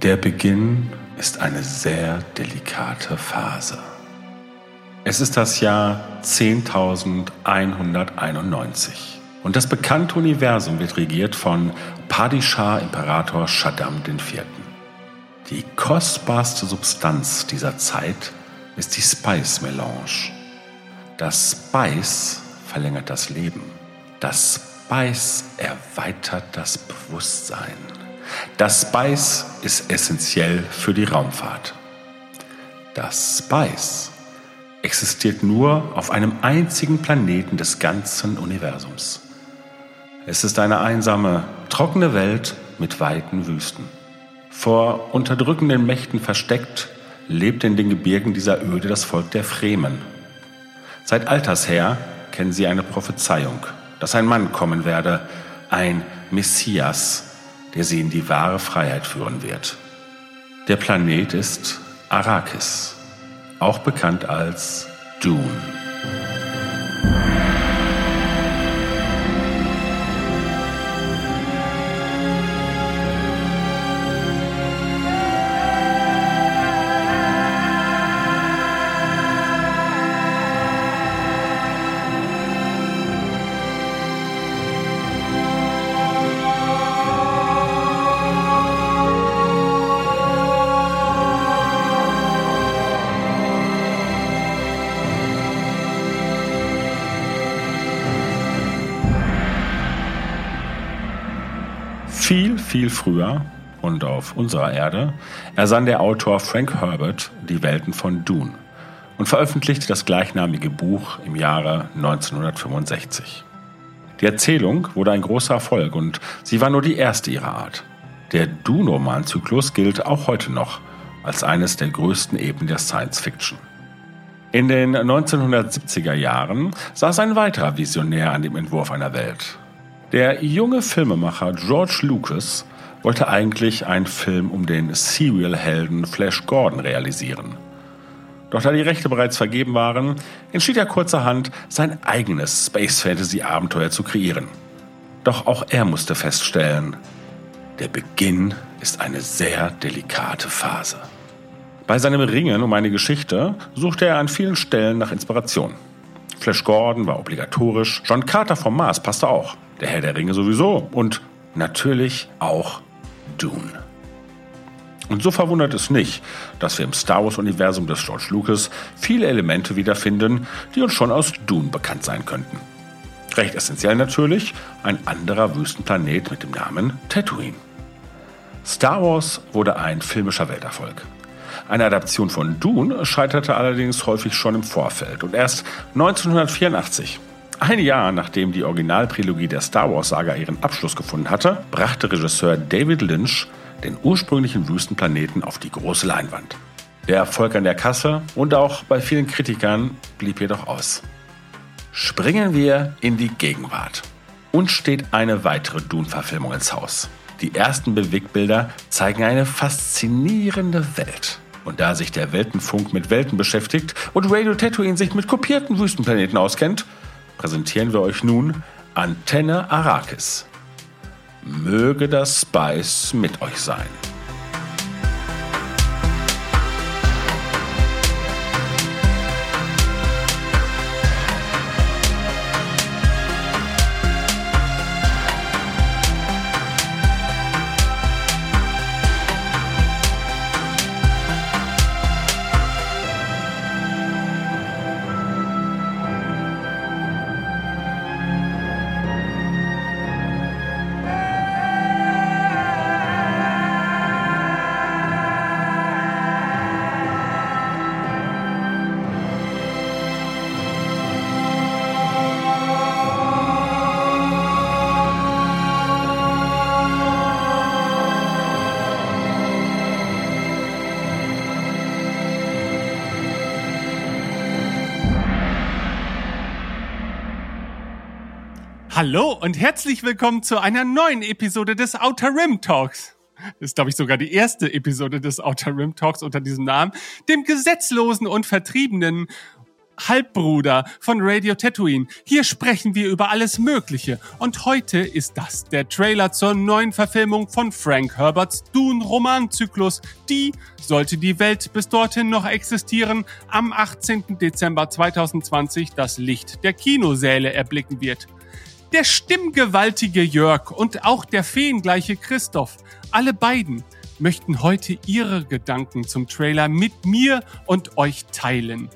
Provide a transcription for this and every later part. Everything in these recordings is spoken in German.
Der Beginn ist eine sehr delikate Phase. Es ist das Jahr 10.191 und das bekannte Universum wird regiert von Padishah Imperator Shaddam IV. Die kostbarste Substanz dieser Zeit ist die Spice Melange. Das Spice verlängert das Leben. Das Spice erweitert das Bewusstsein. Das Spice ist essentiell für die Raumfahrt. Das Spice existiert nur auf einem einzigen Planeten des ganzen Universums. Es ist eine einsame, trockene Welt mit weiten Wüsten. Vor unterdrückenden Mächten versteckt, lebt in den Gebirgen dieser Öde das Volk der Fremen. Seit alters her kennen sie eine Prophezeiung, dass ein Mann kommen werde, ein Messias, der sie in die wahre Freiheit führen wird. Der Planet ist Arrakis, auch bekannt als Dune. Und auf unserer Erde ersann der Autor Frank Herbert die Welten von Dune und veröffentlichte das gleichnamige Buch im Jahre 1965. Die Erzählung wurde ein großer Erfolg und sie war nur die erste ihrer Art. Der Dune-Roman-Zyklus gilt auch heute noch als eines der größten Eben der Science Fiction. In den 1970er Jahren saß ein weiterer Visionär an dem Entwurf einer Welt, der junge Filmemacher George Lucas wollte eigentlich einen Film um den Serial-Helden Flash Gordon realisieren. Doch da die Rechte bereits vergeben waren, entschied er kurzerhand, sein eigenes Space-Fantasy-Abenteuer zu kreieren. Doch auch er musste feststellen, der Beginn ist eine sehr delikate Phase. Bei seinem Ringen um eine Geschichte suchte er an vielen Stellen nach Inspiration. Flash Gordon war obligatorisch, John Carter vom Mars passte auch der Herr der Ringe sowieso und natürlich auch Dune. Und so verwundert es nicht, dass wir im Star Wars-Universum des George Lucas viele Elemente wiederfinden, die uns schon aus Dune bekannt sein könnten. Recht essentiell natürlich ein anderer Wüstenplanet mit dem Namen Tatooine. Star Wars wurde ein filmischer Welterfolg. Eine Adaption von Dune scheiterte allerdings häufig schon im Vorfeld und erst 1984 ein Jahr nachdem die Originaltrilogie der Star Wars-Saga ihren Abschluss gefunden hatte, brachte Regisseur David Lynch den ursprünglichen Wüstenplaneten auf die große Leinwand. Der Erfolg an der Kasse und auch bei vielen Kritikern blieb jedoch aus. Springen wir in die Gegenwart. Uns steht eine weitere Dune-Verfilmung ins Haus. Die ersten Bewegbilder zeigen eine faszinierende Welt. Und da sich der Weltenfunk mit Welten beschäftigt und Radio Tatooine sich mit kopierten Wüstenplaneten auskennt, präsentieren wir euch nun Antenne Arrakis. Möge das Spice mit euch sein. Und herzlich willkommen zu einer neuen Episode des Outer Rim Talks. Das ist, glaube ich, sogar die erste Episode des Outer Rim Talks unter diesem Namen, dem gesetzlosen und vertriebenen Halbbruder von Radio Tatooine. Hier sprechen wir über alles Mögliche. Und heute ist das der Trailer zur neuen Verfilmung von Frank Herberts Dune-Romanzyklus, die, sollte die Welt bis dorthin noch existieren, am 18. Dezember 2020 das Licht der Kinosäle erblicken wird. Der stimmgewaltige Jörg und auch der feengleiche Christoph, alle beiden möchten heute ihre Gedanken zum Trailer mit mir und euch teilen.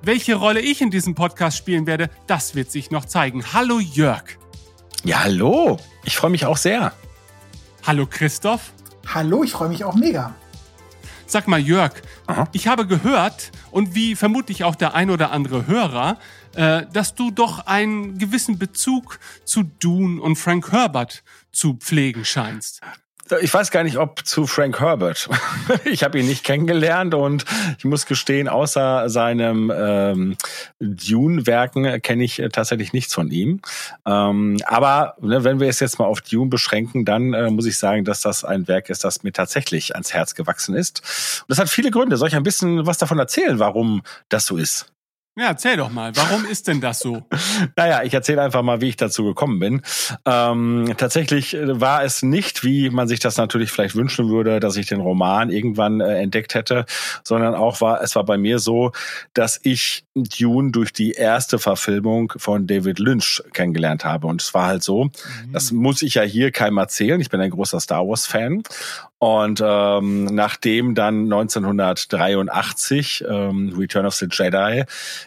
Welche Rolle ich in diesem Podcast spielen werde, das wird sich noch zeigen. Hallo Jörg. Ja, hallo. Ich freue mich auch sehr. Hallo Christoph. Hallo, ich freue mich auch mega. Sag mal, Jörg, Aha. ich habe gehört, und wie vermutlich auch der ein oder andere Hörer, äh, dass du doch einen gewissen Bezug zu Dune und Frank Herbert zu pflegen scheinst ich weiß gar nicht, ob zu Frank Herbert. ich habe ihn nicht kennengelernt und ich muss gestehen, außer seinem ähm, Dune-Werken kenne ich äh, tatsächlich nichts von ihm. Ähm, aber ne, wenn wir es jetzt mal auf Dune beschränken, dann äh, muss ich sagen, dass das ein Werk ist, das mir tatsächlich ans Herz gewachsen ist. Und das hat viele Gründe. Soll ich ein bisschen was davon erzählen, warum das so ist? Ja, erzähl doch mal, warum ist denn das so? naja, ich erzähle einfach mal, wie ich dazu gekommen bin. Ähm, tatsächlich äh, war es nicht, wie man sich das natürlich vielleicht wünschen würde, dass ich den Roman irgendwann äh, entdeckt hätte, sondern auch war, es war bei mir so, dass ich Dune durch die erste Verfilmung von David Lynch kennengelernt habe. Und es war halt so, mhm. das muss ich ja hier keinem erzählen. Ich bin ein großer Star Wars Fan. Und ähm, nachdem dann 1983 ähm, Return of the Jedi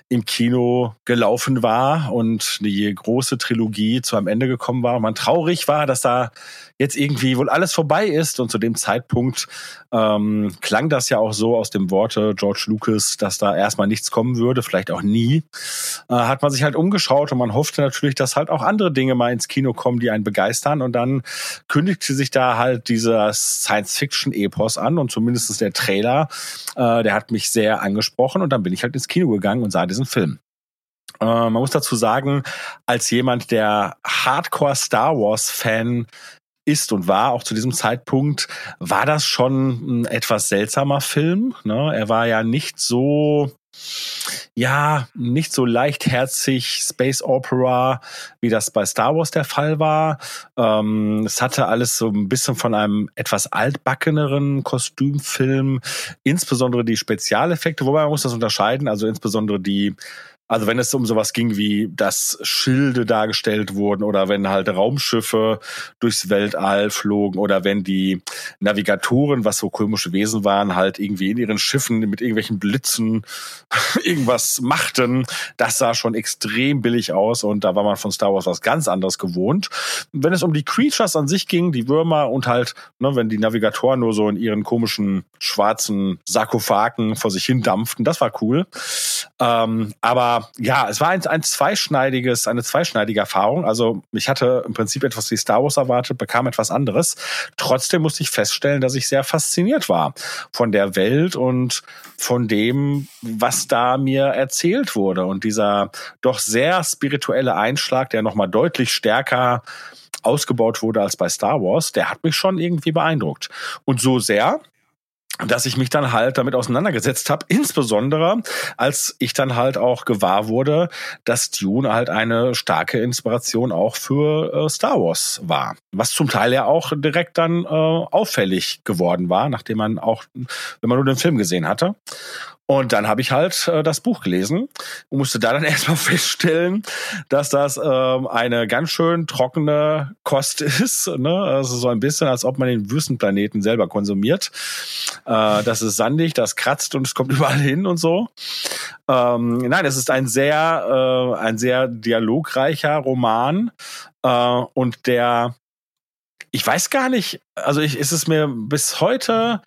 im Kino gelaufen war und die große Trilogie zu einem Ende gekommen war und man traurig war, dass da jetzt irgendwie wohl alles vorbei ist. Und zu dem Zeitpunkt ähm, klang das ja auch so aus dem Worte George Lucas, dass da erstmal nichts kommen würde, vielleicht auch nie. Äh, hat man sich halt umgeschaut und man hoffte natürlich, dass halt auch andere Dinge mal ins Kino kommen, die einen begeistern. Und dann kündigte sich da halt dieser Science-Fiction-Epos an und zumindest der Trailer, äh, der hat mich sehr angesprochen und dann bin ich halt ins Kino gegangen und sah diesen Film. Äh, man muss dazu sagen, als jemand, der Hardcore Star Wars Fan ist und war, auch zu diesem Zeitpunkt, war das schon ein etwas seltsamer Film. Ne? Er war ja nicht so, ja, nicht so leichtherzig Space Opera, wie das bei Star Wars der Fall war. Ähm, es hatte alles so ein bisschen von einem etwas altbackeneren Kostümfilm, insbesondere die Spezialeffekte, wobei man muss das unterscheiden, also insbesondere die also wenn es um sowas ging wie, dass Schilde dargestellt wurden oder wenn halt Raumschiffe durchs Weltall flogen oder wenn die Navigatoren, was so komische Wesen waren, halt irgendwie in ihren Schiffen mit irgendwelchen Blitzen irgendwas machten, das sah schon extrem billig aus und da war man von Star Wars was ganz anderes gewohnt. Wenn es um die Creatures an sich ging, die Würmer und halt, ne, wenn die Navigatoren nur so in ihren komischen schwarzen Sarkophagen vor sich hin dampften, das war cool. Ähm, aber ja, es war ein, ein zweischneidiges, eine zweischneidige Erfahrung. Also ich hatte im Prinzip etwas wie Star Wars erwartet, bekam etwas anderes. Trotzdem musste ich feststellen, dass ich sehr fasziniert war von der Welt und von dem, was da mir erzählt wurde. Und dieser doch sehr spirituelle Einschlag, der nochmal deutlich stärker ausgebaut wurde als bei Star Wars, der hat mich schon irgendwie beeindruckt. Und so sehr, dass ich mich dann halt damit auseinandergesetzt habe, insbesondere als ich dann halt auch gewahr wurde, dass Dune halt eine starke Inspiration auch für äh, Star Wars war, was zum Teil ja auch direkt dann äh, auffällig geworden war, nachdem man auch, wenn man nur den Film gesehen hatte. Und dann habe ich halt äh, das Buch gelesen und musste da dann erstmal feststellen, dass das ähm, eine ganz schön trockene Kost ist. Ne? Also so ein bisschen, als ob man den Wüstenplaneten selber konsumiert. Äh, das ist sandig, das kratzt und es kommt überall hin und so. Ähm, nein, es ist ein sehr, äh, ein sehr dialogreicher Roman äh, und der ich weiß gar nicht, also ich, ist es mir bis heute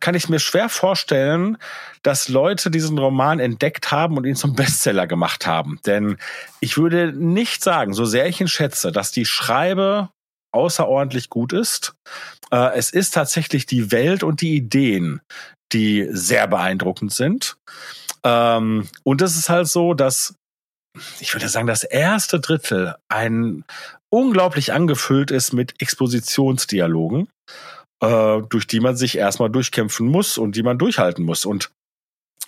kann ich mir schwer vorstellen, dass Leute diesen Roman entdeckt haben und ihn zum Bestseller gemacht haben. Denn ich würde nicht sagen, so sehr ich ihn schätze, dass die Schreibe außerordentlich gut ist. Äh, es ist tatsächlich die Welt und die Ideen, die sehr beeindruckend sind. Ähm, und es ist halt so, dass ich würde sagen, das erste Drittel ein unglaublich angefüllt ist mit Expositionsdialogen äh, durch die man sich erstmal durchkämpfen muss und die man durchhalten muss. Und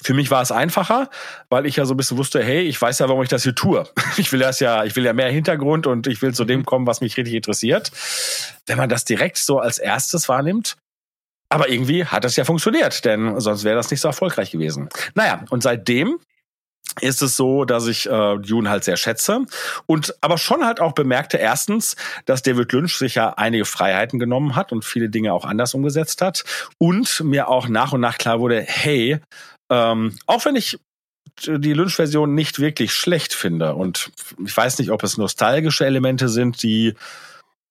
für mich war es einfacher, weil ich ja so ein bisschen wusste, hey, ich weiß ja, warum ich das hier tue. Ich will das ja, ich will ja mehr Hintergrund und ich will zu dem mhm. kommen, was mich richtig interessiert. Wenn man das direkt so als erstes wahrnimmt, aber irgendwie hat das ja funktioniert, denn sonst wäre das nicht so erfolgreich gewesen. Naja, und seitdem ist es so, dass ich äh, Dune halt sehr schätze und aber schon halt auch bemerkte erstens, dass David Lynch sich ja einige Freiheiten genommen hat und viele Dinge auch anders umgesetzt hat und mir auch nach und nach klar wurde, hey, ähm, auch wenn ich die Lynch-Version nicht wirklich schlecht finde und ich weiß nicht, ob es nostalgische Elemente sind, die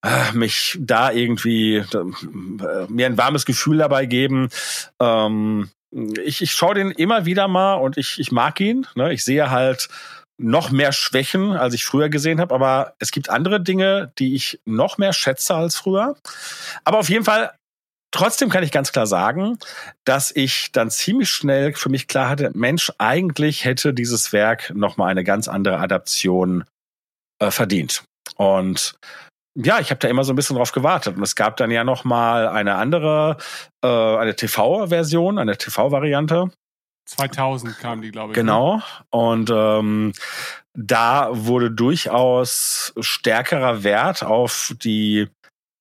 äh, mich da irgendwie äh, mir ein warmes Gefühl dabei geben. Ähm, ich, ich schaue den immer wieder mal und ich, ich mag ihn. Ne? Ich sehe halt noch mehr Schwächen, als ich früher gesehen habe, aber es gibt andere Dinge, die ich noch mehr schätze als früher. Aber auf jeden Fall, trotzdem kann ich ganz klar sagen, dass ich dann ziemlich schnell für mich klar hatte, Mensch, eigentlich hätte dieses Werk noch mal eine ganz andere Adaption äh, verdient. Und ja, ich habe da immer so ein bisschen drauf gewartet. Und es gab dann ja noch mal eine andere, äh, eine TV-Version, eine TV-Variante. 2000 kam die, glaube ich. Ne? Genau. Und ähm, da wurde durchaus stärkerer Wert auf die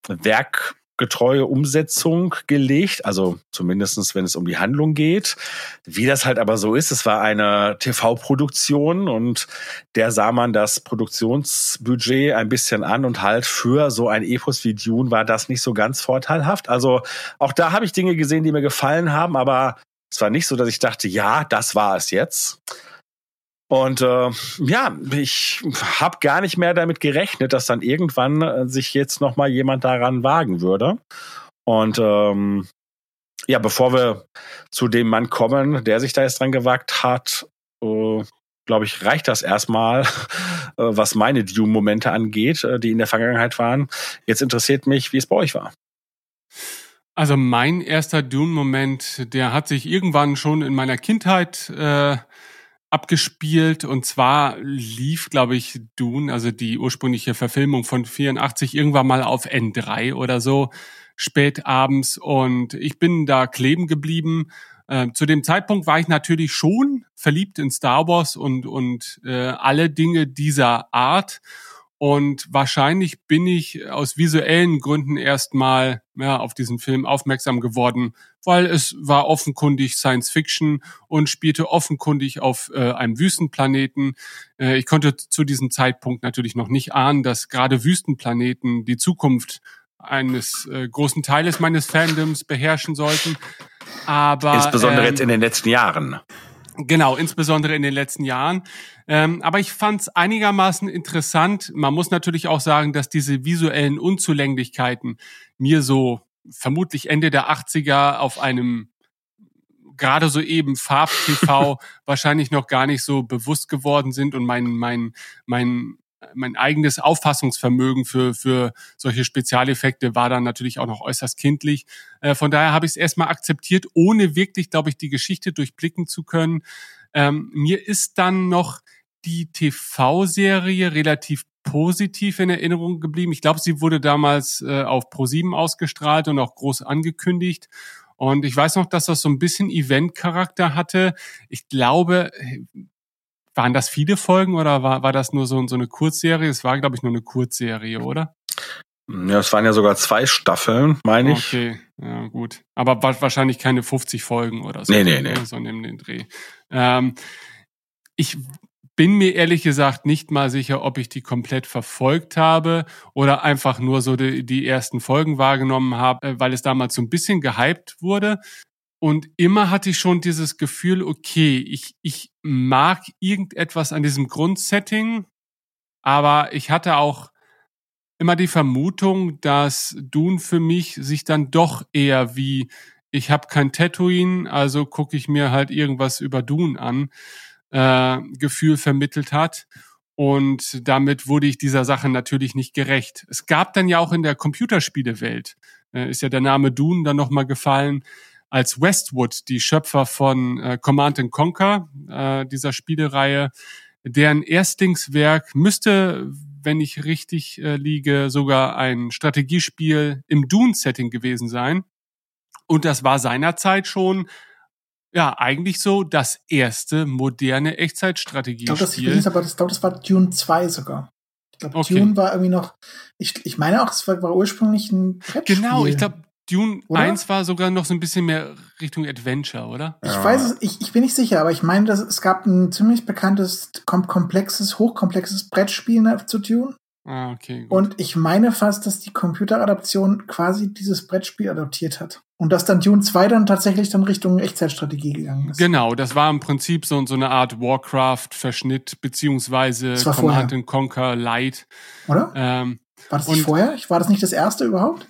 Werk getreue Umsetzung gelegt, also zumindestens wenn es um die Handlung geht. Wie das halt aber so ist, es war eine TV-Produktion und der sah man das Produktionsbudget ein bisschen an und halt für so ein Epos wie Dune war das nicht so ganz vorteilhaft. Also auch da habe ich Dinge gesehen, die mir gefallen haben, aber es war nicht so, dass ich dachte, ja, das war es jetzt. Und äh, ja, ich habe gar nicht mehr damit gerechnet, dass dann irgendwann äh, sich jetzt noch mal jemand daran wagen würde. Und ähm, ja, bevor wir zu dem Mann kommen, der sich da jetzt dran gewagt hat, äh, glaube ich, reicht das erstmal, äh, was meine Dune-Momente angeht, äh, die in der Vergangenheit waren. Jetzt interessiert mich, wie es bei euch war. Also mein erster Dune-Moment, der hat sich irgendwann schon in meiner Kindheit äh, abgespielt. Und zwar lief, glaube ich, Dune, also die ursprüngliche Verfilmung von 84 irgendwann mal auf N3 oder so spät abends. Und ich bin da kleben geblieben. Äh, zu dem Zeitpunkt war ich natürlich schon verliebt in Star Wars und und äh, alle Dinge dieser Art. Und wahrscheinlich bin ich aus visuellen Gründen erstmal ja, auf diesen Film aufmerksam geworden, weil es war offenkundig Science Fiction und spielte offenkundig auf äh, einem Wüstenplaneten. Äh, ich konnte zu diesem Zeitpunkt natürlich noch nicht ahnen, dass gerade Wüstenplaneten die Zukunft eines äh, großen Teiles meines Fandoms beherrschen sollten. Aber insbesondere ähm, jetzt in den letzten Jahren. Genau, insbesondere in den letzten Jahren. Ähm, aber ich fand es einigermaßen interessant. Man muss natürlich auch sagen, dass diese visuellen Unzulänglichkeiten mir so vermutlich Ende der 80er auf einem gerade so eben Farb-TV wahrscheinlich noch gar nicht so bewusst geworden sind und mein, mein, mein mein eigenes Auffassungsvermögen für, für solche Spezialeffekte war dann natürlich auch noch äußerst kindlich. Äh, von daher habe ich es erstmal akzeptiert, ohne wirklich, glaube ich, die Geschichte durchblicken zu können. Ähm, mir ist dann noch die TV-Serie relativ positiv in Erinnerung geblieben. Ich glaube, sie wurde damals äh, auf ProSieben ausgestrahlt und auch groß angekündigt. Und ich weiß noch, dass das so ein bisschen Event-Charakter hatte. Ich glaube, waren das viele Folgen oder war, war das nur so, so eine Kurzserie? Es war, glaube ich, nur eine Kurzserie, oder? Ja, es waren ja sogar zwei Staffeln, meine ich. Okay, ja, gut. Aber wahrscheinlich keine 50 Folgen oder so. Nee, nee, nee. So neben den Dreh. Ähm, ich bin mir ehrlich gesagt nicht mal sicher, ob ich die komplett verfolgt habe oder einfach nur so die, die ersten Folgen wahrgenommen habe, äh, weil es damals so ein bisschen gehypt wurde. Und immer hatte ich schon dieses Gefühl, okay, ich, ich mag irgendetwas an diesem Grundsetting, aber ich hatte auch immer die Vermutung, dass Dune für mich sich dann doch eher wie ich habe kein Tatooine, also gucke ich mir halt irgendwas über Dune an, äh, Gefühl vermittelt hat. Und damit wurde ich dieser Sache natürlich nicht gerecht. Es gab dann ja auch in der Computerspielewelt, äh, ist ja der Name Dune dann nochmal gefallen, als Westwood, die Schöpfer von äh, Command and Conquer, äh, dieser Spielereihe, deren Erstlingswerk müsste, wenn ich richtig äh, liege, sogar ein Strategiespiel im Dune-Setting gewesen sein. Und das war seinerzeit schon ja eigentlich so das erste moderne Echtzeitstrategiespiel. Ich glaube, das, hieß aber, das, glaub, das war Dune 2 sogar. Ich glaube, okay. Dune war irgendwie noch, ich, ich meine auch, es war, war ursprünglich ein Brettspiel. Genau, ich glaube, Dune oder? 1 war sogar noch so ein bisschen mehr Richtung Adventure, oder? Ich ja. weiß es, ich, ich bin nicht sicher, aber ich meine, dass es gab ein ziemlich bekanntes, komplexes, hochkomplexes Brettspiel zu Dune. Ah, okay. Gut. Und ich meine fast, dass die Computeradaption quasi dieses Brettspiel adaptiert hat. Und dass dann Dune 2 dann tatsächlich dann Richtung Echtzeitstrategie gegangen ist. Genau, das war im Prinzip so, so eine Art Warcraft-Verschnitt, beziehungsweise Command and Conquer Light. Oder? Ähm, war das nicht vorher? War das nicht das erste überhaupt?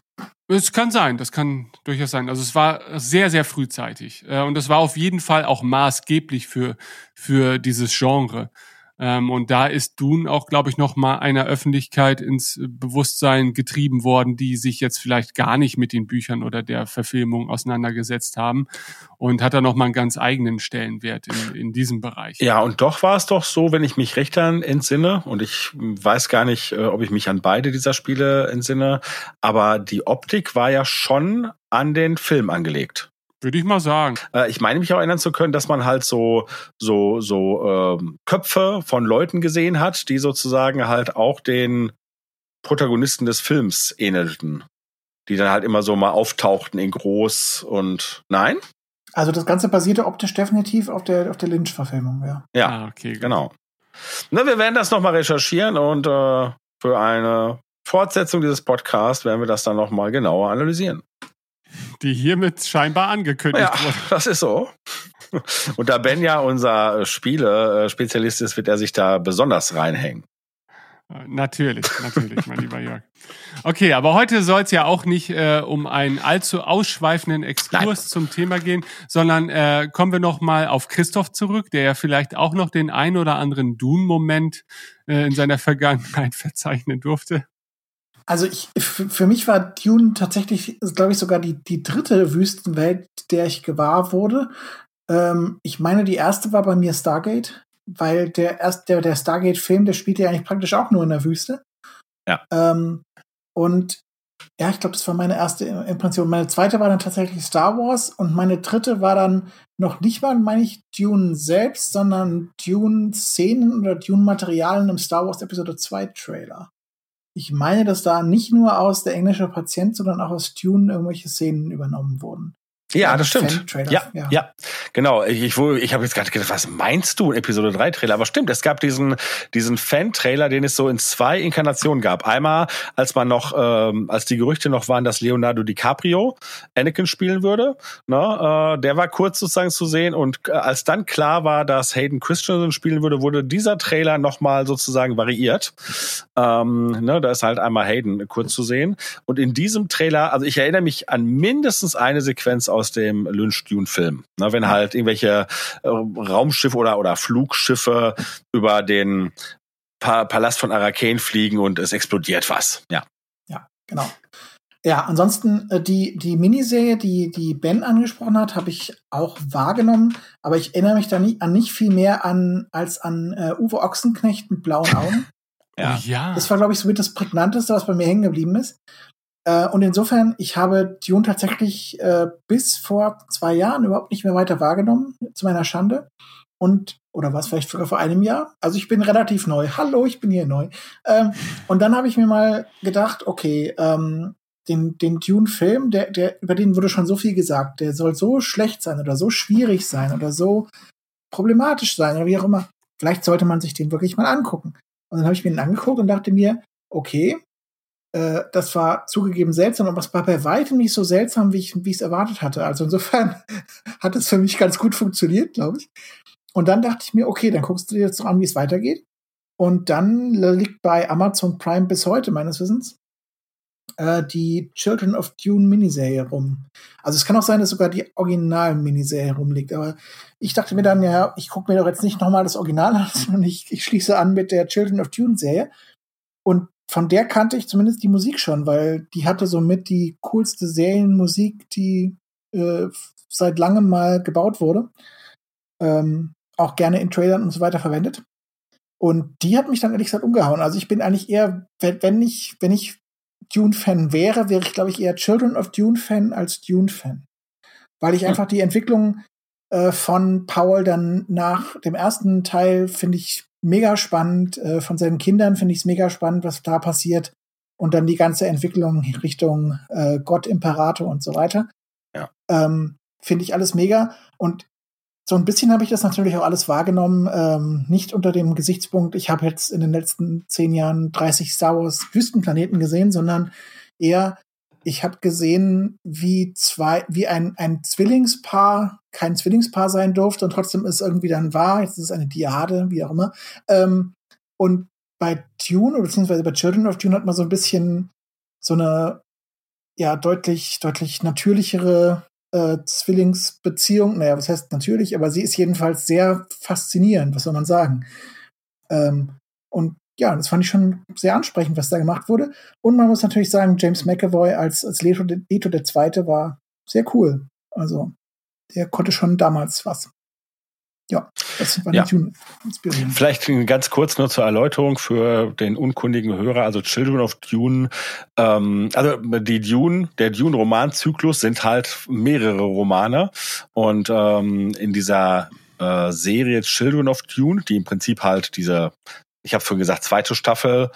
Es kann sein, das kann durchaus sein. Also es war sehr, sehr frühzeitig. Äh, und es war auf jeden Fall auch maßgeblich für, für dieses Genre. Ähm, und da ist Dune auch, glaube ich, noch mal einer Öffentlichkeit ins Bewusstsein getrieben worden, die sich jetzt vielleicht gar nicht mit den Büchern oder der Verfilmung auseinandergesetzt haben und hat da noch mal einen ganz eigenen Stellenwert in, in diesem Bereich. Ja, und doch war es doch so, wenn ich mich recht an entsinne, und ich weiß gar nicht, äh, ob ich mich an beide dieser Spiele entsinne, aber die Optik war ja schon an den Film angelegt. Würde ich mal sagen. Äh, ich meine mich auch erinnern zu können, dass man halt so so so ähm, Köpfe von Leuten gesehen hat, die sozusagen halt auch den Protagonisten des Films ähnelten, die dann halt immer so mal auftauchten in groß und nein. Also das Ganze basierte optisch definitiv auf der auf der Lynch-Verfilmung, ja. Ja, ah, okay, genau. Na, wir werden das nochmal recherchieren und äh, für eine Fortsetzung dieses Podcasts werden wir das dann nochmal genauer analysieren die hiermit scheinbar angekündigt ja, wurde. Das ist so. Und da Ben ja unser Spiele-Spezialist ist, wird er sich da besonders reinhängen. Natürlich, natürlich, mein lieber Jörg. Okay, aber heute soll es ja auch nicht äh, um einen allzu ausschweifenden Exkurs Nein. zum Thema gehen, sondern äh, kommen wir noch mal auf Christoph zurück, der ja vielleicht auch noch den ein oder anderen Dune-Moment äh, in seiner Vergangenheit verzeichnen durfte. Also ich, für mich war Dune tatsächlich, glaube ich, sogar die, die dritte Wüstenwelt, der ich gewahr wurde. Ähm, ich meine, die erste war bei mir Stargate, weil der erst der, der Stargate-Film, der spielt ja eigentlich praktisch auch nur in der Wüste. Ja. Ähm, und ja, ich glaube, das war meine erste Impression. Meine zweite war dann tatsächlich Star Wars und meine dritte war dann noch nicht mal, meine ich, Dune selbst, sondern Dune-Szenen oder Dune-Materialien im Star Wars Episode 2 Trailer ich meine, dass da nicht nur aus der englische Patient, sondern auch aus Tune irgendwelche Szenen übernommen wurden. Ja, das stimmt. Ja, ja, ja, genau. Ich, ich, ich habe jetzt gerade gedacht, was meinst du, Episode 3 Trailer? Aber stimmt, es gab diesen, diesen Fan-Trailer, den es so in zwei Inkarnationen gab. Einmal, als man noch, ähm, als die Gerüchte noch waren, dass Leonardo DiCaprio Anakin spielen würde. Ne? Äh, der war kurz sozusagen zu sehen und äh, als dann klar war, dass Hayden Christensen spielen würde, wurde dieser Trailer nochmal sozusagen variiert. Ähm, ne? Da ist halt einmal Hayden kurz zu sehen. Und in diesem Trailer, also ich erinnere mich an mindestens eine Sequenz aus dem Lynch Dune Film. Ne, wenn halt irgendwelche äh, Raumschiffe oder, oder Flugschiffe über den pa Palast von Arrakane fliegen und es explodiert was. Ja. Ja, genau. Ja, ansonsten äh, die, die Miniserie, die, die Ben angesprochen hat, habe ich auch wahrgenommen, aber ich erinnere mich da nie, an nicht viel mehr an als an äh, Uwe Ochsenknecht mit blauen Augen. ja. ja. Das war, glaube ich, so mit das prägnanteste, was bei mir hängen geblieben ist. Äh, und insofern, ich habe Dune tatsächlich äh, bis vor zwei Jahren überhaupt nicht mehr weiter wahrgenommen, zu meiner Schande. Und, oder was, vielleicht sogar vor einem Jahr. Also ich bin relativ neu. Hallo, ich bin hier neu. Ähm, und dann habe ich mir mal gedacht, okay, ähm, den, den Dune-Film, der, der, über den wurde schon so viel gesagt, der soll so schlecht sein oder so schwierig sein oder so problematisch sein oder wie auch immer. Vielleicht sollte man sich den wirklich mal angucken. Und dann habe ich mir den angeguckt und dachte mir, okay, äh, das war zugegeben seltsam, aber es war bei weitem nicht so seltsam, wie ich es erwartet hatte. Also insofern hat es für mich ganz gut funktioniert, glaube ich. Und dann dachte ich mir, okay, dann guckst du dir jetzt noch an, wie es weitergeht. Und dann liegt bei Amazon Prime bis heute meines Wissens äh, die Children of Dune Miniserie rum. Also es kann auch sein, dass sogar die Original-Miniserie rumliegt. Aber ich dachte mir dann, ja, ich gucke mir doch jetzt nicht nochmal das Original an, sondern ich, ich schließe an mit der Children of Dune Serie. Und von der kannte ich zumindest die Musik schon, weil die hatte somit die coolste Serienmusik, die äh, seit langem mal gebaut wurde. Ähm, auch gerne in Trailern und so weiter verwendet. Und die hat mich dann ehrlich gesagt umgehauen. Also ich bin eigentlich eher, wenn ich, wenn ich Dune-Fan wäre, wäre ich, glaube ich, eher Children of Dune-Fan als Dune-Fan. Weil ich einfach die Entwicklung äh, von Paul dann nach dem ersten Teil finde ich mega spannend. Äh, von seinen Kindern finde ich es mega spannend, was da passiert. Und dann die ganze Entwicklung Richtung äh, Gott, Imperator und so weiter. Ja. Ähm, finde ich alles mega. Und so ein bisschen habe ich das natürlich auch alles wahrgenommen, ähm, nicht unter dem Gesichtspunkt, ich habe jetzt in den letzten zehn Jahren 30 Star Wars Wüstenplaneten gesehen, sondern eher, ich habe gesehen, wie zwei, wie ein, ein Zwillingspaar kein Zwillingspaar sein durfte und trotzdem ist irgendwie dann wahr, jetzt ist es eine Diade, wie auch immer. Ähm, und bei oder beziehungsweise bei Children of Dune hat man so ein bisschen so eine ja deutlich, deutlich natürlichere äh, Zwillingsbeziehung. Naja, was heißt natürlich, aber sie ist jedenfalls sehr faszinierend, was soll man sagen. Ähm, und ja, das fand ich schon sehr ansprechend, was da gemacht wurde. Und man muss natürlich sagen, James McAvoy als, als Leto, Leto der Zweite war sehr cool. Also, der konnte schon damals was. Ja, das war Ja. Inspirierend. Vielleicht ganz kurz nur zur Erläuterung für den unkundigen Hörer. Also Children of Dune, ähm, also die Dune, der Dune-Romanzyklus sind halt mehrere Romane und ähm, in dieser äh, Serie Children of Dune, die im Prinzip halt diese, ich habe schon gesagt, zweite Staffel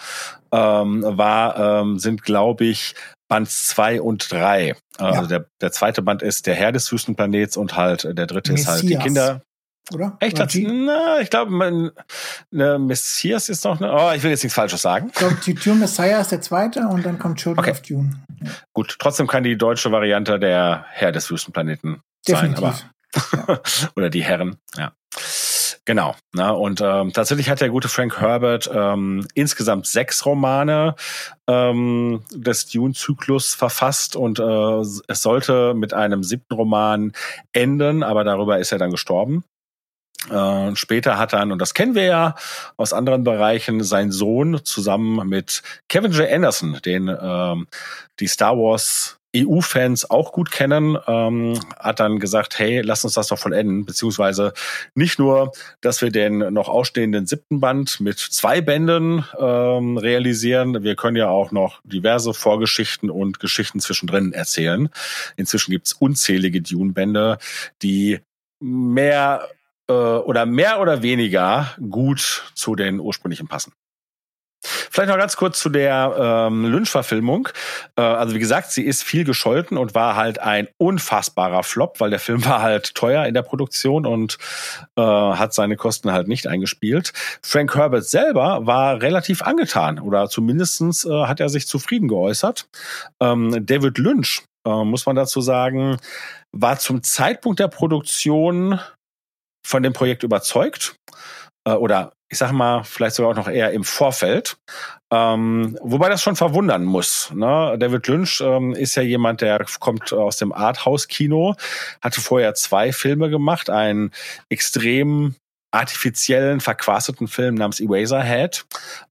ähm, war, ähm, sind glaube ich Band zwei und drei. Äh, Also der, der zweite Band ist der Herr des Wüstenplanets und halt äh, der dritte ist halt die Messias. Kinder. Oder? Echt? Oder na, ich glaube, ne, Messias ist noch eine. Oh, ich will jetzt nichts Falsches sagen. Ich glaube, die Dune Messiah ist der zweite und dann kommt Children Okay. of Dune. Gut, trotzdem kann die deutsche Variante der Herr des Wüstenplaneten sein, Definitiv. aber oder die Herren, ja. Genau. Na, und ähm, tatsächlich hat der gute Frank Herbert ähm, insgesamt sechs Romane ähm, des Dune-Zyklus verfasst und äh, es sollte mit einem siebten Roman enden, aber darüber ist er dann gestorben. Äh, später hat dann, und das kennen wir ja aus anderen Bereichen, sein Sohn zusammen mit Kevin J. Anderson, den ähm, die Star Wars EU-Fans auch gut kennen, ähm, hat dann gesagt, hey, lass uns das doch vollenden, beziehungsweise nicht nur, dass wir den noch ausstehenden siebten Band mit zwei Bänden ähm, realisieren, wir können ja auch noch diverse Vorgeschichten und Geschichten zwischendrin erzählen. Inzwischen gibt's unzählige Dune-Bände, die mehr äh, oder mehr oder weniger gut zu den ursprünglichen passen. Vielleicht noch ganz kurz zu der ähm, Lynch-Verfilmung. Äh, also wie gesagt, sie ist viel gescholten und war halt ein unfassbarer Flop, weil der Film war halt teuer in der Produktion und äh, hat seine Kosten halt nicht eingespielt. Frank Herbert selber war relativ angetan oder zumindestens äh, hat er sich zufrieden geäußert. Ähm, David Lynch, äh, muss man dazu sagen, war zum Zeitpunkt der Produktion von dem Projekt überzeugt äh, oder ich sag mal, vielleicht sogar auch noch eher im Vorfeld. Ähm, wobei das schon verwundern muss. Ne? David Lynch ähm, ist ja jemand, der kommt aus dem Arthouse-Kino, hatte vorher zwei Filme gemacht, einen extrem artifiziellen, verquasteten Film namens Eraserhead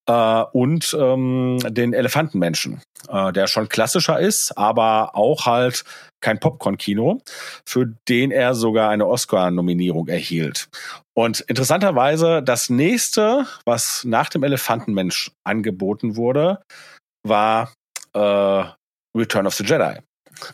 äh, und ähm, den Elefantenmenschen, äh, der schon klassischer ist, aber auch halt kein Popcorn-Kino, für den er sogar eine Oscar-Nominierung erhielt. Und interessanterweise, das nächste, was nach dem Elefantenmensch angeboten wurde, war äh, Return of the Jedi.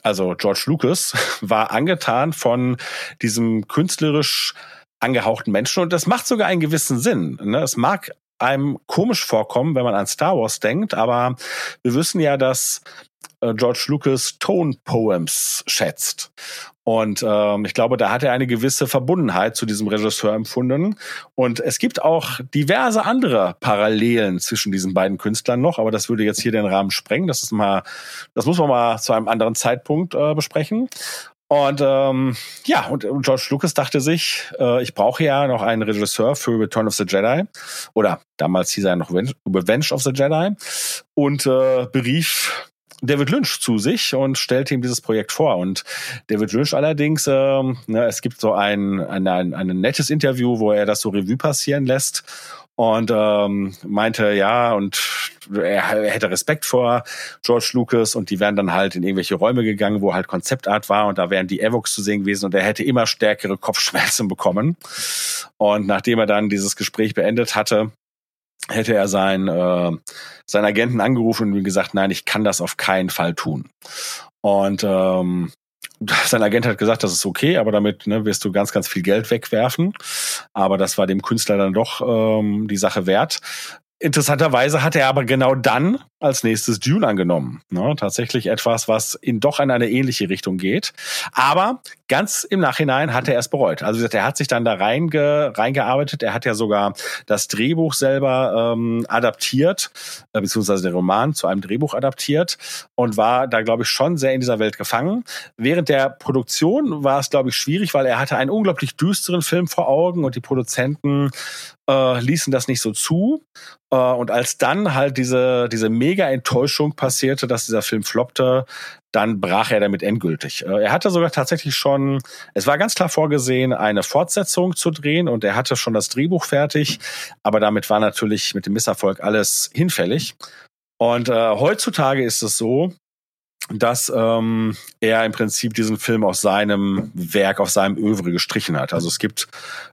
Also George Lucas war angetan von diesem künstlerisch angehauchten Menschen und das macht sogar einen gewissen Sinn. Ne? Es mag einem komisch vorkommen, wenn man an Star Wars denkt, aber wir wissen ja, dass äh, George Lucas Tone Poems schätzt. Und ähm, ich glaube, da hat er eine gewisse Verbundenheit zu diesem Regisseur empfunden. Und es gibt auch diverse andere Parallelen zwischen diesen beiden Künstlern noch, aber das würde jetzt hier den Rahmen sprengen. Das ist mal, das muss man mal zu einem anderen Zeitpunkt äh, besprechen. Und ähm, ja, und George Lucas dachte sich, äh, ich brauche ja noch einen Regisseur für Return of the Jedi. Oder damals hieß er noch Revenge of the Jedi. Und äh, berief David Lynch zu sich und stellte ihm dieses Projekt vor. Und David Lynch allerdings, ähm, ne, es gibt so ein, ein, ein, ein nettes Interview, wo er das so Revue passieren lässt und ähm, meinte, ja, und er, hätte Respekt vor George Lucas und die wären dann halt in irgendwelche Räume gegangen, wo halt Konzeptart war und da wären die Evox zu sehen gewesen und er hätte immer stärkere Kopfschmerzen bekommen. Und nachdem er dann dieses Gespräch beendet hatte, hätte er seinen, äh, seinen Agenten angerufen und gesagt, nein, ich kann das auf keinen Fall tun. Und ähm, sein Agent hat gesagt, das ist okay, aber damit ne, wirst du ganz, ganz viel Geld wegwerfen. Aber das war dem Künstler dann doch ähm, die Sache wert. Interessanterweise hat er aber genau dann als nächstes Dune angenommen. Ne? Tatsächlich etwas, was in doch in eine ähnliche Richtung geht. Aber ganz im Nachhinein hat er es bereut. Also er hat sich dann da reinge, reingearbeitet. Er hat ja sogar das Drehbuch selber ähm, adaptiert, äh, beziehungsweise den Roman zu einem Drehbuch adaptiert und war da, glaube ich, schon sehr in dieser Welt gefangen. Während der Produktion war es, glaube ich, schwierig, weil er hatte einen unglaublich düsteren Film vor Augen und die Produzenten äh, ließen das nicht so zu. Äh, und als dann halt diese, diese mega Enttäuschung passierte, dass dieser Film floppte, dann brach er damit endgültig. Äh, er hatte sogar tatsächlich schon, es war ganz klar vorgesehen, eine Fortsetzung zu drehen und er hatte schon das Drehbuch fertig, aber damit war natürlich mit dem Misserfolg alles hinfällig. Und äh, heutzutage ist es so, dass ähm, er im Prinzip diesen Film aus seinem Werk, aus seinem Övre gestrichen hat. Also es gibt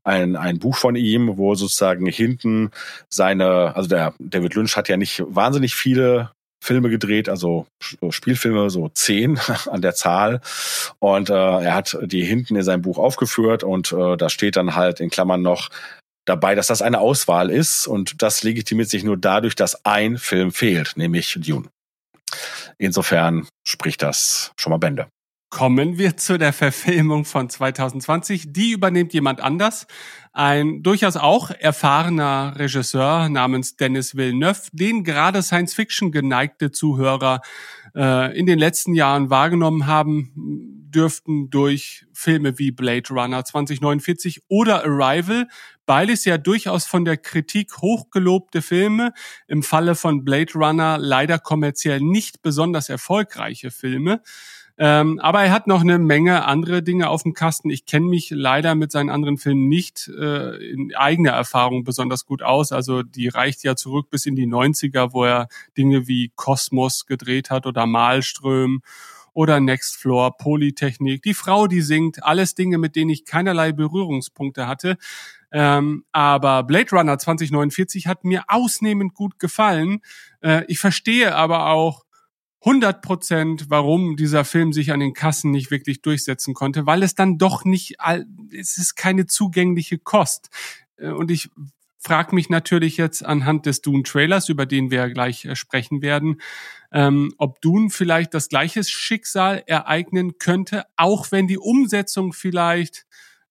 ein, ein Buch von ihm, wo sozusagen hinten seine, also der David Lynch hat ja nicht wahnsinnig viele Filme gedreht, also Spielfilme, so zehn an der Zahl. Und äh, er hat die hinten in seinem Buch aufgeführt und äh, da steht dann halt in Klammern noch dabei, dass das eine Auswahl ist und das legitimiert sich nur dadurch, dass ein Film fehlt, nämlich Dune. Insofern spricht das schon mal Bände. Kommen wir zu der Verfilmung von 2020. Die übernimmt jemand anders. Ein durchaus auch erfahrener Regisseur namens Dennis Villeneuve, den gerade Science-Fiction geneigte Zuhörer äh, in den letzten Jahren wahrgenommen haben, dürften durch Filme wie Blade Runner 2049 oder Arrival, beides ja durchaus von der Kritik hochgelobte Filme, im Falle von Blade Runner leider kommerziell nicht besonders erfolgreiche Filme. Ähm, aber er hat noch eine Menge andere Dinge auf dem Kasten. Ich kenne mich leider mit seinen anderen Filmen nicht äh, in eigener Erfahrung besonders gut aus. Also die reicht ja zurück bis in die 90er, wo er Dinge wie Kosmos gedreht hat oder Malström oder Next Floor, Polytechnik, die Frau, die singt, alles Dinge, mit denen ich keinerlei Berührungspunkte hatte. Ähm, aber Blade Runner 2049 hat mir ausnehmend gut gefallen. Äh, ich verstehe aber auch, 100 Prozent, warum dieser Film sich an den Kassen nicht wirklich durchsetzen konnte, weil es dann doch nicht, es ist keine zugängliche Kost. Äh, und ich frage mich natürlich jetzt anhand des Dune-Trailers, über den wir gleich äh, sprechen werden, ähm, ob Dune vielleicht das gleiche Schicksal ereignen könnte, auch wenn die Umsetzung vielleicht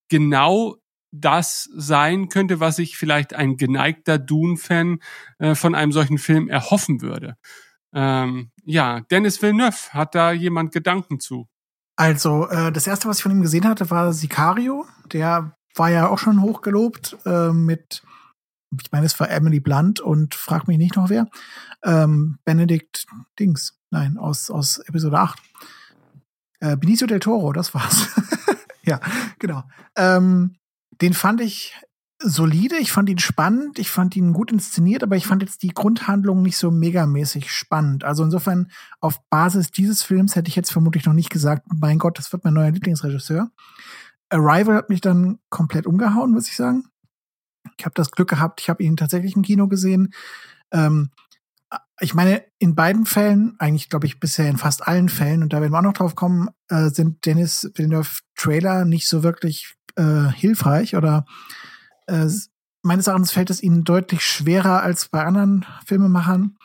genau das sein könnte, was sich vielleicht ein geneigter Dune-Fan äh, von einem solchen Film erhoffen würde. Ähm, ja, Dennis Villeneuve, hat da jemand Gedanken zu? Also, äh, das erste, was ich von ihm gesehen hatte, war Sicario. Der war ja auch schon hochgelobt äh, mit, ich meine, es war Emily Blunt und frag mich nicht noch wer. Ähm, Benedict Dings, nein, aus, aus Episode 8. Äh, Benicio del Toro, das war's. ja, genau. Ähm, den fand ich solide, ich fand ihn spannend, ich fand ihn gut inszeniert, aber ich fand jetzt die Grundhandlung nicht so megamäßig spannend. Also insofern, auf Basis dieses Films hätte ich jetzt vermutlich noch nicht gesagt, mein Gott, das wird mein neuer Lieblingsregisseur. Arrival hat mich dann komplett umgehauen, muss ich sagen. Ich habe das Glück gehabt, ich habe ihn tatsächlich im Kino gesehen. Ähm, ich meine, in beiden Fällen, eigentlich glaube ich bisher in fast allen Fällen, und da werden wir auch noch drauf kommen, äh, sind Dennis Villeneuve Trailer nicht so wirklich äh, hilfreich oder äh, meines Erachtens fällt es ihnen deutlich schwerer als bei anderen Filmemachern,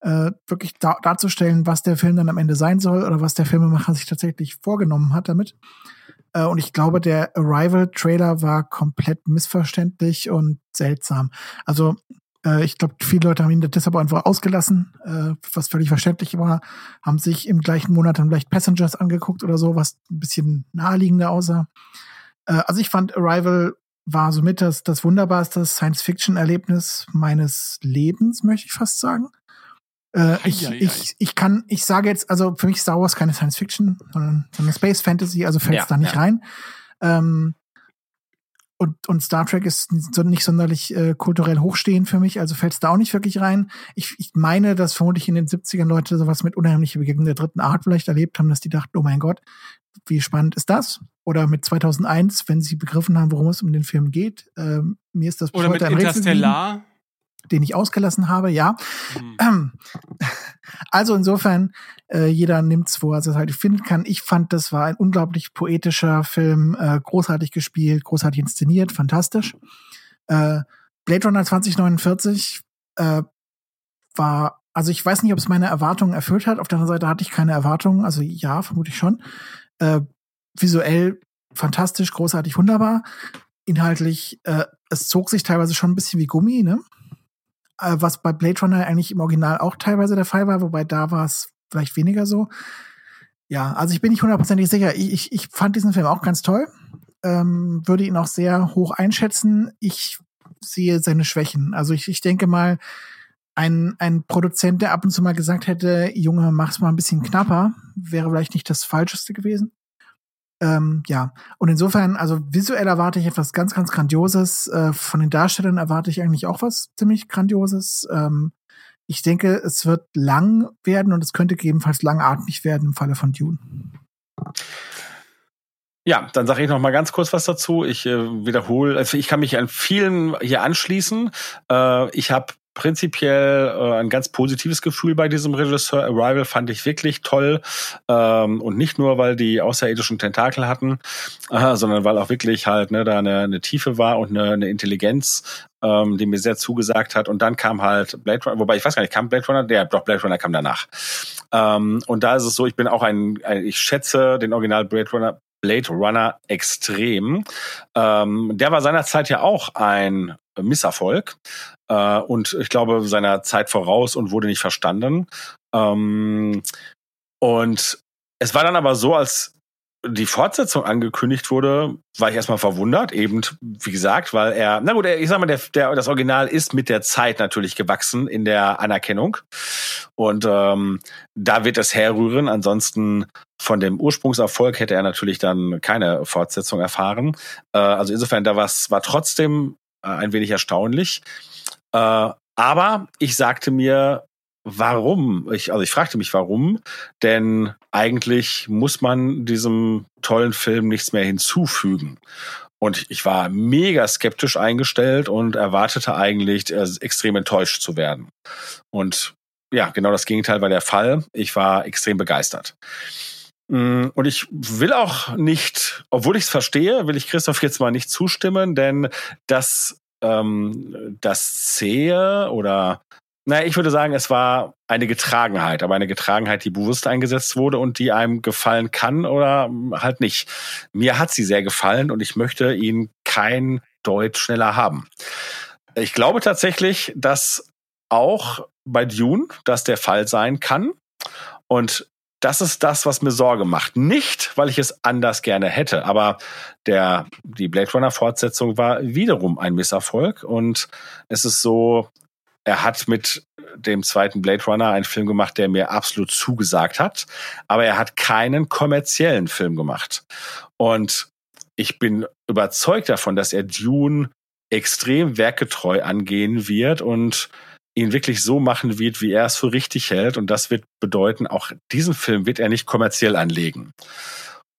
äh, wirklich da darzustellen, was der Film dann am Ende sein soll oder was der Filmemacher sich tatsächlich vorgenommen hat damit. Äh, und ich glaube, der Arrival-Trailer war komplett missverständlich und seltsam. Also äh, ich glaube, viele Leute haben ihn deshalb einfach ausgelassen, äh, was völlig verständlich war, haben sich im gleichen Monat dann vielleicht Passengers angeguckt oder so, was ein bisschen naheliegender aussah. Also ich fand Arrival war somit das, das wunderbarste Science-Fiction-Erlebnis meines Lebens, möchte ich fast sagen. Äh, ich, ich, ich kann, ich sage jetzt, also für mich Star Wars keine Science-Fiction, sondern, sondern Space Fantasy, also fällt es ja, da nicht ja. rein. Ähm, und, und Star Trek ist nicht sonderlich äh, kulturell hochstehend für mich, also fällt es da auch nicht wirklich rein. Ich, ich meine, dass vermutlich in den 70ern Leute sowas mit unheimlicher Begegnung der dritten Art vielleicht erlebt haben, dass die dachten, oh mein Gott, wie spannend ist das? Oder mit 2001, wenn sie begriffen haben, worum es um den Film geht. Ähm, mir ist das Oder mit Interstellar. Den ich ausgelassen habe, ja. Mhm. Also insofern, äh, jeder nimmt's, wo er es halt finden kann. Ich fand, das war ein unglaublich poetischer Film, äh, großartig gespielt, großartig inszeniert, fantastisch. Äh, Blade Runner 2049 äh, war, also ich weiß nicht, ob es meine Erwartungen erfüllt hat. Auf der anderen Seite hatte ich keine Erwartungen, also ja, vermute ich schon. Äh, visuell fantastisch, großartig, wunderbar. Inhaltlich, äh, es zog sich teilweise schon ein bisschen wie Gummi, ne? Äh, was bei Blade Runner eigentlich im Original auch teilweise der Fall war, wobei da war es vielleicht weniger so. Ja, also ich bin nicht hundertprozentig sicher. Ich, ich, ich fand diesen Film auch ganz toll. Ähm, würde ihn auch sehr hoch einschätzen. Ich sehe seine Schwächen. Also ich, ich denke mal, ein, ein Produzent, der ab und zu mal gesagt hätte, Junge, mach's mal ein bisschen knapper, wäre vielleicht nicht das Falscheste gewesen. Ähm, ja, und insofern, also visuell erwarte ich etwas ganz, ganz Grandioses. Äh, von den Darstellern erwarte ich eigentlich auch was ziemlich Grandioses. Ähm, ich denke, es wird lang werden und es könnte gegebenenfalls langatmig werden im Falle von Dune. Ja, dann sage ich noch mal ganz kurz was dazu. Ich äh, wiederhole, also ich kann mich an vielen hier anschließen. Äh, ich habe prinzipiell äh, ein ganz positives Gefühl bei diesem Regisseur. Arrival fand ich wirklich toll. Ähm, und nicht nur, weil die außerirdischen Tentakel hatten, äh, sondern weil auch wirklich halt ne, da eine, eine Tiefe war und eine, eine Intelligenz, ähm, die mir sehr zugesagt hat. Und dann kam halt Blade Runner, wobei ich weiß gar nicht, kam Blade Runner? Der, doch, Blade Runner kam danach. Ähm, und da ist es so, ich bin auch ein, ein ich schätze den Original Blade Runner, Blade Runner extrem. Ähm, der war seinerzeit ja auch ein Misserfolg äh, und ich glaube seiner Zeit voraus und wurde nicht verstanden. Ähm, und es war dann aber so, als die Fortsetzung angekündigt wurde, war ich erstmal verwundert, eben wie gesagt, weil er, na gut, ich sag mal, der, der, das Original ist mit der Zeit natürlich gewachsen in der Anerkennung und ähm, da wird es herrühren. Ansonsten von dem Ursprungserfolg hätte er natürlich dann keine Fortsetzung erfahren. Äh, also insofern, da was war trotzdem ein wenig erstaunlich. Äh, aber ich sagte mir, warum? Ich, also ich fragte mich, warum? Denn eigentlich muss man diesem tollen Film nichts mehr hinzufügen. Und ich war mega skeptisch eingestellt und erwartete eigentlich, äh, extrem enttäuscht zu werden. Und ja, genau das Gegenteil war der Fall. Ich war extrem begeistert. Mm, und ich will auch nicht, obwohl ich es verstehe, will ich Christoph jetzt mal nicht zustimmen, denn das, ähm, das Zähe oder naja, ich würde sagen, es war eine Getragenheit, aber eine Getragenheit, die bewusst eingesetzt wurde und die einem gefallen kann oder halt nicht. Mir hat sie sehr gefallen und ich möchte ihn kein Deut schneller haben. Ich glaube tatsächlich, dass auch bei Dune das der Fall sein kann. Und das ist das, was mir Sorge macht. Nicht, weil ich es anders gerne hätte, aber der, die Blade Runner Fortsetzung war wiederum ein Misserfolg und es ist so, er hat mit dem zweiten Blade Runner einen Film gemacht, der mir absolut zugesagt hat, aber er hat keinen kommerziellen Film gemacht. Und ich bin überzeugt davon, dass er Dune extrem werkgetreu angehen wird und ihn wirklich so machen wird, wie er es für richtig hält. Und das wird bedeuten, auch diesen Film wird er nicht kommerziell anlegen.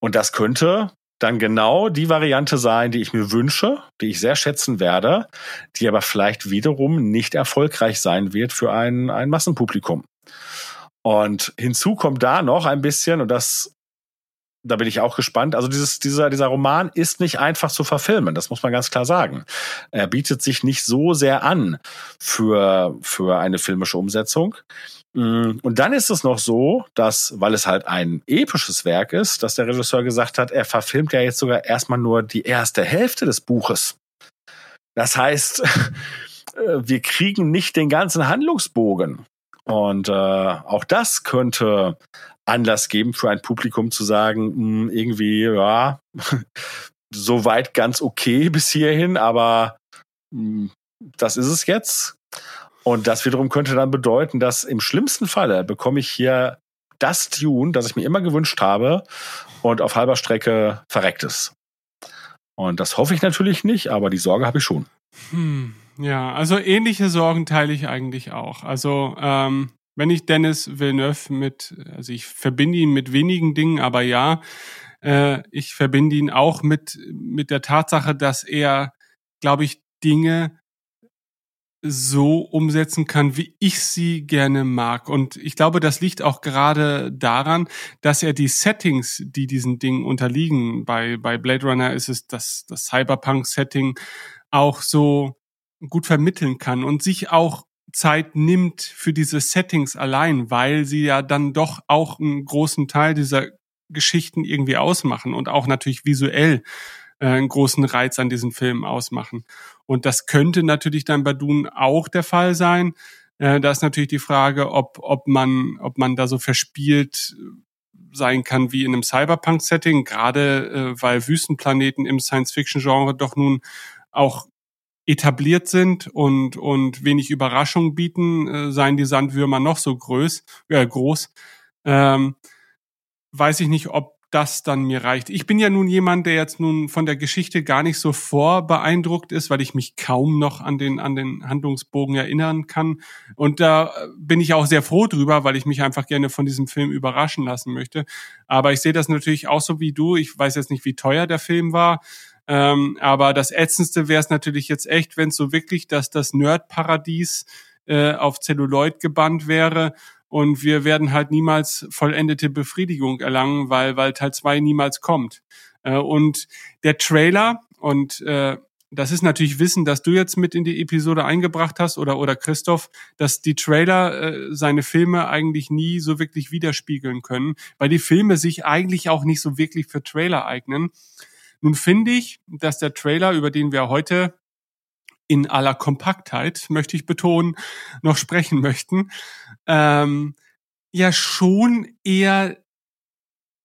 Und das könnte dann genau die Variante sein, die ich mir wünsche, die ich sehr schätzen werde, die aber vielleicht wiederum nicht erfolgreich sein wird für ein, ein Massenpublikum. Und hinzu kommt da noch ein bisschen, und das da bin ich auch gespannt. Also dieses, dieser, dieser Roman ist nicht einfach zu verfilmen, das muss man ganz klar sagen. Er bietet sich nicht so sehr an für, für eine filmische Umsetzung. Mm, und dann ist es noch so, dass, weil es halt ein episches Werk ist, dass der Regisseur gesagt hat, er verfilmt ja jetzt sogar erstmal nur die erste Hälfte des Buches. Das heißt, wir kriegen nicht den ganzen Handlungsbogen. Und äh, auch das könnte Anlass geben für ein Publikum zu sagen, mh, hm, irgendwie, ja, soweit ganz okay bis hierhin, aber mh, hm, das ist es jetzt. Und das wiederum könnte dann bedeuten, dass im schlimmsten Falle bekomme ich hier das Tune, das ich mir immer gewünscht habe und auf halber Strecke verreckt es. Und das hoffe ich natürlich nicht, aber die Sorge habe ich schon. Hm, ja, also ähnliche Sorgen teile ich eigentlich auch. Also ähm, wenn ich Dennis Villeneuve mit, also ich verbinde ihn mit wenigen Dingen, aber ja, äh, ich verbinde ihn auch mit, mit der Tatsache, dass er, glaube ich, Dinge so umsetzen kann, wie ich sie gerne mag. Und ich glaube, das liegt auch gerade daran, dass er die Settings, die diesen Dingen unterliegen, bei, bei Blade Runner ist es das, das Cyberpunk-Setting, auch so gut vermitteln kann und sich auch Zeit nimmt für diese Settings allein, weil sie ja dann doch auch einen großen Teil dieser Geschichten irgendwie ausmachen und auch natürlich visuell äh, einen großen Reiz an diesen Filmen ausmachen. Und das könnte natürlich dann bei Dune auch der Fall sein. Äh, da ist natürlich die Frage, ob, ob man, ob man da so verspielt sein kann wie in einem Cyberpunk-Setting, gerade äh, weil Wüstenplaneten im Science-Fiction-Genre doch nun auch etabliert sind und, und wenig Überraschung bieten, äh, seien die Sandwürmer noch so groß, äh, groß. Ähm, weiß ich nicht, ob das dann mir reicht. Ich bin ja nun jemand, der jetzt nun von der Geschichte gar nicht so vorbeeindruckt ist, weil ich mich kaum noch an den, an den Handlungsbogen erinnern kann. Und da bin ich auch sehr froh drüber, weil ich mich einfach gerne von diesem Film überraschen lassen möchte. Aber ich sehe das natürlich auch so wie du. Ich weiß jetzt nicht, wie teuer der Film war. Ähm, aber das Ätzendste wäre es natürlich jetzt echt, wenn es so wirklich, dass das Nerd-Paradies äh, auf Celluloid gebannt wäre und wir werden halt niemals vollendete Befriedigung erlangen, weil, weil Teil zwei niemals kommt. Äh, und der Trailer, und äh, das ist natürlich Wissen, dass du jetzt mit in die Episode eingebracht hast oder, oder Christoph, dass die Trailer äh, seine Filme eigentlich nie so wirklich widerspiegeln können, weil die Filme sich eigentlich auch nicht so wirklich für Trailer eignen. Nun finde ich, dass der Trailer, über den wir heute in aller Kompaktheit, möchte ich betonen, noch sprechen möchten, ähm, ja schon eher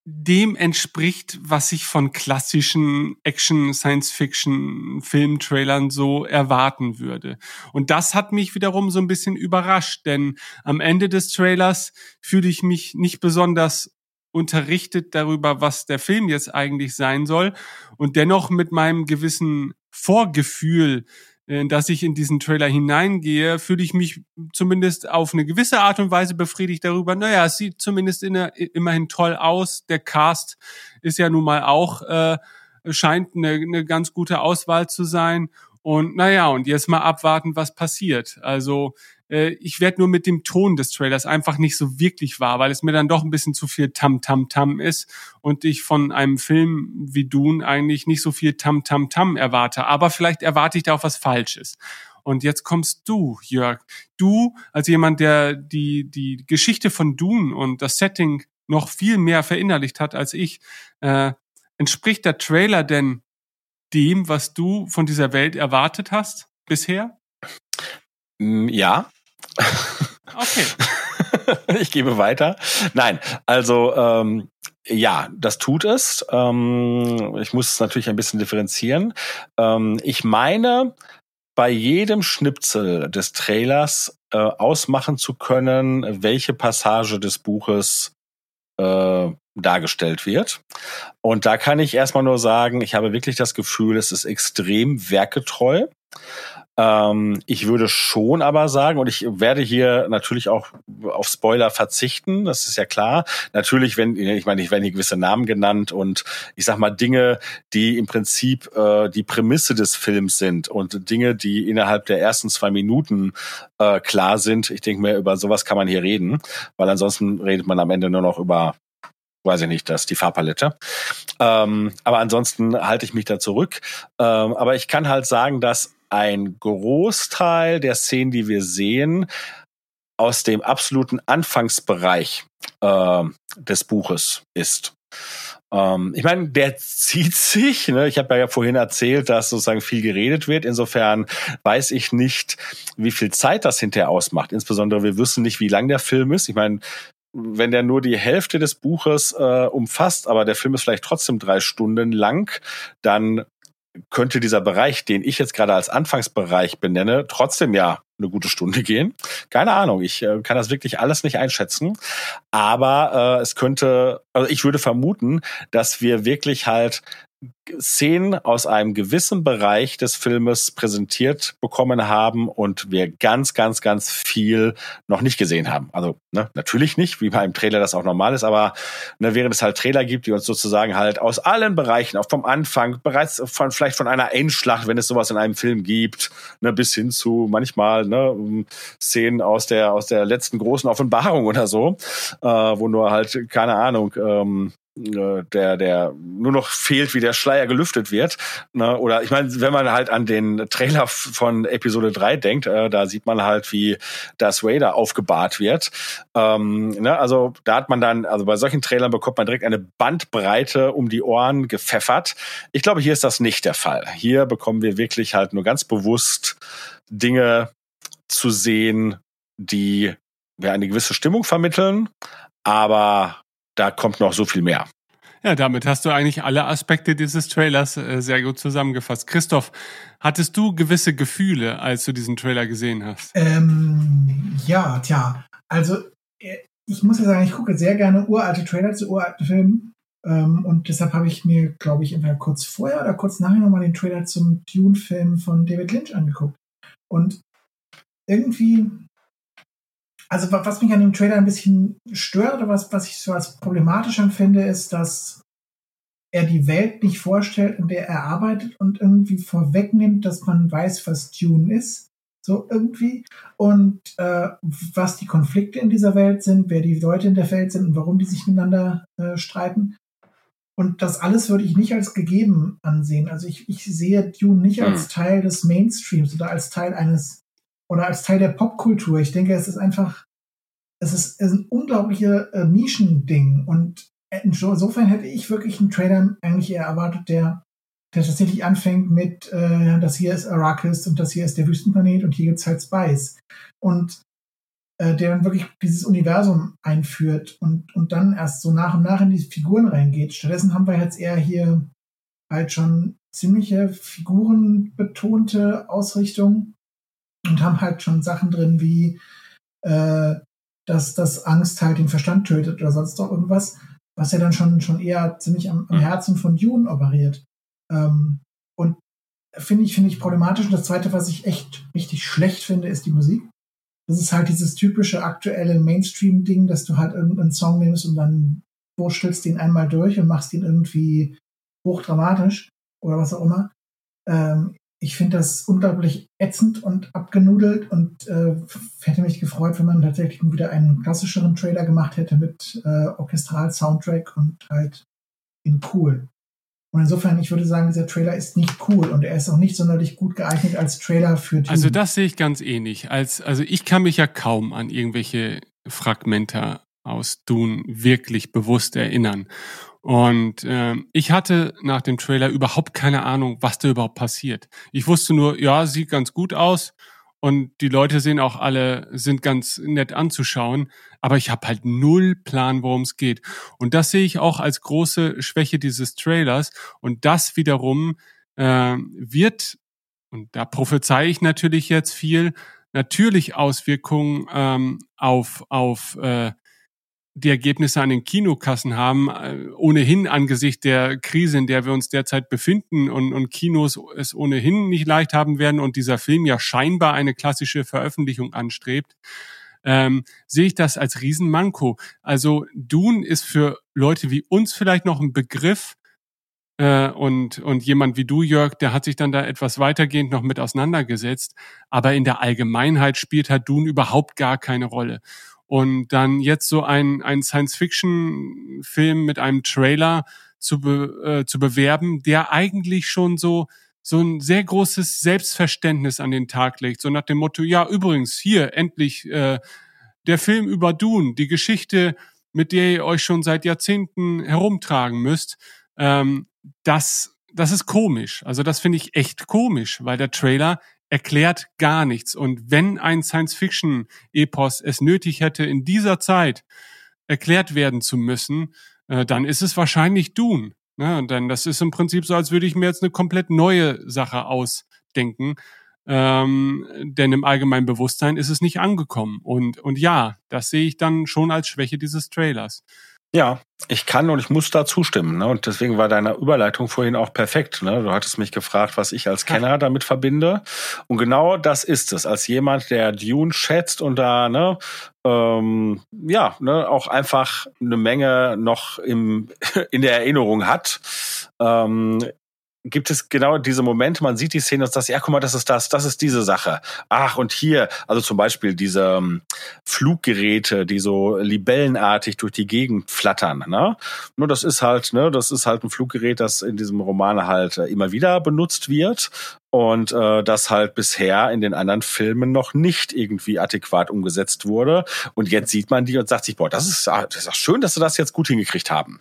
dem entspricht, was ich von klassischen Action, Science-Fiction, Filmtrailern so erwarten würde. Und das hat mich wiederum so ein bisschen überrascht, denn am Ende des Trailers fühle ich mich nicht besonders unterrichtet darüber, was der Film jetzt eigentlich sein soll und dennoch mit meinem gewissen Vorgefühl, äh, dass ich in diesen Trailer hineingehe, fühle ich mich zumindest auf eine gewisse Art und Weise befriedigt darüber. Naja, es sieht zumindest in der, immerhin toll aus. Der Cast ist ja nun mal auch, äh, scheint eine, eine ganz gute Auswahl zu sein. Und naja, und jetzt mal abwarten, was passiert. Also äh, ich werde nur mit dem Ton des Trailers einfach nicht so wirklich wahr, weil es mir dann doch ein bisschen zu viel Tam Tam Tam ist und ich von einem Film wie Dune eigentlich nicht so viel Tam Tam Tam erwarte. Aber vielleicht erwarte ich da auch was Falsches. Und jetzt kommst du, Jörg. Du als jemand, der die, die Geschichte von Dune und das Setting noch viel mehr verinnerlicht hat als ich, äh, entspricht der Trailer denn dem, was du von dieser Welt erwartet hast bisher? Mm, ja, Okay. ich gebe weiter. Nein, also ähm, ja, das tut es. Ähm, ich muss es natürlich ein bisschen differenzieren. Ähm, ich meine, bei jedem Schnipsel des Trailers äh, ausmachen zu können, welche Passage des Buches äh, dargestellt wird. Und da kann ich erstmal nur sagen, ich habe wirklich das Gefühl, es ist extrem werketreu. Ähm, ich würde schon aber sagen, und ich werde hier natürlich auch auf Spoiler verzichten, das ist ja klar. Natürlich, wenn, ich meine, ich werden hier gewisse Namen genannt und ich sag mal Dinge, die im Prinzip äh, die Prämisse des Films sind und Dinge, die innerhalb der ersten zwei Minuten äh, klar sind. Ich denke mir, über sowas kann man hier reden, weil ansonsten redet man am Ende nur noch über weiß ich nicht, das die Farbpalette. Ähm, aber ansonsten halte ich mich da zurück. Ähm, aber ich kann halt sagen, dass ein Großteil der Szenen, die wir sehen, aus dem absoluten Anfangsbereich äh, des Buches ist. Ähm, ich meine, der zieht sich. Ne? Ich habe ja vorhin erzählt, dass sozusagen viel geredet wird. Insofern weiß ich nicht, wie viel Zeit das hinterher ausmacht. Insbesondere wir wissen nicht, wie lang der Film ist. Ich meine, wenn der nur die Hälfte des Buches äh, umfasst, aber der Film ist vielleicht trotzdem drei Stunden lang, dann könnte dieser Bereich, den ich jetzt gerade als Anfangsbereich benenne, trotzdem ja eine gute Stunde gehen. Keine Ahnung, ich äh, kann das wirklich alles nicht einschätzen. Aber äh, es könnte, also ich würde vermuten, dass wir wirklich halt Szenen aus einem gewissen Bereich des Filmes präsentiert bekommen haben und wir ganz, ganz, ganz viel noch nicht gesehen haben. Also ne, natürlich nicht, wie beim Trailer das auch normal ist, aber ne, während es halt Trailer gibt, die uns sozusagen halt aus allen Bereichen, auch vom Anfang, bereits von vielleicht von einer Endschlacht, wenn es sowas in einem Film gibt, ne, bis hin zu manchmal ne, Szenen aus der aus der letzten großen Offenbarung oder so, äh, wo nur halt keine Ahnung ähm, äh, der, der nur noch fehlt, wie der Schleier gelüftet wird. Ne? Oder ich meine, wenn man halt an den Trailer von Episode 3 denkt, äh, da sieht man halt, wie das Vader aufgebahrt wird. Ähm, ne? Also da hat man dann, also bei solchen Trailern bekommt man direkt eine Bandbreite um die Ohren gepfeffert. Ich glaube, hier ist das nicht der Fall. Hier bekommen wir wirklich halt nur ganz bewusst Dinge zu sehen, die wir eine gewisse Stimmung vermitteln, aber da kommt noch so viel mehr. Ja, damit hast du eigentlich alle Aspekte dieses Trailers äh, sehr gut zusammengefasst. Christoph, hattest du gewisse Gefühle, als du diesen Trailer gesehen hast? Ähm, ja, tja. Also, äh, ich muss ja sagen, ich gucke sehr gerne uralte Trailer zu uralten Filmen. Ähm, und deshalb habe ich mir, glaube ich, entweder kurz vorher oder kurz nachher nochmal den Trailer zum Dune-Film von David Lynch angeguckt. Und irgendwie also was mich an dem Trailer ein bisschen stört oder was, was ich so als problematisch empfinde, ist, dass er die Welt nicht vorstellt, in der er arbeitet und irgendwie vorwegnimmt, dass man weiß, was Dune ist. So irgendwie. Und äh, was die Konflikte in dieser Welt sind, wer die Leute in der Welt sind und warum die sich miteinander äh, streiten. Und das alles würde ich nicht als gegeben ansehen. Also ich, ich sehe Dune nicht als hm. Teil des Mainstreams oder als Teil eines oder als Teil der Popkultur. Ich denke, es ist einfach, es ist, es ist ein unglaublicher äh, Nischending. Und insofern hätte ich wirklich einen Trailer eigentlich eher erwartet, der, der tatsächlich anfängt mit, äh, das hier ist Arrakis und das hier ist der Wüstenplanet und hier gibt's halt Spice. Und äh, der dann wirklich dieses Universum einführt und, und dann erst so nach und nach in die Figuren reingeht. Stattdessen haben wir jetzt eher hier halt schon ziemliche figurenbetonte Ausrichtung und haben halt schon Sachen drin wie, äh, dass, dass Angst halt den Verstand tötet oder sonst noch irgendwas, was ja dann schon, schon eher ziemlich am, am mhm. Herzen von Dune operiert. Ähm, und finde ich, finde ich problematisch. Und das zweite, was ich echt richtig schlecht finde, ist die Musik. Das ist halt dieses typische aktuelle Mainstream-Ding, dass du halt irgendeinen Song nimmst und dann wurstelst den einmal durch und machst ihn irgendwie hochdramatisch oder was auch immer. Ähm, ich finde das unglaublich ätzend und abgenudelt und äh, hätte mich gefreut, wenn man tatsächlich wieder einen klassischeren Trailer gemacht hätte mit äh, Orchestral-Soundtrack und halt in cool. Und insofern, ich würde sagen, dieser Trailer ist nicht cool und er ist auch nicht sonderlich gut geeignet als Trailer für Dune. Also das sehe ich ganz ähnlich. Als, also ich kann mich ja kaum an irgendwelche Fragmente aus Dune wirklich bewusst erinnern. Und äh, ich hatte nach dem Trailer überhaupt keine Ahnung, was da überhaupt passiert. Ich wusste nur, ja, sieht ganz gut aus und die Leute sehen auch alle, sind ganz nett anzuschauen, aber ich habe halt null Plan, worum es geht. Und das sehe ich auch als große Schwäche dieses Trailers. Und das wiederum äh, wird, und da prophezei ich natürlich jetzt viel, natürlich Auswirkungen ähm, auf, auf äh, die Ergebnisse an den Kinokassen haben, äh, ohnehin angesichts der Krise, in der wir uns derzeit befinden und, und Kinos es ohnehin nicht leicht haben werden und dieser Film ja scheinbar eine klassische Veröffentlichung anstrebt, ähm, sehe ich das als Riesenmanko. Also Dune ist für Leute wie uns vielleicht noch ein Begriff, äh, und, und jemand wie du, Jörg, der hat sich dann da etwas weitergehend noch mit auseinandergesetzt. Aber in der Allgemeinheit spielt halt Dune überhaupt gar keine Rolle. Und dann jetzt so ein, ein Science-Fiction-Film mit einem Trailer zu, be, äh, zu bewerben, der eigentlich schon so, so ein sehr großes Selbstverständnis an den Tag legt. So nach dem Motto, ja, übrigens, hier, endlich äh, der Film über Dune, die Geschichte, mit der ihr euch schon seit Jahrzehnten herumtragen müsst. Ähm, das, das ist komisch. Also das finde ich echt komisch, weil der Trailer erklärt gar nichts. Und wenn ein Science-Fiction-Epos es nötig hätte, in dieser Zeit erklärt werden zu müssen, äh, dann ist es wahrscheinlich Dune. Ne? Dann, das ist im Prinzip so, als würde ich mir jetzt eine komplett neue Sache ausdenken. Ähm, denn im allgemeinen Bewusstsein ist es nicht angekommen. Und, und ja, das sehe ich dann schon als Schwäche dieses Trailers. Ja, ich kann und ich muss da zustimmen. Ne? Und deswegen war deine Überleitung vorhin auch perfekt. Ne? Du hattest mich gefragt, was ich als Kenner damit verbinde. Und genau das ist es. Als jemand, der Dune schätzt und da ne, ähm, ja ne, auch einfach eine Menge noch im, in der Erinnerung hat, ähm, gibt es genau diese Momente, man sieht die Szene und sagt, ja, guck mal, das ist das, das ist diese Sache. Ach, und hier, also zum Beispiel diese um, Fluggeräte, die so libellenartig durch die Gegend flattern, ne? Nur das ist halt, ne, das ist halt ein Fluggerät, das in diesem Roman halt äh, immer wieder benutzt wird und äh, das halt bisher in den anderen Filmen noch nicht irgendwie adäquat umgesetzt wurde. Und jetzt sieht man die und sagt sich, boah, das ist, das ist auch schön, dass sie das jetzt gut hingekriegt haben.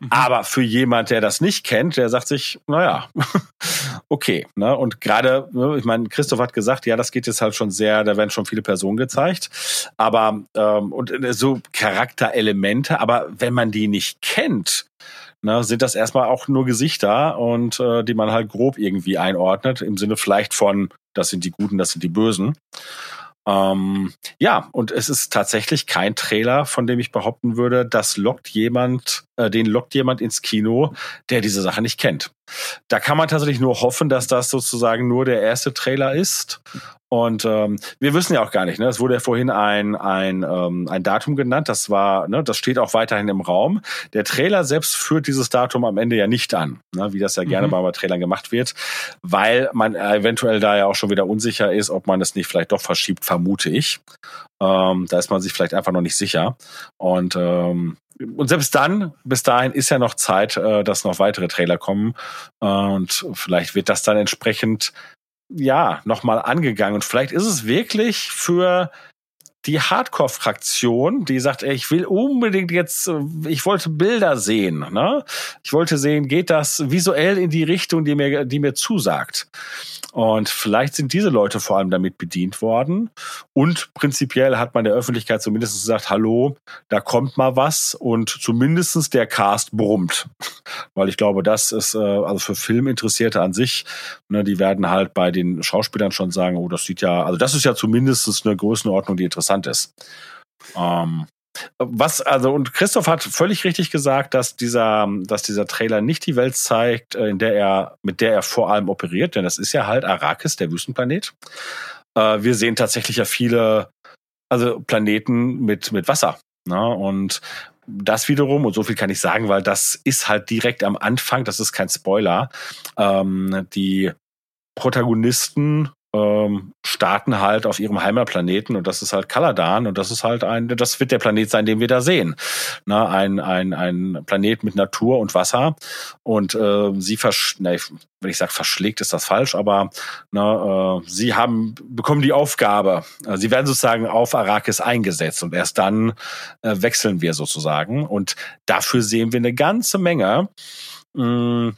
Mhm. Aber für jemand, der das nicht kennt, der sagt sich, naja, okay. Ne? Und gerade, ne, ich meine, Christoph hat gesagt, ja, das geht jetzt halt schon sehr, da werden schon viele Personen gezeigt. Aber ähm, und äh, so Charakterelemente, aber wenn man die nicht kennt, ne, sind das erstmal auch nur Gesichter und äh, die man halt grob irgendwie einordnet, im Sinne vielleicht von, das sind die Guten, das sind die Bösen. Ähm, ja, und es ist tatsächlich kein Trailer, von dem ich behaupten würde, das lockt jemand, äh, den lockt jemand ins Kino, der diese Sache nicht kennt. Da kann man tatsächlich nur hoffen, dass das sozusagen nur der erste Trailer ist und ähm, wir wissen ja auch gar nicht, ne? Es wurde ja vorhin ein, ein, ähm, ein Datum genannt, das war, ne, das steht auch weiterhin im Raum. Der Trailer selbst führt dieses Datum am Ende ja nicht an, ne? wie das ja gerne mhm. mal bei Trailern gemacht wird, weil man eventuell da ja auch schon wieder unsicher ist, ob man es nicht vielleicht doch verschiebt, vermute ich. Ähm, da ist man sich vielleicht einfach noch nicht sicher. Und ähm, und selbst dann, bis dahin ist ja noch Zeit, äh, dass noch weitere Trailer kommen. Äh, und vielleicht wird das dann entsprechend ja, nochmal angegangen. Und vielleicht ist es wirklich für die Hardcore-Fraktion, die sagt, ich will unbedingt jetzt, äh, ich wollte Bilder sehen, ne? Ich wollte sehen, geht das visuell in die Richtung, die mir, die mir zusagt. Und vielleicht sind diese Leute vor allem damit bedient worden. Und prinzipiell hat man der Öffentlichkeit zumindest gesagt, hallo, da kommt mal was und zumindestens der Cast brummt. Weil ich glaube, das ist, äh, also für Filminteressierte an sich, ne, die werden halt bei den Schauspielern schon sagen, oh, das sieht ja, also das ist ja zumindest eine Größenordnung, die interessant ist. Ähm, was, also, und Christoph hat völlig richtig gesagt, dass dieser, dass dieser Trailer nicht die Welt zeigt, äh, in der er, mit der er vor allem operiert, denn das ist ja halt Arrakis, der Wüstenplanet. Äh, wir sehen tatsächlich ja viele, also Planeten mit, mit Wasser. Ne? Und das wiederum, und so viel kann ich sagen, weil das ist halt direkt am Anfang, das ist kein Spoiler, ähm, die Protagonisten ähm, starten halt auf ihrem Heimatplaneten und das ist halt Kaladan und das ist halt ein, das wird der Planet sein, den wir da sehen. Na, ein, ein, ein Planet mit Natur und Wasser und äh, sie versch ne, wenn ich sage verschlägt, ist das falsch, aber na, äh, sie haben bekommen die Aufgabe, äh, sie werden sozusagen auf Arrakis eingesetzt und erst dann äh, wechseln wir sozusagen und dafür sehen wir eine ganze Menge mh,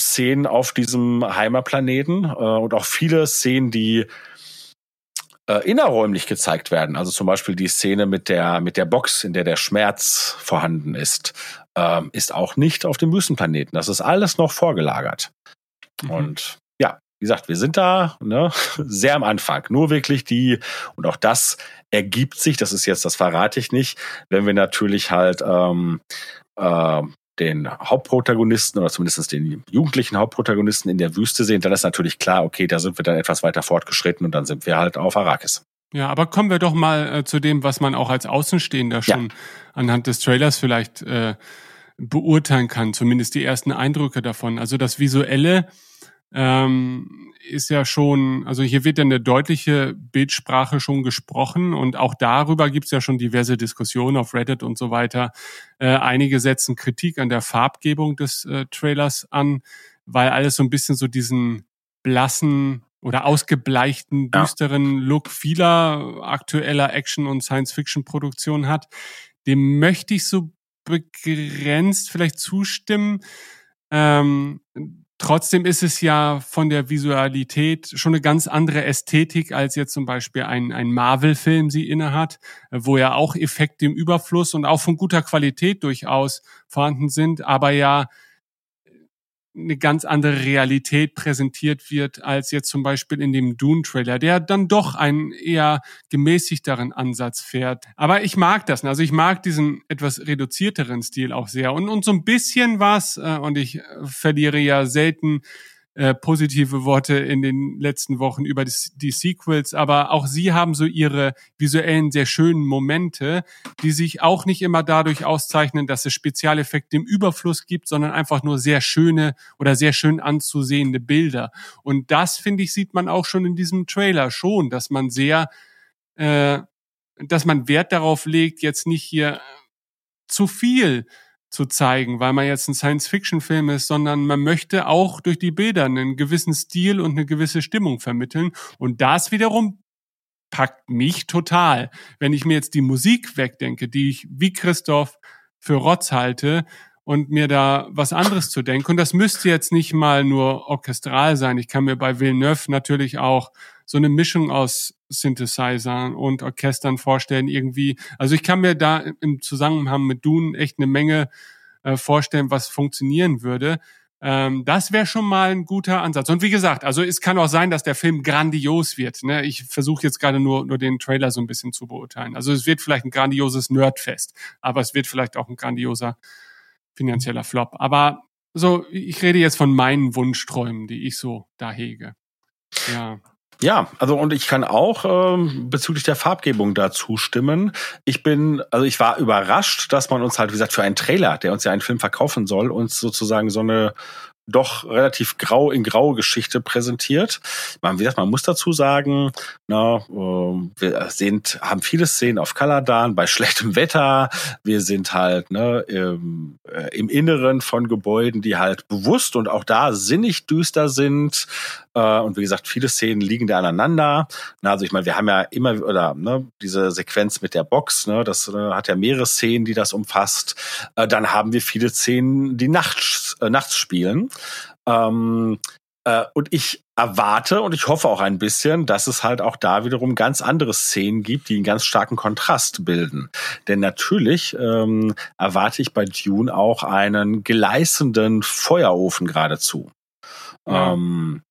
Szenen auf diesem Heimatplaneten äh, und auch viele Szenen, die äh, innerräumlich gezeigt werden. Also zum Beispiel die Szene mit der mit der Box, in der der Schmerz vorhanden ist, ähm, ist auch nicht auf dem Wüstenplaneten. Das ist alles noch vorgelagert. Mhm. Und ja, wie gesagt, wir sind da ne, sehr am Anfang. Nur wirklich die und auch das ergibt sich. Das ist jetzt, das verrate ich nicht, wenn wir natürlich halt ähm, äh, den Hauptprotagonisten oder zumindest den jugendlichen Hauptprotagonisten in der Wüste sehen, dann ist natürlich klar, okay, da sind wir dann etwas weiter fortgeschritten und dann sind wir halt auf Arrakis. Ja, aber kommen wir doch mal äh, zu dem, was man auch als Außenstehender schon ja. anhand des Trailers vielleicht äh, beurteilen kann, zumindest die ersten Eindrücke davon. Also das Visuelle ähm, ist ja schon, also hier wird ja eine deutliche Bildsprache schon gesprochen und auch darüber gibt's ja schon diverse Diskussionen auf Reddit und so weiter. Äh, einige setzen Kritik an der Farbgebung des äh, Trailers an, weil alles so ein bisschen so diesen blassen oder ausgebleichten, düsteren ja. Look vieler aktueller Action- und Science-Fiction-Produktionen hat. Dem möchte ich so begrenzt vielleicht zustimmen. Ähm, Trotzdem ist es ja von der Visualität schon eine ganz andere Ästhetik, als jetzt zum Beispiel ein, ein Marvel-Film sie innehat, wo ja auch Effekte im Überfluss und auch von guter Qualität durchaus vorhanden sind, aber ja eine ganz andere Realität präsentiert wird als jetzt zum Beispiel in dem Dune-Trailer, der dann doch einen eher gemäßigteren Ansatz fährt. Aber ich mag das. Also ich mag diesen etwas reduzierteren Stil auch sehr. Und, und so ein bisschen was, äh, und ich verliere ja selten äh, positive Worte in den letzten Wochen über die, die, Sequels, aber auch sie haben so ihre visuellen sehr schönen Momente, die sich auch nicht immer dadurch auszeichnen, dass es Spezialeffekte im Überfluss gibt, sondern einfach nur sehr schöne oder sehr schön anzusehende Bilder. Und das finde ich sieht man auch schon in diesem Trailer schon, dass man sehr, äh, dass man Wert darauf legt, jetzt nicht hier zu viel zu zeigen, weil man jetzt ein Science-Fiction-Film ist, sondern man möchte auch durch die Bilder einen gewissen Stil und eine gewisse Stimmung vermitteln. Und das wiederum packt mich total. Wenn ich mir jetzt die Musik wegdenke, die ich wie Christoph für Rotz halte und mir da was anderes zu denken. Und das müsste jetzt nicht mal nur orchestral sein. Ich kann mir bei Villeneuve natürlich auch so eine Mischung aus Synthesizern und Orchestern vorstellen irgendwie. Also ich kann mir da im Zusammenhang mit Dune echt eine Menge äh, vorstellen, was funktionieren würde. Ähm, das wäre schon mal ein guter Ansatz. Und wie gesagt, also es kann auch sein, dass der Film grandios wird. Ne? Ich versuche jetzt gerade nur, nur den Trailer so ein bisschen zu beurteilen. Also es wird vielleicht ein grandioses Nerdfest, aber es wird vielleicht auch ein grandioser finanzieller Flop. Aber so, ich rede jetzt von meinen Wunschträumen, die ich so da hege. Ja. Ja, also und ich kann auch ähm, bezüglich der Farbgebung dazu stimmen. Ich bin, also ich war überrascht, dass man uns halt, wie gesagt, für einen Trailer, der uns ja einen Film verkaufen soll, uns sozusagen so eine doch relativ grau in grau Geschichte präsentiert. Man, wie gesagt, man muss dazu sagen, na, äh, wir sind, haben viele Szenen auf Kaladan bei schlechtem Wetter. Wir sind halt ne, im, äh, im Inneren von Gebäuden, die halt bewusst und auch da sinnig düster sind. Äh, und wie gesagt, viele Szenen liegen da aneinander. Na, also ich meine, wir haben ja immer oder ne, diese Sequenz mit der Box, ne, das äh, hat ja mehrere Szenen, die das umfasst. Äh, dann haben wir viele Szenen, die nachts, äh, nachts spielen. Ähm, äh, und ich erwarte und ich hoffe auch ein bisschen, dass es halt auch da wiederum ganz andere Szenen gibt, die einen ganz starken Kontrast bilden. Denn natürlich ähm, erwarte ich bei Dune auch einen gleißenden Feuerofen geradezu. Ja. Ähm,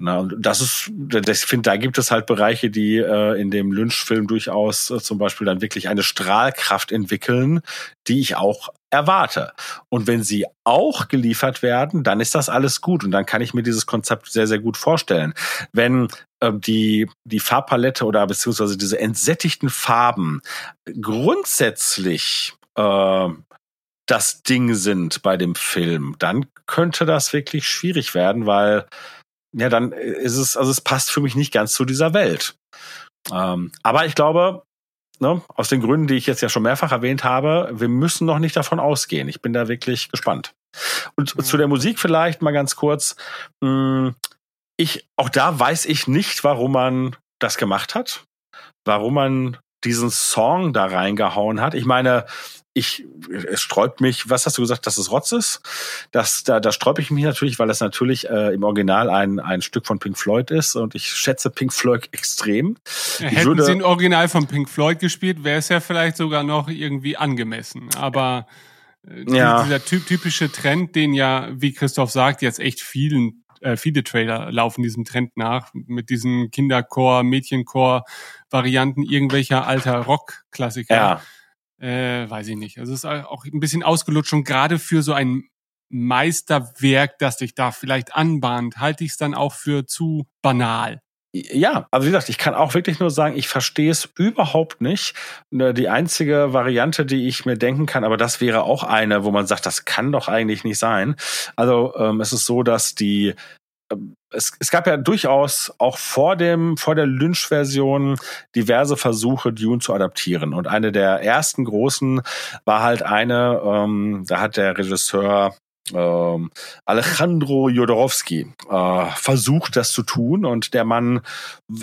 na, und das ist, ich finde, da gibt es halt Bereiche, die äh, in dem Lynch-Film durchaus äh, zum Beispiel dann wirklich eine Strahlkraft entwickeln, die ich auch erwarte. Und wenn sie auch geliefert werden, dann ist das alles gut und dann kann ich mir dieses Konzept sehr, sehr gut vorstellen. Wenn äh, die, die Farbpalette oder beziehungsweise diese entsättigten Farben grundsätzlich äh, das Ding sind bei dem Film, dann könnte das wirklich schwierig werden, weil ja, dann ist es, also es passt für mich nicht ganz zu dieser Welt. Ähm, aber ich glaube, ne, aus den Gründen, die ich jetzt ja schon mehrfach erwähnt habe, wir müssen noch nicht davon ausgehen. Ich bin da wirklich gespannt. Und mhm. zu der Musik vielleicht mal ganz kurz. Hm, ich, auch da weiß ich nicht, warum man das gemacht hat. Warum man diesen Song da reingehauen hat. Ich meine, ich, es sträubt mich, was hast du gesagt, dass es Rotz ist? Das, da, da sträube ich mich natürlich, weil das natürlich äh, im Original ein, ein Stück von Pink Floyd ist und ich schätze Pink Floyd extrem. Hätten würde, sie ein Original von Pink Floyd gespielt, wäre es ja vielleicht sogar noch irgendwie angemessen. Aber äh, ja. dieser typ, typische Trend, den ja, wie Christoph sagt, jetzt echt vielen äh, viele Trailer laufen diesem Trend nach, mit diesen Kinderchor, Mädchenchor-Varianten irgendwelcher alter Rock-Klassiker. Ja äh, weiß ich nicht. Also es ist auch ein bisschen ausgelutscht und gerade für so ein Meisterwerk, das sich da vielleicht anbahnt, halte ich es dann auch für zu banal. Ja, also wie gesagt, ich kann auch wirklich nur sagen, ich verstehe es überhaupt nicht. Ne, die einzige Variante, die ich mir denken kann, aber das wäre auch eine, wo man sagt, das kann doch eigentlich nicht sein. Also ähm, es ist so, dass die es, es gab ja durchaus auch vor dem vor der Lynch-Version diverse Versuche, Dune zu adaptieren. Und eine der ersten großen war halt eine, ähm, da hat der Regisseur ähm, Alejandro Jodorowsky äh, versucht, das zu tun. Und der Mann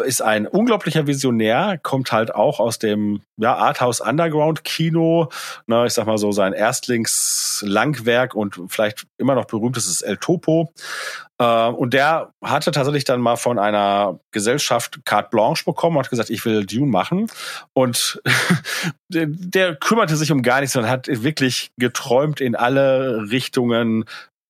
ist ein unglaublicher Visionär, kommt halt auch aus dem ja, Arthouse Underground Kino. Na, ich sag mal so, sein Erstlingslangwerk und vielleicht immer noch berühmtestes El Topo. Äh, und der hatte tatsächlich dann mal von einer Gesellschaft carte blanche bekommen und hat gesagt, ich will Dune machen. Und der, der kümmerte sich um gar nichts und hat wirklich geträumt in alle Richtungen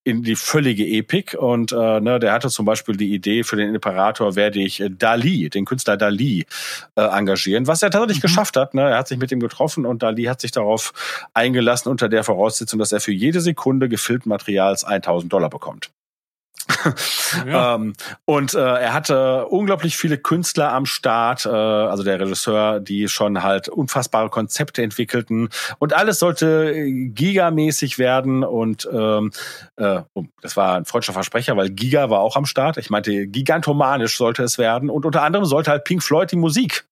in die völlige Epik und äh, ne, der hatte zum Beispiel die Idee für den Imperator werde ich äh, Dali, den Künstler Dali, äh, engagieren, was er tatsächlich mhm. geschafft hat. Ne? Er hat sich mit ihm getroffen und Dali hat sich darauf eingelassen unter der Voraussetzung, dass er für jede Sekunde gefilmten Materials 1000 Dollar bekommt. Ja. ähm, und äh, er hatte unglaublich viele Künstler am Start, äh, also der Regisseur, die schon halt unfassbare Konzepte entwickelten und alles sollte gigamäßig werden und ähm, äh, oh, das war ein freudscher Versprecher, weil Giga war auch am Start. Ich meinte, gigantomanisch sollte es werden und unter anderem sollte halt Pink Floyd die Musik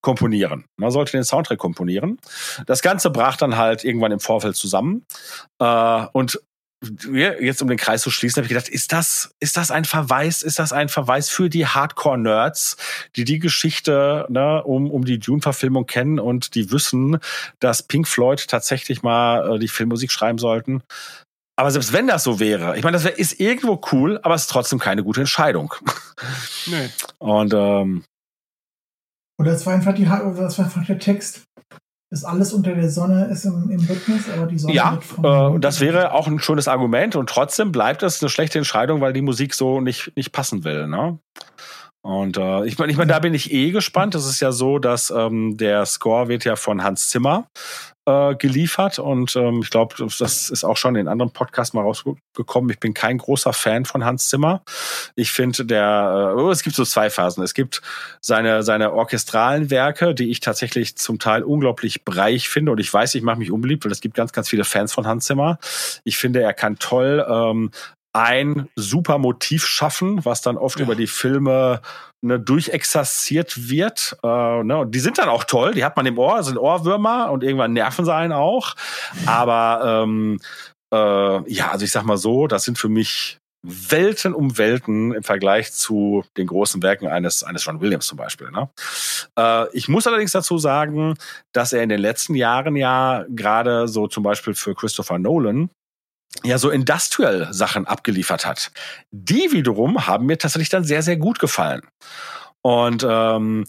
komponieren. Man sollte den Soundtrack komponieren. Das Ganze brach dann halt irgendwann im Vorfeld zusammen. Äh, und jetzt um den Kreis zu schließen, habe ich gedacht, ist das, ist das ein Verweis, ist das ein Verweis für die Hardcore-Nerds, die die Geschichte ne, um, um die Dune-Verfilmung kennen und die wissen, dass Pink Floyd tatsächlich mal äh, die Filmmusik schreiben sollten? Aber selbst wenn das so wäre, ich meine, das wär, ist irgendwo cool, aber es ist trotzdem keine gute Entscheidung. Nee. Und ähm, oder es war einfach die, das war einfach der Text ist alles unter der Sonne ist im, im Rhythmus, aber die Sonne ja, äh, das wäre auch ein schönes Argument und trotzdem bleibt es eine schlechte Entscheidung, weil die Musik so nicht nicht passen will. Ne? Und äh, ich meine, ich mein, da bin ich eh gespannt. Es ist ja so, dass ähm, der Score wird ja von Hans Zimmer äh, geliefert und ähm, ich glaube, das ist auch schon in anderen Podcasts mal rausgekommen. Ich bin kein großer Fan von Hans Zimmer. Ich finde, der äh, oh, es gibt so zwei Phasen. Es gibt seine seine orchestralen Werke, die ich tatsächlich zum Teil unglaublich breich finde und ich weiß, ich mache mich unbeliebt, weil es gibt ganz ganz viele Fans von Hans Zimmer. Ich finde, er kann toll ähm, ein super Motiv schaffen, was dann oft ja. über die Filme ne, durchexerziert wird. Äh, ne, und die sind dann auch toll, die hat man im Ohr, sind Ohrwürmer und irgendwann nerven sie einen auch. Aber ähm, äh, ja, also ich sag mal so, das sind für mich Welten um Welten im Vergleich zu den großen Werken eines, eines John Williams zum Beispiel. Ne? Äh, ich muss allerdings dazu sagen, dass er in den letzten Jahren ja gerade so zum Beispiel für Christopher Nolan ja so Industrial-Sachen abgeliefert hat. Die wiederum haben mir tatsächlich dann sehr, sehr gut gefallen. Und ähm,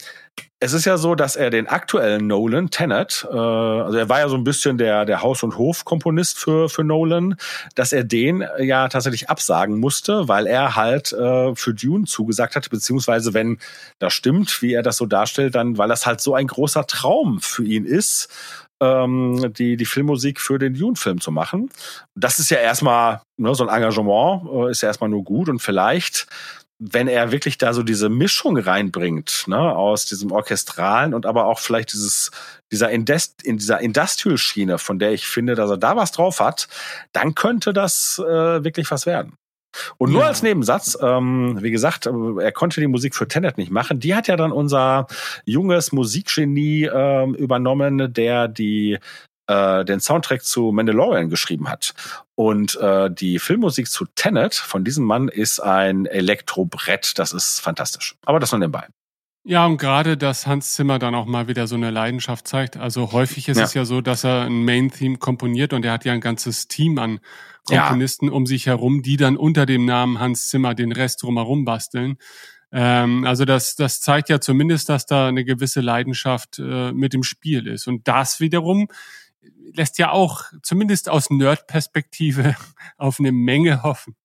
es ist ja so, dass er den aktuellen Nolan, Tenet, äh, also er war ja so ein bisschen der, der Haus- und Hof-Komponist für, für Nolan, dass er den ja tatsächlich absagen musste, weil er halt äh, für Dune zugesagt hat, beziehungsweise wenn das stimmt, wie er das so darstellt, dann, weil das halt so ein großer Traum für ihn ist, ähm, die, die Filmmusik für den Dune-Film zu machen. Das ist ja erstmal, ne, so ein Engagement äh, ist ja erstmal nur gut und vielleicht wenn er wirklich da so diese Mischung reinbringt, ne, aus diesem orchestralen und aber auch vielleicht dieses dieser Indest, in dieser Industrial-Schiene, von der ich finde, dass er da was drauf hat, dann könnte das äh, wirklich was werden. Und nur ja. als Nebensatz, ähm, wie gesagt, äh, er konnte die Musik für Tenet nicht machen. Die hat ja dann unser junges Musikgenie ähm, übernommen, der die äh, den Soundtrack zu Mandalorian geschrieben hat. Und äh, die Filmmusik zu Tenet von diesem Mann ist ein Elektrobrett. Das ist fantastisch. Aber das nur nebenbei. Ja, und gerade, dass Hans Zimmer dann auch mal wieder so eine Leidenschaft zeigt. Also häufig ist ja. es ja so, dass er ein Main-Theme komponiert und er hat ja ein ganzes Team an Komponisten ja. um sich herum, die dann unter dem Namen Hans Zimmer den Rest drumherum basteln. Ähm, also das, das zeigt ja zumindest, dass da eine gewisse Leidenschaft äh, mit im Spiel ist. Und das wiederum lässt ja auch zumindest aus Nerd-Perspektive auf eine Menge hoffen.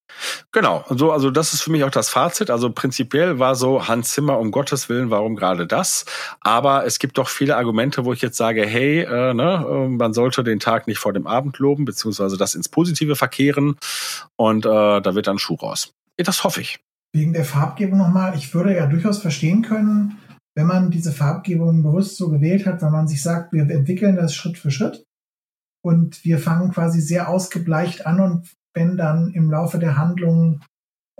Genau, so, also das ist für mich auch das Fazit. Also prinzipiell war so Hans Zimmer, um Gottes Willen, warum gerade das? Aber es gibt doch viele Argumente, wo ich jetzt sage, hey, äh, ne, äh, man sollte den Tag nicht vor dem Abend loben, beziehungsweise das ins Positive verkehren und äh, da wird dann Schuh raus. Das hoffe ich. Wegen der Farbgebung nochmal, ich würde ja durchaus verstehen können, wenn man diese Farbgebung bewusst so gewählt hat, wenn man sich sagt, wir entwickeln das Schritt für Schritt und wir fangen quasi sehr ausgebleicht an und wenn dann im Laufe der Handlung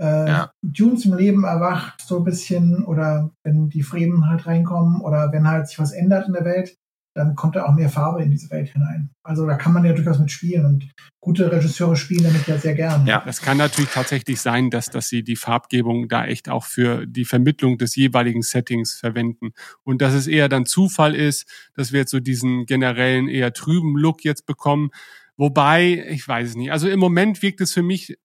äh, ja. Dune zum Leben erwacht, so ein bisschen, oder wenn die Fremen halt reinkommen oder wenn halt sich was ändert in der Welt, dann kommt da auch mehr Farbe in diese Welt hinein. Also da kann man ja durchaus mit spielen und gute Regisseure spielen damit ja sehr gern. Ja, es kann natürlich tatsächlich sein, dass, dass sie die Farbgebung da echt auch für die Vermittlung des jeweiligen Settings verwenden. Und dass es eher dann Zufall ist, dass wir jetzt so diesen generellen eher trüben Look jetzt bekommen. Wobei, ich weiß es nicht. Also im Moment wirkt es für mich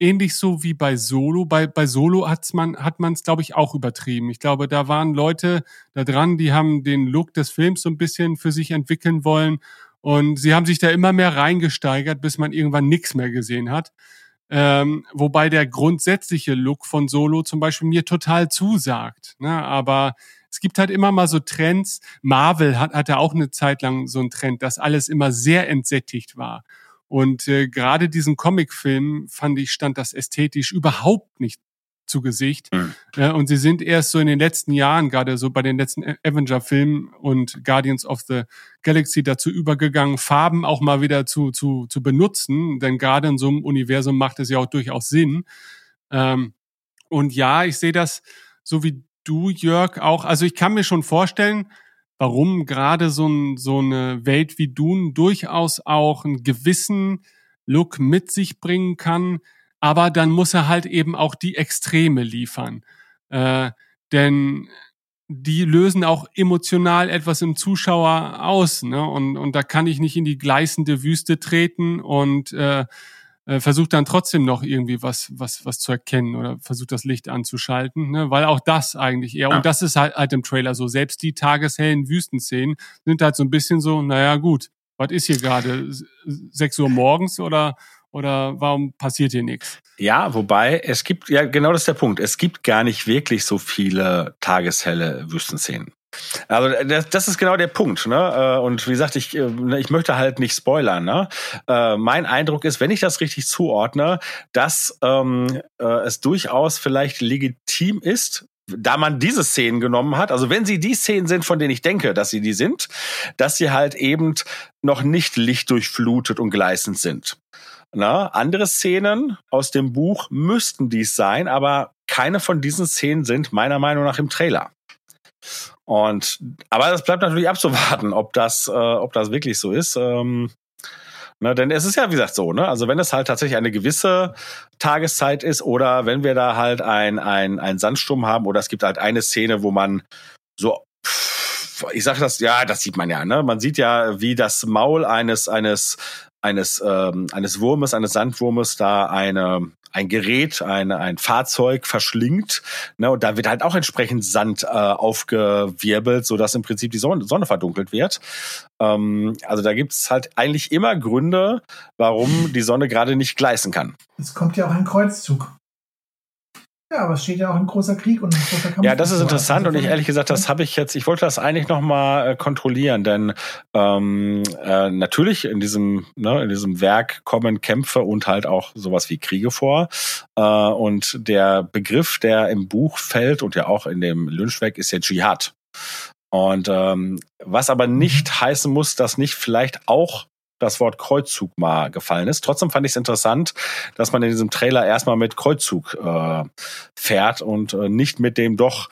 ähnlich so wie bei Solo. Bei, bei Solo hat's man, hat man es, glaube ich, auch übertrieben. Ich glaube, da waren Leute da dran, die haben den Look des Films so ein bisschen für sich entwickeln wollen. Und sie haben sich da immer mehr reingesteigert, bis man irgendwann nichts mehr gesehen hat. Ähm, wobei der grundsätzliche Look von Solo zum Beispiel mir total zusagt. Ne? Aber es gibt halt immer mal so Trends. Marvel hat, hatte auch eine Zeit lang so einen Trend, dass alles immer sehr entsättigt war. Und äh, gerade diesen Comicfilm fand ich, stand das ästhetisch überhaupt nicht zu Gesicht. Mhm. Ja, und sie sind erst so in den letzten Jahren, gerade so bei den letzten Avenger-Filmen und Guardians of the Galaxy dazu übergegangen, Farben auch mal wieder zu, zu, zu benutzen. Denn gerade in so einem Universum macht es ja auch durchaus Sinn. Ähm, und ja, ich sehe das so wie du, Jörg, auch. Also ich kann mir schon vorstellen, warum gerade so, ein, so eine Welt wie Dune durchaus auch einen gewissen Look mit sich bringen kann, aber dann muss er halt eben auch die Extreme liefern. Äh, denn die lösen auch emotional etwas im Zuschauer aus. Ne? Und, und da kann ich nicht in die gleißende Wüste treten und äh, äh, versucht dann trotzdem noch irgendwie was, was, was zu erkennen oder versucht das Licht anzuschalten, ne? weil auch das eigentlich eher, ja. und das ist halt, halt im Trailer so, selbst die tageshellen Wüstenszenen sind halt so ein bisschen so, naja gut, was ist hier gerade, sechs Uhr morgens oder oder warum passiert hier nichts? Ja, wobei es gibt, ja genau das ist der Punkt, es gibt gar nicht wirklich so viele tageshelle Wüstenszenen. Also das, das ist genau der Punkt. Ne? Äh, und wie gesagt, ich, äh, ich möchte halt nicht spoilern. Ne? Äh, mein Eindruck ist, wenn ich das richtig zuordne, dass ähm, es durchaus vielleicht legitim ist, da man diese Szenen genommen hat, also wenn sie die Szenen sind, von denen ich denke, dass sie die sind, dass sie halt eben noch nicht lichtdurchflutet und gleißend sind. Na, andere Szenen aus dem Buch müssten dies sein, aber keine von diesen Szenen sind meiner Meinung nach im Trailer. Und aber das bleibt natürlich abzuwarten, ob das, äh, ob das wirklich so ist. Ähm, Ne, denn es ist ja, wie gesagt, so, ne? Also wenn es halt tatsächlich eine gewisse Tageszeit ist oder wenn wir da halt ein, ein, ein Sandsturm haben oder es gibt halt eine Szene, wo man so ich sage das, ja, das sieht man ja, ne? Man sieht ja, wie das Maul eines eines eines ähm, eines Wurmes, eines Sandwurmes da eine ein Gerät, ein, ein Fahrzeug verschlingt. Ne, und da wird halt auch entsprechend Sand äh, aufgewirbelt, sodass im Prinzip die Sonne, Sonne verdunkelt wird. Ähm, also da gibt's halt eigentlich immer Gründe, warum die Sonne gerade nicht gleißen kann. Es kommt ja auch ein Kreuzzug. Ja, aber es steht ja auch ein großer Krieg und ein großer Kampf. Ja, das ist interessant und ich ehrlich gesagt, das habe ich jetzt, ich wollte das eigentlich nochmal äh, kontrollieren, denn ähm, äh, natürlich in diesem, ne, in diesem Werk kommen Kämpfe und halt auch sowas wie Kriege vor. Äh, und der Begriff, der im Buch fällt und ja auch in dem Lynchwerk, ist ja Dschihad. Und ähm, was aber nicht mhm. heißen muss, dass nicht vielleicht auch das Wort Kreuzzug mal gefallen ist. Trotzdem fand ich es interessant, dass man in diesem Trailer erstmal mit Kreuzzug äh, fährt und äh, nicht mit dem doch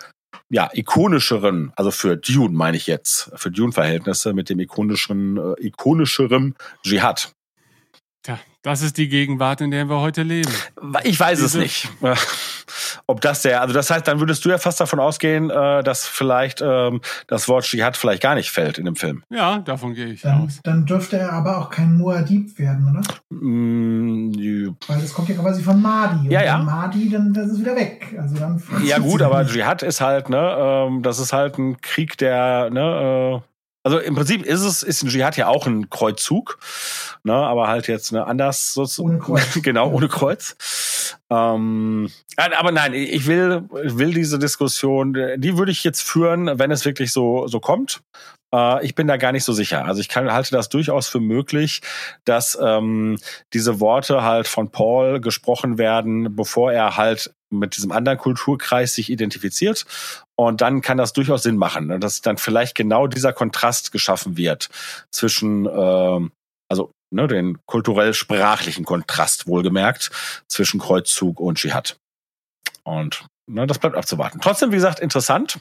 ja ikonischeren, also für Dune meine ich jetzt, für Dune-Verhältnisse mit dem ikonischeren, äh, ikonischeren Dschihad. Tja, das ist die Gegenwart, in der wir heute leben. Ich weiß Diese es nicht. Ob das der, also das heißt, dann würdest du ja fast davon ausgehen, äh, dass vielleicht ähm, das Wort Dschihad vielleicht gar nicht fällt in dem Film. Ja, davon gehe ich dann, aus. Dann dürfte er aber auch kein Muad'Dib werden, oder? Mm, ja. Weil das kommt ja quasi von Mahdi. Und ja, ja. Mahdi, dann das ist wieder weg. Also dann ja gut, aber Dschihad ist halt, ne, ähm, das ist halt ein Krieg, der, ne, äh, also im Prinzip ist es, ist ein Dschihad ja auch ein Kreuzzug, ne, aber halt jetzt ne, anders sozusagen. Ohne Kreuz. genau, ohne Kreuz. Ähm, aber nein, ich will, will diese Diskussion, die würde ich jetzt führen, wenn es wirklich so, so kommt. Äh, ich bin da gar nicht so sicher. Also ich kann, halte das durchaus für möglich, dass ähm, diese Worte halt von Paul gesprochen werden, bevor er halt mit diesem anderen Kulturkreis sich identifiziert. Und dann kann das durchaus Sinn machen, ne? dass dann vielleicht genau dieser Kontrast geschaffen wird zwischen, äh, also ne, den kulturell-sprachlichen Kontrast wohlgemerkt zwischen Kreuzzug und Dschihad. Und Ne, das bleibt abzuwarten. Trotzdem, wie gesagt, interessant.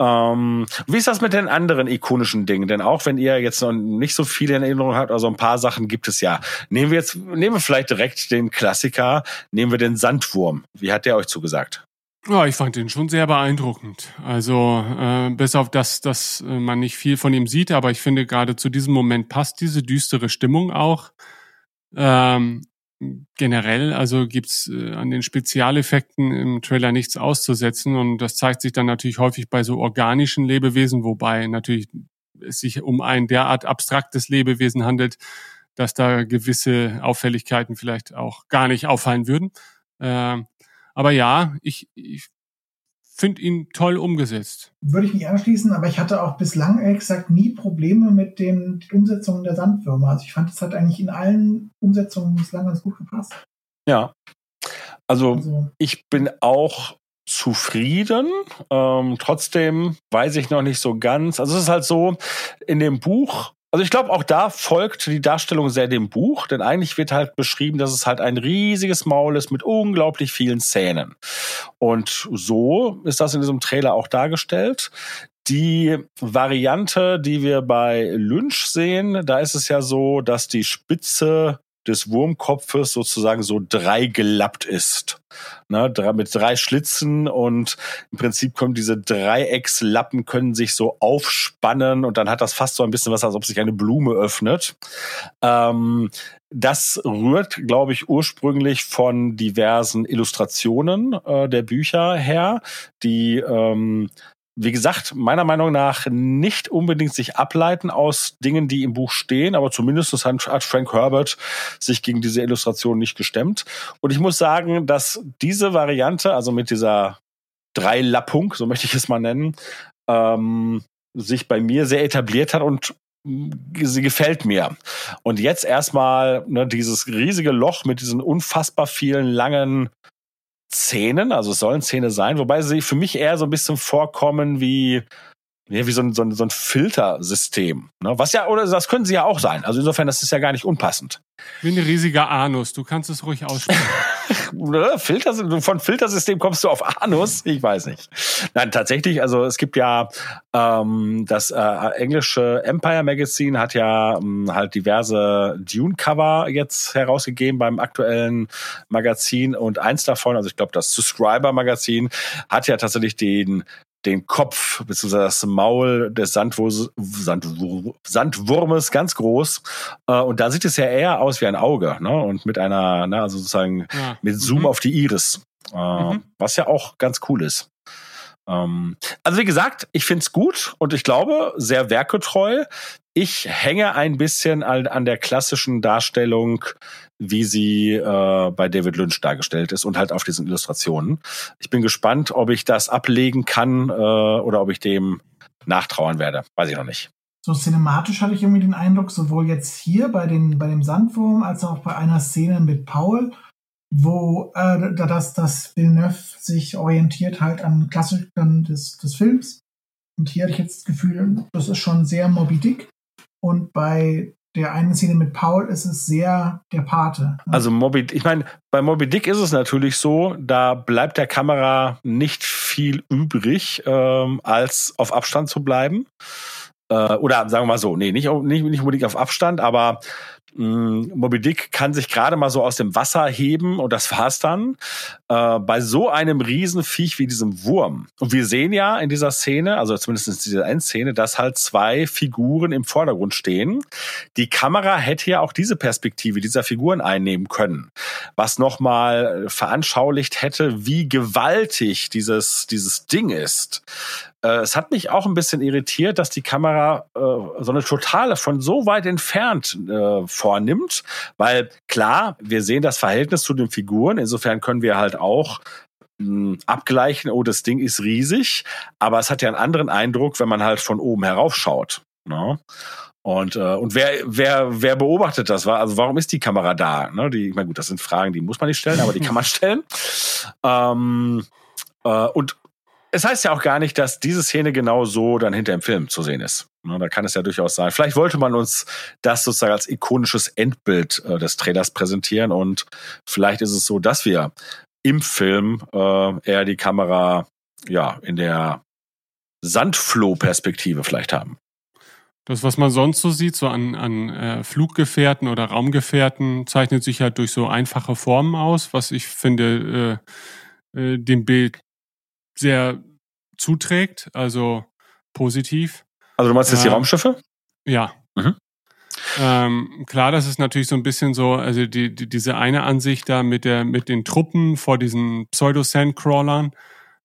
Ähm, wie ist das mit den anderen ikonischen Dingen? Denn auch wenn ihr jetzt noch nicht so viele in Erinnerung habt, also ein paar Sachen gibt es ja. Nehmen wir jetzt, nehmen wir vielleicht direkt den Klassiker, nehmen wir den Sandwurm. Wie hat der euch zugesagt? Ja, ich fand den schon sehr beeindruckend. Also äh, bis auf das, dass äh, man nicht viel von ihm sieht, aber ich finde gerade zu diesem Moment passt diese düstere Stimmung auch. Ähm, generell, also gibt's äh, an den Spezialeffekten im Trailer nichts auszusetzen und das zeigt sich dann natürlich häufig bei so organischen Lebewesen, wobei natürlich es sich um ein derart abstraktes Lebewesen handelt, dass da gewisse Auffälligkeiten vielleicht auch gar nicht auffallen würden. Ähm, aber ja, ich, ich finde ihn toll umgesetzt. Würde ich mich anschließen, aber ich hatte auch bislang ehrlich gesagt nie Probleme mit den Umsetzungen der Sandwürmer. Also ich fand, es hat eigentlich in allen Umsetzungen bislang ganz gut gepasst. Ja. Also, also ich bin auch zufrieden. Ähm, trotzdem weiß ich noch nicht so ganz. Also es ist halt so, in dem Buch also ich glaube, auch da folgt die Darstellung sehr dem Buch, denn eigentlich wird halt beschrieben, dass es halt ein riesiges Maul ist mit unglaublich vielen Zähnen. Und so ist das in diesem Trailer auch dargestellt. Die Variante, die wir bei Lynch sehen, da ist es ja so, dass die Spitze des Wurmkopfes sozusagen so drei gelappt ist. Ne, mit drei Schlitzen und im Prinzip können diese Dreieckslappen können sich so aufspannen und dann hat das fast so ein bisschen was, als ob sich eine Blume öffnet. Ähm, das rührt, glaube ich, ursprünglich von diversen Illustrationen äh, der Bücher her, die ähm, wie gesagt, meiner Meinung nach nicht unbedingt sich ableiten aus Dingen, die im Buch stehen, aber zumindest hat Frank Herbert sich gegen diese Illustration nicht gestemmt. Und ich muss sagen, dass diese Variante, also mit dieser Dreilappung, so möchte ich es mal nennen, ähm, sich bei mir sehr etabliert hat und sie gefällt mir. Und jetzt erstmal ne, dieses riesige Loch mit diesen unfassbar vielen langen Szenen, also es sollen Szene sein, wobei sie für mich eher so ein bisschen vorkommen wie ja, wie so ein, so ein, so ein Filtersystem. Ne? Was ja, oder das können sie ja auch sein. Also insofern, das ist ja gar nicht unpassend. Wie ein riesiger Anus, du kannst es ruhig aussprechen. Filter, von Filtersystem kommst du auf Anus? Ich weiß nicht. Nein, tatsächlich, also es gibt ja ähm, das äh, englische Empire Magazine hat ja ähm, halt diverse Dune-Cover jetzt herausgegeben beim aktuellen Magazin und eins davon, also ich glaube das Subscriber-Magazin, hat ja tatsächlich den den Kopf bzw. das Maul des Sandwur Sandwur Sandwurmes ganz groß. Äh, und da sieht es ja eher aus wie ein Auge, ne? Und mit einer, ne, also sozusagen ja. mit Zoom mhm. auf die Iris. Äh, mhm. Was ja auch ganz cool ist. Ähm, also wie gesagt, ich find's gut und ich glaube, sehr werketreu. Ich hänge ein bisschen an, an der klassischen Darstellung, wie sie äh, bei David Lynch dargestellt ist und halt auf diesen Illustrationen. Ich bin gespannt, ob ich das ablegen kann äh, oder ob ich dem nachtrauern werde. Weiß ich noch nicht. So cinematisch hatte ich irgendwie den Eindruck, sowohl jetzt hier bei, den, bei dem Sandwurm als auch bei einer Szene mit Paul, wo äh, das, das Villeneuve sich orientiert halt an Klassikern des, des Films. Und hier hatte ich jetzt das Gefühl, das ist schon sehr Moby Dick. Und bei der einen Szene mit Paul ist es sehr der Pate. Ne? Also Moby, ich meine, bei Moby Dick ist es natürlich so, da bleibt der Kamera nicht viel übrig, ähm, als auf Abstand zu bleiben. Äh, oder sagen wir mal so, nee, nicht, nicht, nicht unbedingt auf Abstand, aber Mm, Moby Dick kann sich gerade mal so aus dem Wasser heben und das war's dann. Äh, bei so einem Riesenviech wie diesem Wurm. Und wir sehen ja in dieser Szene, also zumindest in dieser Endszene, dass halt zwei Figuren im Vordergrund stehen. Die Kamera hätte ja auch diese Perspektive dieser Figuren einnehmen können, was nochmal veranschaulicht hätte, wie gewaltig dieses, dieses Ding ist. Äh, es hat mich auch ein bisschen irritiert, dass die Kamera äh, so eine totale von so weit entfernt äh, vornimmt, weil klar, wir sehen das Verhältnis zu den Figuren, insofern können wir halt auch mh, hm, abgleichen, oh, das Ding ist riesig, aber es hat ja einen anderen Eindruck, wenn man halt von oben heraufschaut. Ne? Und, äh, und wer, wer, wer beobachtet das? Also warum ist die Kamera da? Ne? Die, ich meine, gut, das sind Fragen, die muss man nicht stellen, aber die kann man stellen. Ähm, äh, und es heißt ja auch gar nicht, dass diese Szene genau so dann hinter dem Film zu sehen ist. Ne, da kann es ja durchaus sein. Vielleicht wollte man uns das sozusagen als ikonisches Endbild äh, des Trailers präsentieren und vielleicht ist es so, dass wir im Film äh, eher die Kamera ja in der Sandfloh-Perspektive vielleicht haben. Das, was man sonst so sieht, so an, an äh, Fluggefährten oder Raumgefährten, zeichnet sich halt durch so einfache Formen aus, was ich finde äh, äh, dem Bild sehr zuträgt, also positiv. Also du meinst jetzt die ähm, Raumschiffe? Ja. Mhm. Ähm, klar, das ist natürlich so ein bisschen so, also die, die, diese eine Ansicht da mit der mit den Truppen vor diesen Pseudo-Sandcrawlern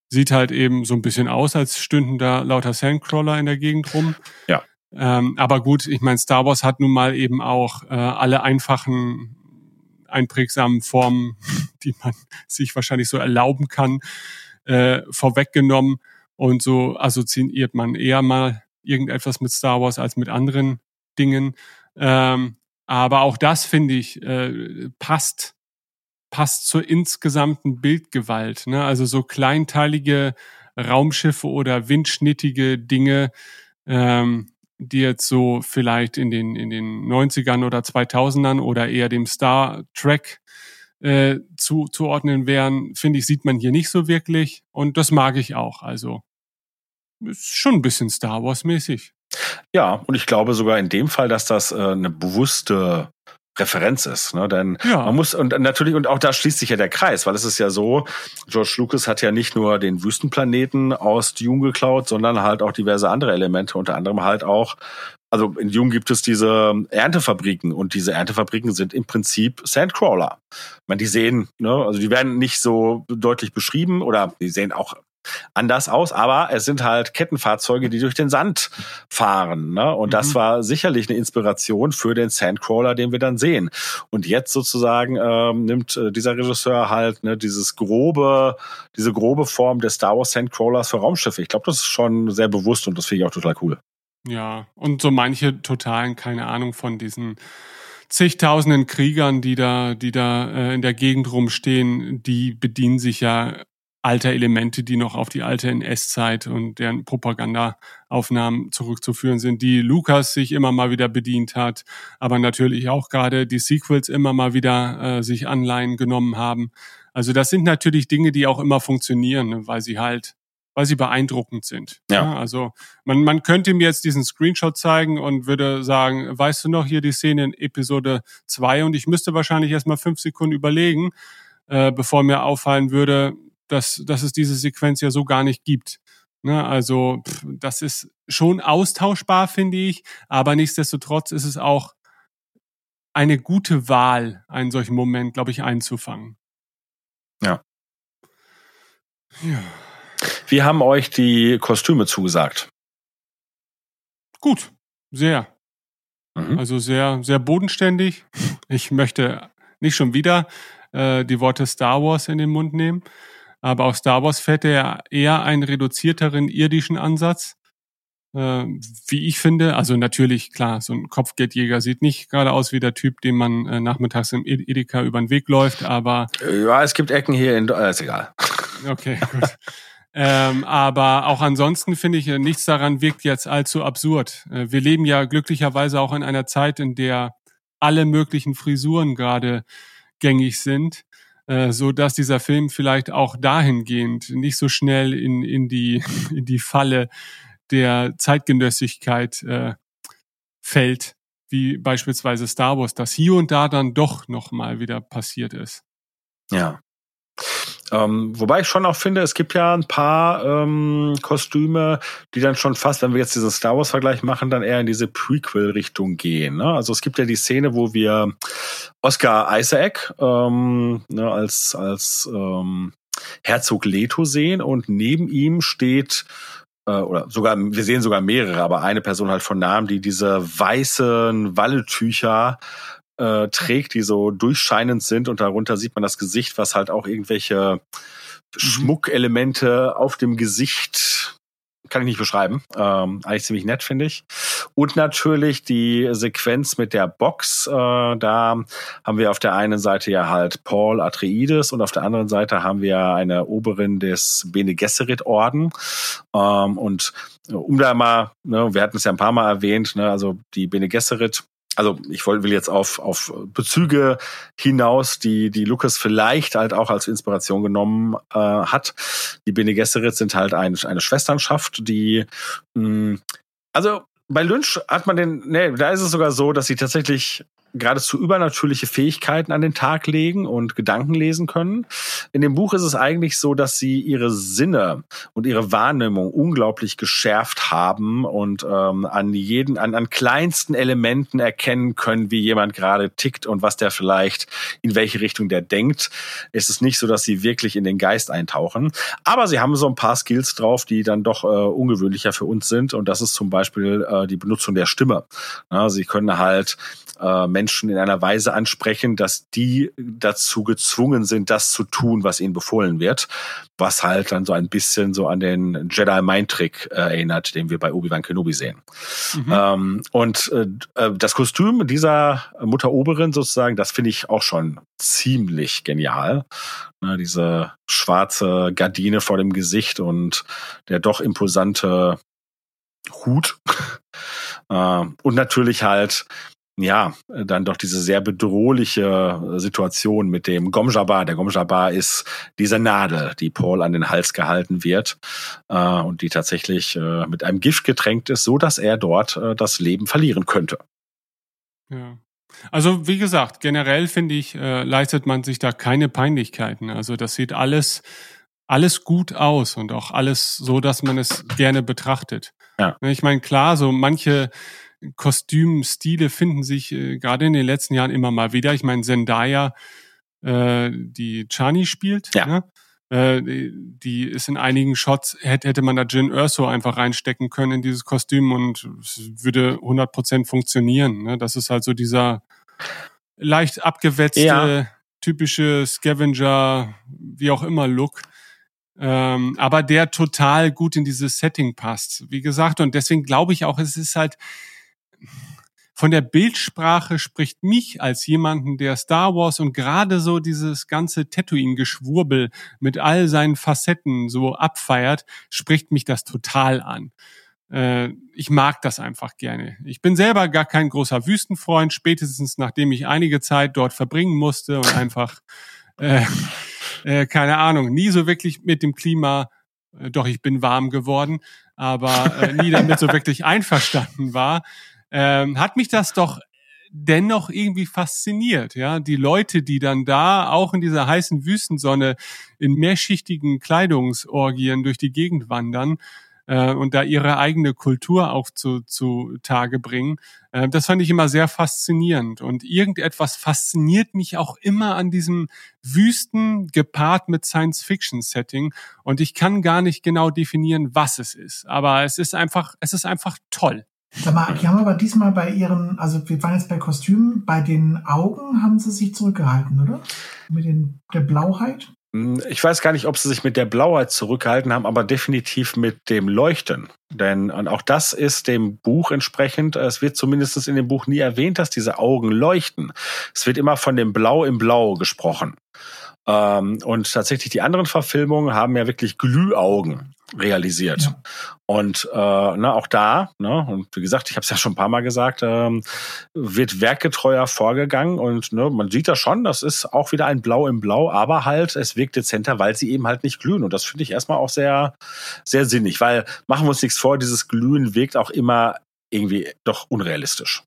sieht halt eben so ein bisschen aus, als stünden da lauter Sandcrawler in der Gegend rum. Ja. Ähm, aber gut, ich meine, Star Wars hat nun mal eben auch äh, alle einfachen, einprägsamen Formen, die man sich wahrscheinlich so erlauben kann, äh, vorweggenommen. Und so assoziiert man eher mal irgendetwas mit Star Wars als mit anderen Dingen. Ähm, aber auch das, finde ich, äh, passt, passt zur insgesamten Bildgewalt. Ne? Also so kleinteilige Raumschiffe oder windschnittige Dinge, ähm, die jetzt so vielleicht in den, in den 90ern oder 2000ern oder eher dem Star Trek äh, zu, zuordnen wären, finde ich, sieht man hier nicht so wirklich. Und das mag ich auch. Also ist schon ein bisschen Star Wars-mäßig. Ja, und ich glaube sogar in dem Fall, dass das äh, eine bewusste Referenz ist, ne? Denn ja. man muss und natürlich und auch da schließt sich ja der Kreis, weil es ist ja so, George Lucas hat ja nicht nur den Wüstenplaneten aus Dune geklaut, sondern halt auch diverse andere Elemente, unter anderem halt auch also in Dune gibt es diese Erntefabriken und diese Erntefabriken sind im Prinzip Sandcrawler. Ich meine, die sehen, ne, also die werden nicht so deutlich beschrieben oder die sehen auch anders aus, aber es sind halt Kettenfahrzeuge, die durch den Sand fahren. Ne? Und mhm. das war sicherlich eine Inspiration für den Sandcrawler, den wir dann sehen. Und jetzt sozusagen ähm, nimmt äh, dieser Regisseur halt ne, dieses grobe, diese grobe Form des Star Wars Sandcrawlers für Raumschiffe. Ich glaube, das ist schon sehr bewusst und das finde ich auch total cool. Ja, und so manche totalen, keine Ahnung von diesen zigtausenden Kriegern, die da, die da äh, in der Gegend rumstehen, die bedienen sich ja alter Elemente, die noch auf die alte NS-Zeit und deren Propagandaaufnahmen zurückzuführen sind, die Lukas sich immer mal wieder bedient hat, aber natürlich auch gerade die Sequels immer mal wieder äh, sich Anleihen genommen haben. Also das sind natürlich Dinge, die auch immer funktionieren, ne, weil sie halt weil sie beeindruckend sind. Ja. ja. also man, man könnte mir jetzt diesen Screenshot zeigen und würde sagen, weißt du noch hier die Szene in Episode 2 und ich müsste wahrscheinlich erstmal fünf Sekunden überlegen, äh, bevor mir auffallen würde, dass, dass es diese Sequenz ja so gar nicht gibt. Ne, also pff, das ist schon austauschbar, finde ich, aber nichtsdestotrotz ist es auch eine gute Wahl, einen solchen Moment, glaube ich, einzufangen. Ja. Ja. Wie haben euch die Kostüme zugesagt? Gut, sehr. Mhm. Also sehr, sehr bodenständig. Ich möchte nicht schon wieder äh, die Worte Star Wars in den Mund nehmen. Aber auch Star Wars fährt ja eher einen reduzierteren irdischen Ansatz. Äh, wie ich finde, also natürlich, klar, so ein Kopfgeldjäger sieht nicht gerade aus wie der Typ, den man äh, nachmittags im Edeka über den Weg läuft, aber. Ja, es gibt Ecken hier in, äh, ist egal. Okay, gut. Ähm, aber auch ansonsten finde ich, äh, nichts daran wirkt jetzt allzu absurd. Äh, wir leben ja glücklicherweise auch in einer Zeit, in der alle möglichen Frisuren gerade gängig sind. Äh, so dass dieser Film vielleicht auch dahingehend nicht so schnell in, in, die, in die Falle der Zeitgenössigkeit äh, fällt, wie beispielsweise Star Wars, das hier und da dann doch nochmal wieder passiert ist. Ja. Ähm, wobei ich schon auch finde, es gibt ja ein paar ähm, Kostüme, die dann schon fast, wenn wir jetzt diesen Star Wars-Vergleich machen, dann eher in diese Prequel-Richtung gehen. Ne? Also es gibt ja die Szene, wo wir Oscar Isaac ähm, ne, als, als ähm, Herzog Leto sehen und neben ihm steht äh, oder sogar, wir sehen sogar mehrere, aber eine Person halt von Namen, die diese weißen Walletücher äh, trägt, die so durchscheinend sind und darunter sieht man das Gesicht, was halt auch irgendwelche mhm. Schmuckelemente auf dem Gesicht kann ich nicht beschreiben. Ähm, eigentlich ziemlich nett, finde ich. Und natürlich die Sequenz mit der Box. Äh, da haben wir auf der einen Seite ja halt Paul Atreides und auf der anderen Seite haben wir eine Oberin des Bene Gesserit Orden. Ähm, und um da mal, ne, wir hatten es ja ein paar Mal erwähnt, ne, also die Bene Gesserit also ich will jetzt auf, auf Bezüge hinaus, die, die Lucas vielleicht halt auch als Inspiration genommen äh, hat. Die Bene Gesserit sind halt ein, eine Schwesternschaft, die mh, hm, also bei Lynch hat man den, nee, da ist es sogar so, dass sie tatsächlich geradezu übernatürliche Fähigkeiten an den Tag legen und Gedanken lesen können. In dem Buch ist es eigentlich so, dass sie ihre Sinne und ihre Wahrnehmung unglaublich geschärft haben und ähm, an jeden, an, an kleinsten Elementen erkennen können, wie jemand gerade tickt und was der vielleicht, in welche Richtung der denkt. Es ist nicht so, dass sie wirklich in den Geist eintauchen. Aber sie haben so ein paar Skills drauf, die dann doch äh, ungewöhnlicher für uns sind. Und das ist zum Beispiel äh, die Benutzung der Stimme. Ja, sie können halt äh, Menschen in einer Weise ansprechen, dass die dazu gezwungen sind, das zu tun, was ihnen befohlen wird. Was halt dann so ein bisschen so an den Jedi Mind Trick äh, erinnert, den wir bei Obi-Wan Kenobi sehen. Mhm. Ähm, und äh, äh, das Kostüm dieser Mutter Oberin sozusagen, das finde ich auch schon ziemlich genial. Ne, diese schwarze Gardine vor dem Gesicht und der doch imposante Hut. äh, und natürlich halt ja, dann doch diese sehr bedrohliche Situation mit dem Gomjaba. Der Gomjaba ist diese Nadel, die Paul an den Hals gehalten wird äh, und die tatsächlich äh, mit einem Gift getränkt ist, so dass er dort äh, das Leben verlieren könnte. Ja. Also wie gesagt, generell finde ich, äh, leistet man sich da keine Peinlichkeiten. Also das sieht alles alles gut aus und auch alles so, dass man es gerne betrachtet. Ja. Ich meine, klar, so manche Kostümstile finden sich äh, gerade in den letzten Jahren immer mal wieder. Ich meine, Zendaya, äh, die Chani spielt, ja. ne? äh, die ist in einigen Shots, hätte, hätte man da Jin Urso einfach reinstecken können in dieses Kostüm und es würde 100% funktionieren. Ne? Das ist halt so dieser leicht abgewetzte, ja. typische Scavenger, wie auch immer Look. Ähm, aber der total gut in dieses Setting passt. Wie gesagt, und deswegen glaube ich auch, es ist halt, von der Bildsprache spricht mich als jemanden, der Star Wars und gerade so dieses ganze Tatooine-Geschwurbel mit all seinen Facetten so abfeiert, spricht mich das total an. Äh, ich mag das einfach gerne. Ich bin selber gar kein großer Wüstenfreund, spätestens nachdem ich einige Zeit dort verbringen musste und einfach, äh, äh, keine Ahnung, nie so wirklich mit dem Klima, äh, doch ich bin warm geworden, aber äh, nie damit so wirklich einverstanden war ähm, hat mich das doch dennoch irgendwie fasziniert, ja. Die Leute, die dann da auch in dieser heißen Wüstensonne in mehrschichtigen Kleidungsorgien durch die Gegend wandern äh, und da ihre eigene Kultur auch zu, zu Tage bringen, äh, das fand ich immer sehr faszinierend. Und irgendetwas fasziniert mich auch immer an diesem Wüsten gepaart mit Science-Fiction-Setting. Und ich kann gar nicht genau definieren, was es ist. Aber es ist einfach, es ist einfach toll. Sag mal, die haben aber diesmal bei ihren, also wir waren jetzt bei Kostümen, bei den Augen haben sie sich zurückgehalten, oder? Mit den, der Blauheit? Hm, ich weiß gar nicht, ob sie sich mit der Blauheit zurückgehalten haben, aber definitiv mit dem Leuchten. Denn und auch das ist dem Buch entsprechend, es wird zumindest in dem Buch nie erwähnt, dass diese Augen leuchten. Es wird immer von dem Blau im Blau gesprochen. Ähm, und tatsächlich die anderen Verfilmungen haben ja wirklich Glühaugen realisiert. Ja. Und äh, na, auch da, ne, und wie gesagt, ich habe es ja schon ein paar Mal gesagt, ähm, wird werkgetreuer vorgegangen und ne, man sieht da schon, das ist auch wieder ein Blau im Blau, aber halt, es wirkt dezenter, weil sie eben halt nicht glühen. Und das finde ich erstmal auch sehr, sehr sinnig, weil machen wir uns nichts vor, dieses Glühen wirkt auch immer irgendwie doch unrealistisch.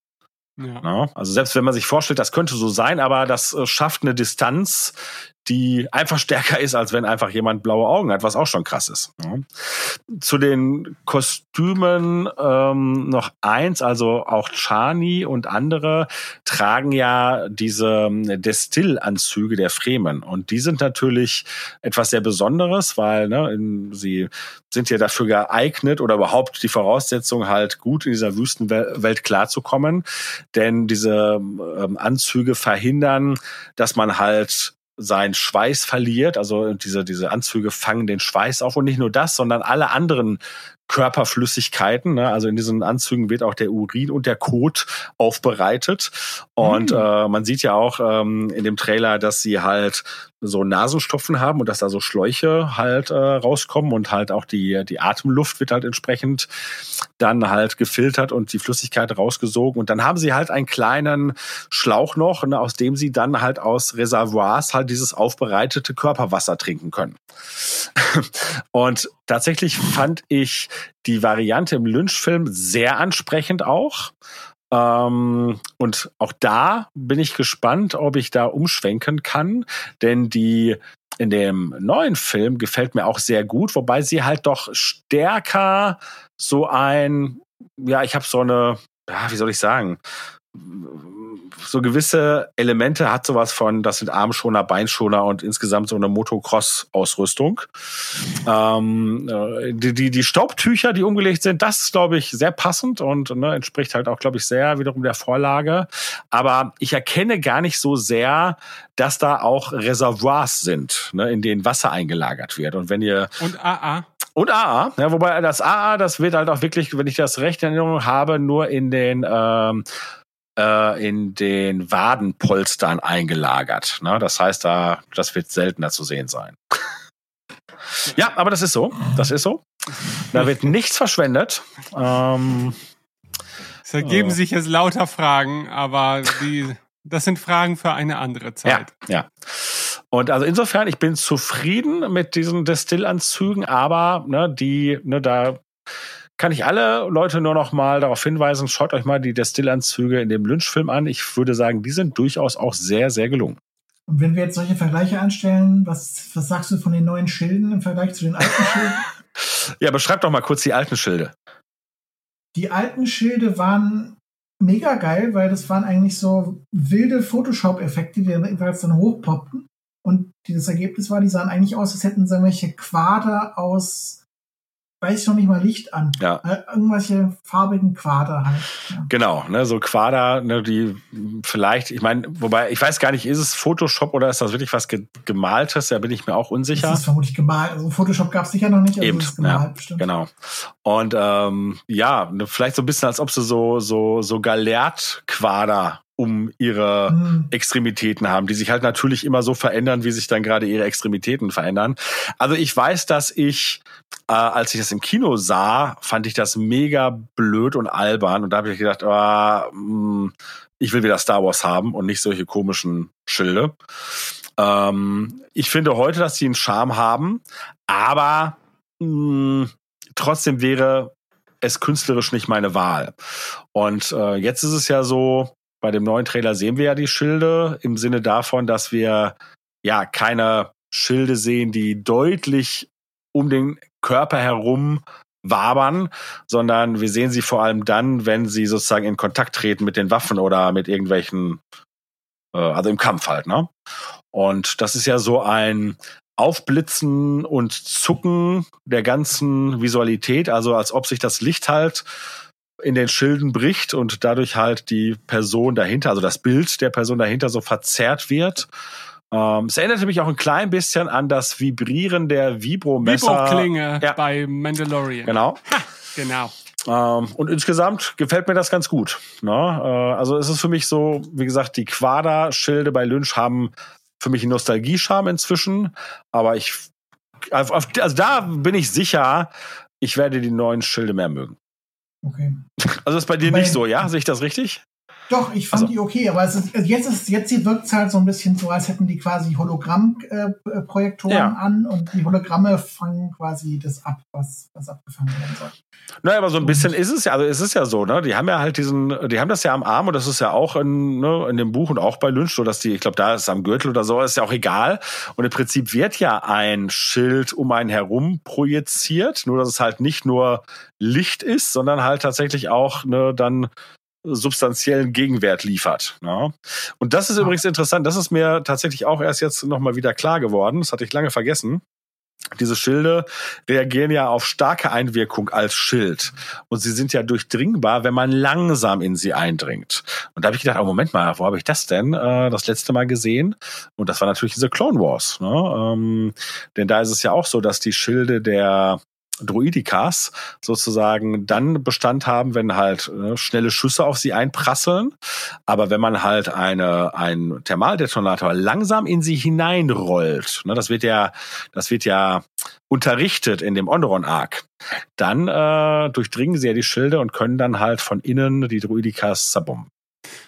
Ja. Also selbst wenn man sich vorstellt, das könnte so sein, aber das äh, schafft eine Distanz, die einfach stärker ist, als wenn einfach jemand blaue Augen hat, was auch schon krass ist. Ja. Zu den Kostümen ähm, noch eins, also auch Chani und andere tragen ja diese ähm, Destillanzüge der Fremen und die sind natürlich etwas sehr Besonderes, weil ne, in, sie sind ja dafür geeignet oder überhaupt die Voraussetzung halt gut in dieser Wüstenwelt klarzukommen, denn diese ähm, Anzüge verhindern, dass man halt sein Schweiß verliert. Also diese, diese Anzüge fangen den Schweiß auf und nicht nur das, sondern alle anderen Körperflüssigkeiten. Ne? Also in diesen Anzügen wird auch der Urin und der Kot aufbereitet. Und mhm. äh, man sieht ja auch ähm, in dem Trailer, dass sie halt so Nasenstopfen haben und dass da so Schläuche halt äh, rauskommen und halt auch die, die Atemluft wird halt entsprechend dann halt gefiltert und die Flüssigkeit rausgesogen. Und dann haben sie halt einen kleinen Schlauch noch, ne, aus dem sie dann halt aus Reservoirs halt dieses aufbereitete Körperwasser trinken können. und tatsächlich fand ich die Variante im Lynch-Film sehr ansprechend auch. Ähm, und auch da bin ich gespannt, ob ich da umschwenken kann, denn die in dem neuen Film gefällt mir auch sehr gut, wobei sie halt doch stärker so ein, ja, ich habe so eine, ja, wie soll ich sagen, so gewisse Elemente hat sowas von, das sind Armschoner, Beinschoner und insgesamt so eine Motocross-Ausrüstung. Ähm, äh, die, die, die Staubtücher, die umgelegt sind, das ist, glaube ich, sehr passend und ne, entspricht halt auch, glaube ich, sehr wiederum der Vorlage. Aber ich erkenne gar nicht so sehr, dass da auch Reservoirs sind, ne, in denen Wasser eingelagert wird. Und wenn ihr. Und AA. Und AA, ja, wobei das AA, das wird halt auch wirklich, wenn ich das recht in Erinnerung habe, nur in den ähm, äh, in den Wadenpolstern eingelagert. Ne? Das heißt, da, das wird seltener zu sehen sein. ja, aber das ist so. Das ist so. Da wird nichts verschwendet. Ähm, es ergeben äh, sich jetzt lauter Fragen, aber die, das sind Fragen für eine andere Zeit. Ja, ja. Und also insofern, ich bin zufrieden mit diesen Destillanzügen, aber ne, die, ne, da kann ich alle Leute nur noch mal darauf hinweisen, schaut euch mal die Destillanzüge in dem Lynch-Film an. Ich würde sagen, die sind durchaus auch sehr, sehr gelungen. Und wenn wir jetzt solche Vergleiche anstellen, was, was sagst du von den neuen Schilden im Vergleich zu den alten Schilden? ja, beschreib doch mal kurz die alten Schilde. Die alten Schilde waren mega geil, weil das waren eigentlich so wilde Photoshop-Effekte, die dann jeweils dann hochpoppten. Und dieses Ergebnis war, die sahen eigentlich aus, als hätten sie irgendwelche Quader aus weiß ich noch nicht mal Licht an. Ja. Äh, irgendwelche farbigen Quader halt. Ja. Genau, ne, so Quader, ne, die vielleicht, ich meine, wobei, ich weiß gar nicht, ist es Photoshop oder ist das wirklich was gemaltes? Da bin ich mir auch unsicher. Das ist vermutlich gemalt. Also Photoshop gab es sicher noch nicht, also Eben, gemalt, ja, bestimmt. Genau. Und ähm, ja, ne, vielleicht so ein bisschen, als ob sie so, so, so Galert-Quader um ihre mhm. Extremitäten haben, die sich halt natürlich immer so verändern, wie sich dann gerade ihre Extremitäten verändern. Also ich weiß, dass ich, äh, als ich das im Kino sah, fand ich das mega blöd und albern und da habe ich gedacht, oh, mh, ich will wieder Star Wars haben und nicht solche komischen Schilde. Ähm, ich finde heute, dass sie einen Charme haben, aber mh, trotzdem wäre es künstlerisch nicht meine Wahl. Und äh, jetzt ist es ja so, bei dem neuen Trailer sehen wir ja die Schilde im Sinne davon, dass wir ja keine Schilde sehen, die deutlich um den Körper herum wabern, sondern wir sehen sie vor allem dann, wenn sie sozusagen in Kontakt treten mit den Waffen oder mit irgendwelchen, äh, also im Kampf halt, ne? Und das ist ja so ein Aufblitzen und Zucken der ganzen Visualität, also als ob sich das Licht halt in den Schilden bricht und dadurch halt die Person dahinter, also das Bild der Person dahinter so verzerrt wird. Ähm, es erinnerte mich auch ein klein bisschen an das Vibrieren der Vibromesser. Vibro-Klinge ja. bei Mandalorian. Genau. Ha, genau. Ähm, und insgesamt gefällt mir das ganz gut. Ne? Äh, also es ist für mich so, wie gesagt, die Quader-Schilde bei Lynch haben für mich einen Nostalgie-Charme inzwischen. Aber ich, also da bin ich sicher, ich werde die neuen Schilde mehr mögen. Okay. Also ist bei dir bei, nicht so, ja? Sehe ich das richtig? Doch, ich fand also. die okay, aber es ist, jetzt ist jetzt wirkt es halt so ein bisschen so, als hätten die quasi Hologrammprojektoren äh, ja. an und die Hologramme fangen quasi das ab, was, was abgefangen werden soll. Naja, aber so ein bisschen ist es ja, also es ist ja so, ne? Die haben ja halt diesen, die haben das ja am Arm und das ist ja auch in, ne, in dem Buch und auch bei Lynch so, dass die, ich glaube, da ist am Gürtel oder so, ist ja auch egal. Und im Prinzip wird ja ein Schild um einen herum projiziert, nur dass es halt nicht nur Licht ist, sondern halt tatsächlich auch ne, dann substanziellen Gegenwert liefert. Ne? Und das ist ja. übrigens interessant. Das ist mir tatsächlich auch erst jetzt nochmal wieder klar geworden. Das hatte ich lange vergessen. Diese Schilde reagieren ja auf starke Einwirkung als Schild. Und sie sind ja durchdringbar, wenn man langsam in sie eindringt. Und da habe ich gedacht, oh Moment mal, wo habe ich das denn äh, das letzte Mal gesehen? Und das war natürlich diese Clone Wars. Ne? Ähm, denn da ist es ja auch so, dass die Schilde der Druidikas sozusagen dann Bestand haben, wenn halt ne, schnelle Schüsse auf sie einprasseln. Aber wenn man halt eine, ein Thermaldetonator langsam in sie hineinrollt, ne, das wird ja, das wird ja unterrichtet in dem Onderon Arc, dann äh, durchdringen sie ja die Schilde und können dann halt von innen die Druidikas zerbomben.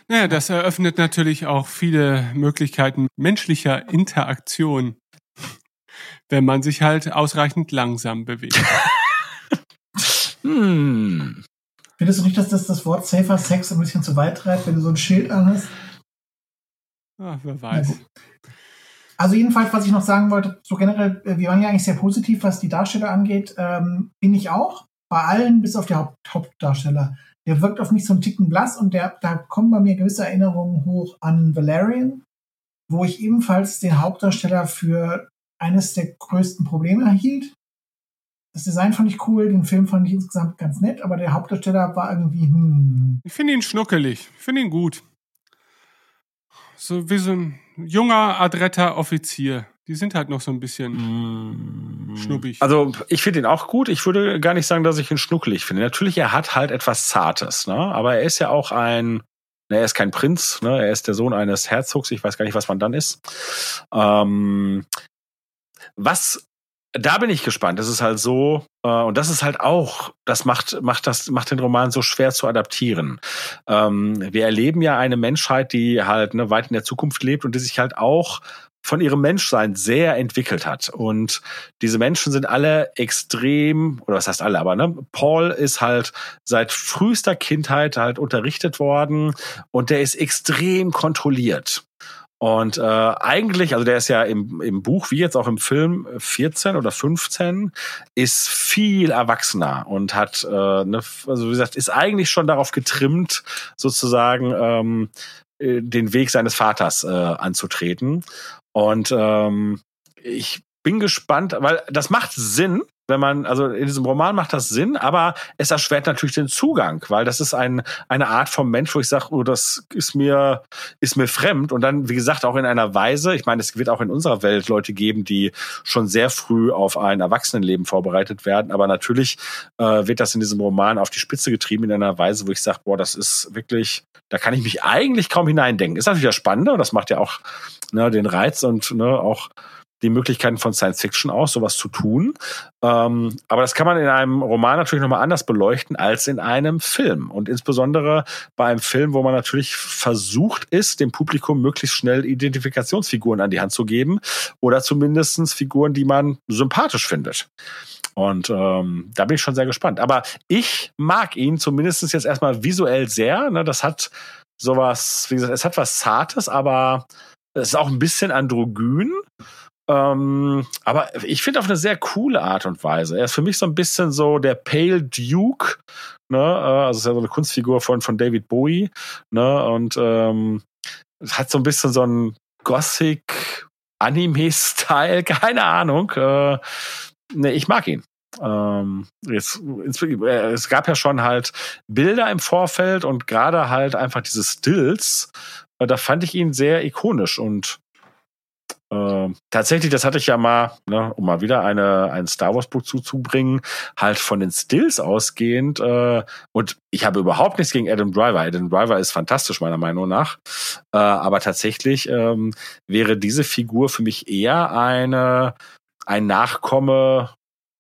Naja, das eröffnet natürlich auch viele Möglichkeiten menschlicher Interaktion wenn man sich halt ausreichend langsam bewegt. hm. Findest du nicht, dass das das Wort Safer Sex ein bisschen zu weit treibt, wenn du so ein Schild anhast? Ach, wer weiß. Also jedenfalls, was ich noch sagen wollte, so generell, äh, wir waren ja eigentlich sehr positiv, was die Darsteller angeht. Ähm, bin ich auch. Bei allen, bis auf die Haupt Hauptdarsteller. Der wirkt auf mich so ein Ticken blass und der, da kommen bei mir gewisse Erinnerungen hoch an Valerian, wo ich ebenfalls den Hauptdarsteller für eines der größten Probleme erhielt. Das Design fand ich cool, den Film fand ich insgesamt ganz nett, aber der Hauptdarsteller war irgendwie, hm. Ich finde ihn schnuckelig. Ich finde ihn gut. So wie so ein junger, adretter Offizier. Die sind halt noch so ein bisschen mm. schnuppig. Also ich finde ihn auch gut. Ich würde gar nicht sagen, dass ich ihn schnuckelig finde. Natürlich, er hat halt etwas Zartes, ne? Aber er ist ja auch ein, ne, er ist kein Prinz, ne? Er ist der Sohn eines Herzogs. Ich weiß gar nicht, was man dann ist. Ähm, was da bin ich gespannt. Das ist halt so, äh, und das ist halt auch, das macht, macht das, macht den Roman so schwer zu adaptieren. Ähm, wir erleben ja eine Menschheit, die halt ne, weit in der Zukunft lebt und die sich halt auch von ihrem Menschsein sehr entwickelt hat. Und diese Menschen sind alle extrem, oder was heißt alle, aber ne, Paul ist halt seit frühester Kindheit halt unterrichtet worden und der ist extrem kontrolliert. Und äh, eigentlich, also der ist ja im, im Buch wie jetzt auch im Film 14 oder 15, ist viel erwachsener und hat, äh, ne, also wie gesagt, ist eigentlich schon darauf getrimmt, sozusagen ähm, äh, den Weg seines Vaters äh, anzutreten. Und ähm, ich bin gespannt, weil das macht Sinn, wenn man, also in diesem Roman macht das Sinn, aber es erschwert natürlich den Zugang, weil das ist ein, eine Art vom Mensch, wo ich sage, oh, das ist mir, ist mir fremd. Und dann, wie gesagt, auch in einer Weise, ich meine, es wird auch in unserer Welt Leute geben, die schon sehr früh auf ein Erwachsenenleben vorbereitet werden. Aber natürlich äh, wird das in diesem Roman auf die Spitze getrieben in einer Weise, wo ich sage, boah, das ist wirklich, da kann ich mich eigentlich kaum hineindenken. Ist natürlich das Spannende und das macht ja auch ne, den Reiz und ne, auch die Möglichkeiten von Science Fiction aus, sowas zu tun. Ähm, aber das kann man in einem Roman natürlich nochmal anders beleuchten als in einem Film. Und insbesondere bei einem Film, wo man natürlich versucht ist, dem Publikum möglichst schnell Identifikationsfiguren an die Hand zu geben oder zumindestens Figuren, die man sympathisch findet. Und ähm, da bin ich schon sehr gespannt. Aber ich mag ihn zumindest jetzt erstmal visuell sehr. Ne? Das hat sowas, wie gesagt, es hat was Zartes, aber es ist auch ein bisschen androgyn. Ähm, aber ich finde auf eine sehr coole Art und Weise. Er ist für mich so ein bisschen so der Pale Duke, ne? Äh, also ist ja so eine Kunstfigur von, von David Bowie, ne? Und ähm, hat so ein bisschen so ein Gothic Anime-Style, keine Ahnung. Äh, ne, ich mag ihn. Ähm, jetzt, äh, es gab ja schon halt Bilder im Vorfeld und gerade halt einfach diese Stills, äh, da fand ich ihn sehr ikonisch und äh, tatsächlich, das hatte ich ja mal, ne, um mal wieder eine, ein Star Wars Buch zuzubringen, halt von den Stills ausgehend. Äh, und ich habe überhaupt nichts gegen Adam Driver. Adam Driver ist fantastisch, meiner Meinung nach. Äh, aber tatsächlich ähm, wäre diese Figur für mich eher eine, ein Nachkomme,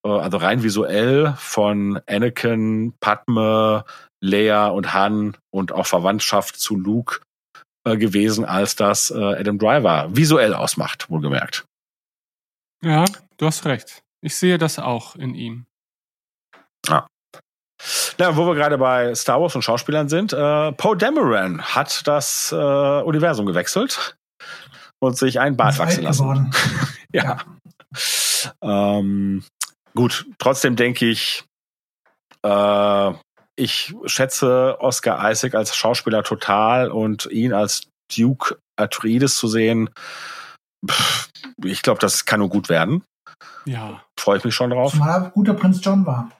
äh, also rein visuell von Anakin, Padme, Leia und Han und auch Verwandtschaft zu Luke äh, gewesen, als das äh, Adam Driver visuell ausmacht, wohlgemerkt. Ja, du hast recht. Ich sehe das auch in ihm. Ah. Na, wo wir gerade bei Star Wars und Schauspielern sind, äh, Poe Dameron hat das äh, Universum gewechselt und sich ein Bart wachsen lassen. ja. ja. Ähm, gut, trotzdem denke ich, äh, ich schätze Oscar Isaac als Schauspieler total und ihn als Duke Atreides zu sehen, ich glaube, das kann nur gut werden. Ja. Freue ich mich schon drauf. Zumal guter Prinz John war.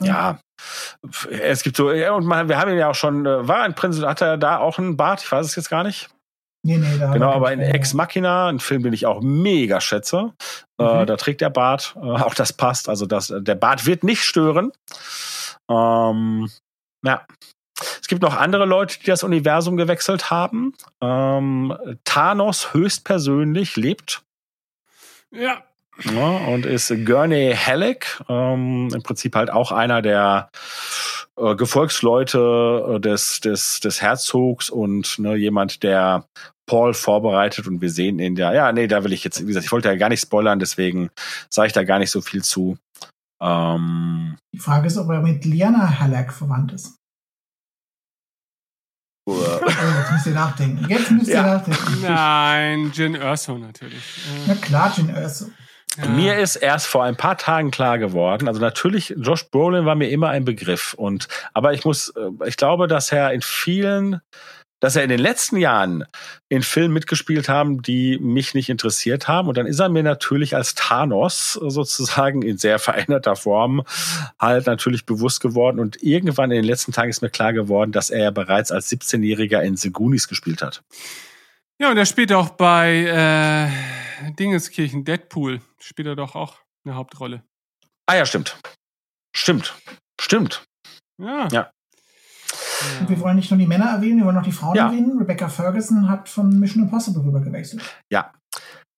Ja, es gibt so, ja, und man, wir haben ihn ja auch schon, äh, war ein Prinz, hat er da auch einen Bart? Ich weiß es jetzt gar nicht. Nee, nee, da genau, aber in Ex Machina, ein Film, den ich auch mega schätze, äh, mhm. äh, da trägt der Bart, äh, auch das passt, also das, der Bart wird nicht stören. Ähm, ja. Es gibt noch andere Leute, die das Universum gewechselt haben. Ähm, Thanos höchstpersönlich lebt. Ja. ja und ist Gurney Halleck, ähm, im Prinzip halt auch einer der äh, Gefolgsleute äh, des, des, des Herzogs und ne, jemand, der Paul vorbereitet und wir sehen ihn ja. Ja, nee, da will ich jetzt, wie gesagt, ich wollte ja gar nicht spoilern, deswegen sage ich da gar nicht so viel zu. Ähm, Die Frage ist, ob er mit Liana Halleck verwandt ist. Oh, jetzt müsst ihr nachdenken. Jetzt müsst ihr ja. nachdenken. Nein, Jin Erso natürlich. Na klar, Jin Erso. Ja. Mir ist erst vor ein paar Tagen klar geworden, also natürlich, Josh Brolin war mir immer ein Begriff und, aber ich muss, äh, ich glaube, dass er in vielen dass er in den letzten Jahren in Filmen mitgespielt haben, die mich nicht interessiert haben. Und dann ist er mir natürlich als Thanos sozusagen in sehr veränderter Form halt natürlich bewusst geworden. Und irgendwann in den letzten Tagen ist mir klar geworden, dass er ja bereits als 17-Jähriger in The Goonies gespielt hat. Ja, und er spielt auch bei äh, Dingeskirchen, Deadpool, spielt er doch auch eine Hauptrolle. Ah ja, stimmt. Stimmt. Stimmt. Ja. ja. Und wir wollen nicht nur die Männer erwähnen, wir wollen auch die Frauen ja. erwähnen. Rebecca Ferguson hat von Mission Impossible rüber gewechselt. Ja.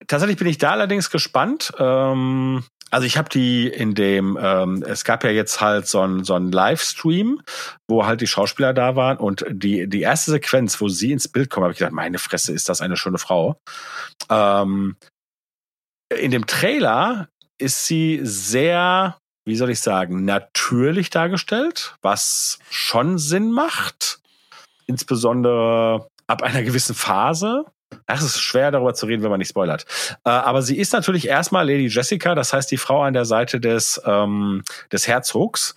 Tatsächlich bin ich da allerdings gespannt. Ähm, also ich habe die in dem, ähm, es gab ja jetzt halt so ein so ein Livestream, wo halt die Schauspieler da waren und die die erste Sequenz, wo sie ins Bild kommen, habe ich gedacht, meine Fresse, ist das eine schöne Frau. Ähm, in dem Trailer ist sie sehr wie soll ich sagen, natürlich dargestellt, was schon Sinn macht. Insbesondere ab einer gewissen Phase. Es ist schwer darüber zu reden, wenn man nicht spoilert. Äh, aber sie ist natürlich erstmal Lady Jessica, das heißt die Frau an der Seite des, ähm, des Herzogs.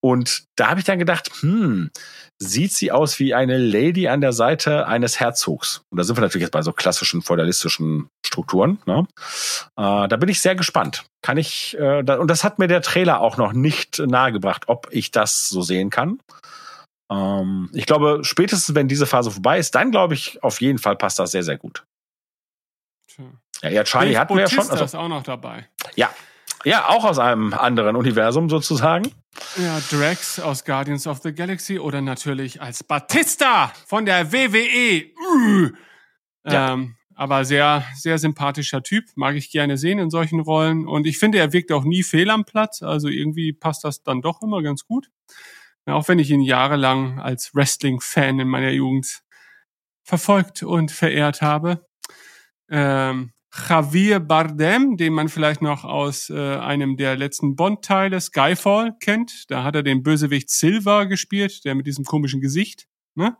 Und da habe ich dann gedacht, hm, sieht sie aus wie eine Lady an der Seite eines Herzogs. Und da sind wir natürlich jetzt bei so klassischen feudalistischen Strukturen. Ne? Äh, da bin ich sehr gespannt. Kann ich, äh, da, und das hat mir der Trailer auch noch nicht nahegebracht, ob ich das so sehen kann. Ähm, ich glaube, spätestens wenn diese Phase vorbei ist, dann glaube ich, auf jeden Fall passt das sehr, sehr gut. Tja. Ja, ja, Charlie hatten wir ja schon. Also, ist auch noch dabei. Ja, ja, auch aus einem anderen Universum sozusagen. Ja, Drax aus Guardians of the Galaxy oder natürlich als Batista von der WWE. Ja. Ähm, aber sehr, sehr sympathischer Typ. Mag ich gerne sehen in solchen Rollen. Und ich finde, er wirkt auch nie fehl am Platz. Also irgendwie passt das dann doch immer ganz gut. Ja, auch wenn ich ihn jahrelang als Wrestling-Fan in meiner Jugend verfolgt und verehrt habe. Ähm, Javier Bardem, den man vielleicht noch aus äh, einem der letzten Bond-Teile, Skyfall, kennt. Da hat er den Bösewicht Silver gespielt, der mit diesem komischen Gesicht. Ne?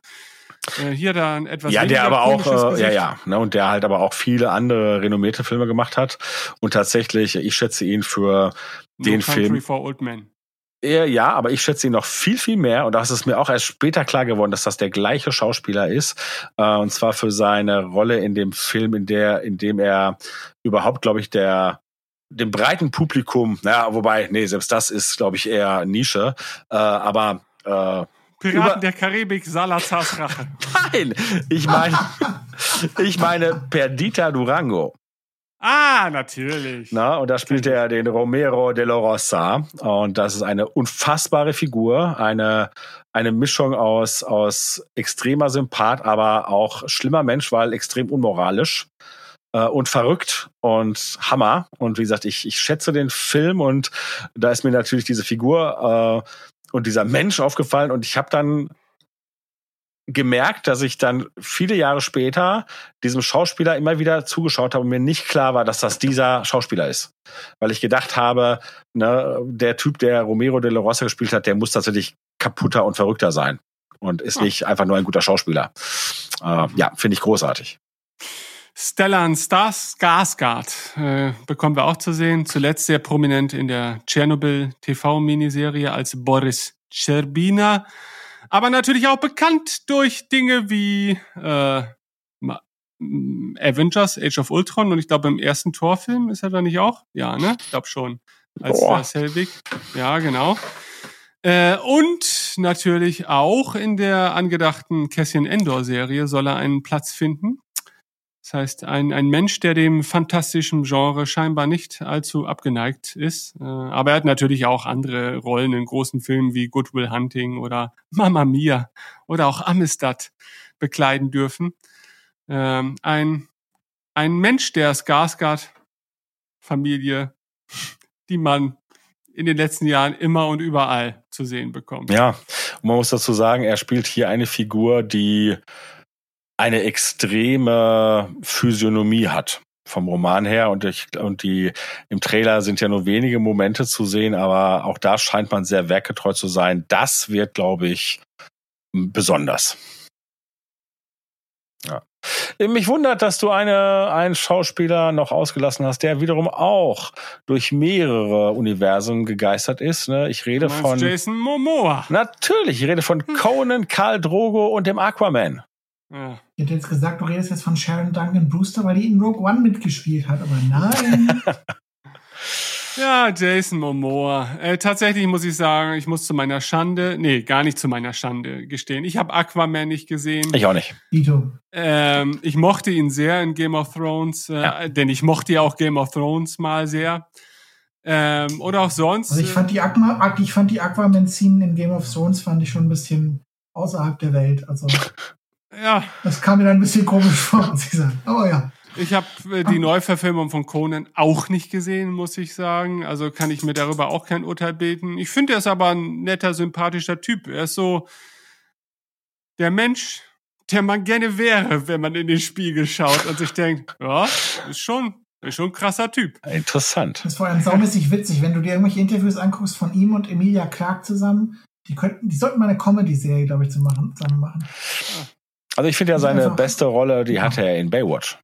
Äh, hier dann etwas ja, der aber auch äh, ja ja ne, und der halt aber auch viele andere renommierte Filme gemacht hat und tatsächlich ich schätze ihn für no den Country Film for Old Men. Ja, aber ich schätze ihn noch viel, viel mehr. Und das ist mir auch erst später klar geworden, dass das der gleiche Schauspieler ist. Äh, und zwar für seine Rolle in dem Film, in der, in dem er überhaupt, glaube ich, der dem breiten Publikum, naja, wobei, nee, selbst das ist, glaube ich, eher Nische. Äh, aber äh, Piraten der Karibik, Salazars Rache. Nein, ich meine, ich meine Perdita Durango. Ah, natürlich. Na, und da spielt er den Romero de la Rosa. Und das ist eine unfassbare Figur, eine, eine Mischung aus, aus extremer Sympath, aber auch schlimmer Mensch, weil extrem unmoralisch äh, und verrückt und Hammer. Und wie gesagt, ich, ich schätze den Film und da ist mir natürlich diese Figur äh, und dieser Mensch aufgefallen und ich habe dann gemerkt, dass ich dann viele Jahre später diesem Schauspieler immer wieder zugeschaut habe und mir nicht klar war, dass das dieser Schauspieler ist. Weil ich gedacht habe, ne, der Typ, der Romero de la Rosa gespielt hat, der muss tatsächlich kaputter und verrückter sein und ist nicht einfach nur ein guter Schauspieler. Äh, ja, finde ich großartig. Stellan Stars Skarsgård äh, bekommen wir auch zu sehen. Zuletzt sehr prominent in der Tschernobyl TV-Miniserie als Boris Cherbina aber natürlich auch bekannt durch Dinge wie äh, Avengers, Age of Ultron und ich glaube im ersten Torfilm ist er da nicht auch? Ja, ne? Ich glaube schon. Als Boah. Selvig. Ja, genau. Äh, und natürlich auch in der angedachten Cassian Endor-Serie soll er einen Platz finden. Das heißt, ein, ein Mensch, der dem fantastischen Genre scheinbar nicht allzu abgeneigt ist. Äh, aber er hat natürlich auch andere Rollen in großen Filmen wie Good Will Hunting oder Mamma Mia oder auch Amistad bekleiden dürfen. Ähm, ein, ein Mensch der Skarsgård-Familie, die man in den letzten Jahren immer und überall zu sehen bekommt. Ja, man muss dazu sagen, er spielt hier eine Figur, die eine extreme Physiognomie hat vom Roman her und ich, und die im Trailer sind ja nur wenige Momente zu sehen, aber auch da scheint man sehr werkgetreu zu sein. Das wird, glaube ich, besonders. Ja. Mich wundert, dass du eine, einen Schauspieler noch ausgelassen hast, der wiederum auch durch mehrere Universen gegeistert ist. Ne? Ich rede von Jason Momoa. Natürlich, ich rede von. Conan, Karl Drogo und dem Aquaman. Ja. Ich hätte jetzt gesagt, du redest jetzt von Sharon Duncan Brewster, weil die in Rogue One mitgespielt hat, aber nein. Ja, Jason Momoa. Äh, tatsächlich muss ich sagen, ich muss zu meiner Schande, nee, gar nicht zu meiner Schande gestehen. Ich habe Aquaman nicht gesehen. Ich auch nicht. Dito. Ähm, ich mochte ihn sehr in Game of Thrones, äh, Ja. denn ich mochte ja auch Game of Thrones mal sehr. Ähm, oder auch sonst. Also ich fand die, Aqua, ich fand die Aquaman-Szenen in Game of Thrones fand ich schon ein bisschen außerhalb der Welt. Also äh, ja, das kam mir dann ein bisschen komisch vor, muss ich sagen. Aber ja. ich habe äh, die Neuverfilmung von Conan auch nicht gesehen, muss ich sagen. Also kann ich mir darüber auch kein Urteil bilden. Ich finde, er ist aber ein netter, sympathischer Typ. Er ist so der Mensch, der man gerne wäre, wenn man in den Spiegel schaut und sich denkt, ja, ist schon, ist schon ein krasser Typ. Interessant. Das ist vor allem saumäßig witzig, wenn du dir irgendwelche Interviews anguckst von ihm und Emilia Clarke zusammen. Die könnten, die sollten mal eine Comedy-Serie, glaube ich, zu machen, zusammen machen. Also ich finde ja seine beste Rolle, die Ja. hatte er in Baywatch.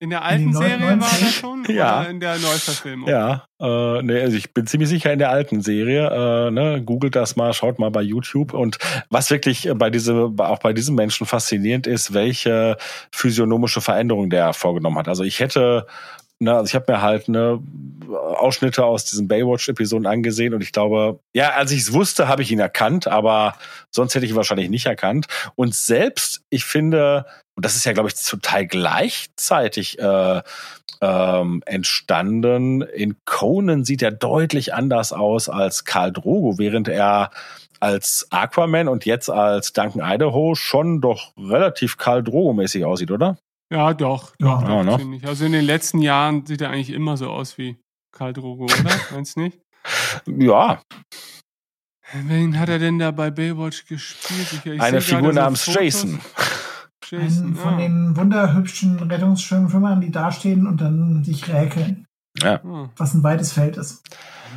In der alten neuen- Serie war er schon? Ja. Oder in der Neuverfilmung? Ja, äh, nee, also ich bin ziemlich sicher in der alten Serie. Äh, ne, googelt das mal, schaut mal bei YouTube. Und was wirklich bei diesem, auch bei diesem Menschen faszinierend ist, welche physiognomische Veränderung der vorgenommen hat. Also ich hätte, ne, also ich habe mir halt ne Ausschnitte aus diesen Baywatch-Episoden angesehen und ich glaube, ja, als ich es wusste, habe ich ihn erkannt, aber sonst hätte ich ihn wahrscheinlich nicht erkannt. Und selbst, ich finde, und das ist ja, glaube ich, total gleichzeitig äh, ähm, entstanden. In Conan sieht er deutlich anders aus als Karl Drogo, während er als Aquaman und jetzt als Duncan Idaho schon doch relativ Karl Drogo-mäßig aussieht, oder? Ja, doch. Ja. doch, Ja, finde ich. Also in den letzten Jahren sieht er eigentlich immer so aus wie Karl Drogo, oder? Meinst du nicht? Ja, Wen hat er denn da bei Baywatch gespielt? Ich, ich eine Figur namens Fotos. Jason. Jason, Einen von ah. den wunderhübschen Rettungsschwimmern, die dastehen und dann sich räkeln, Ja. Ah. was ein weites Feld ist.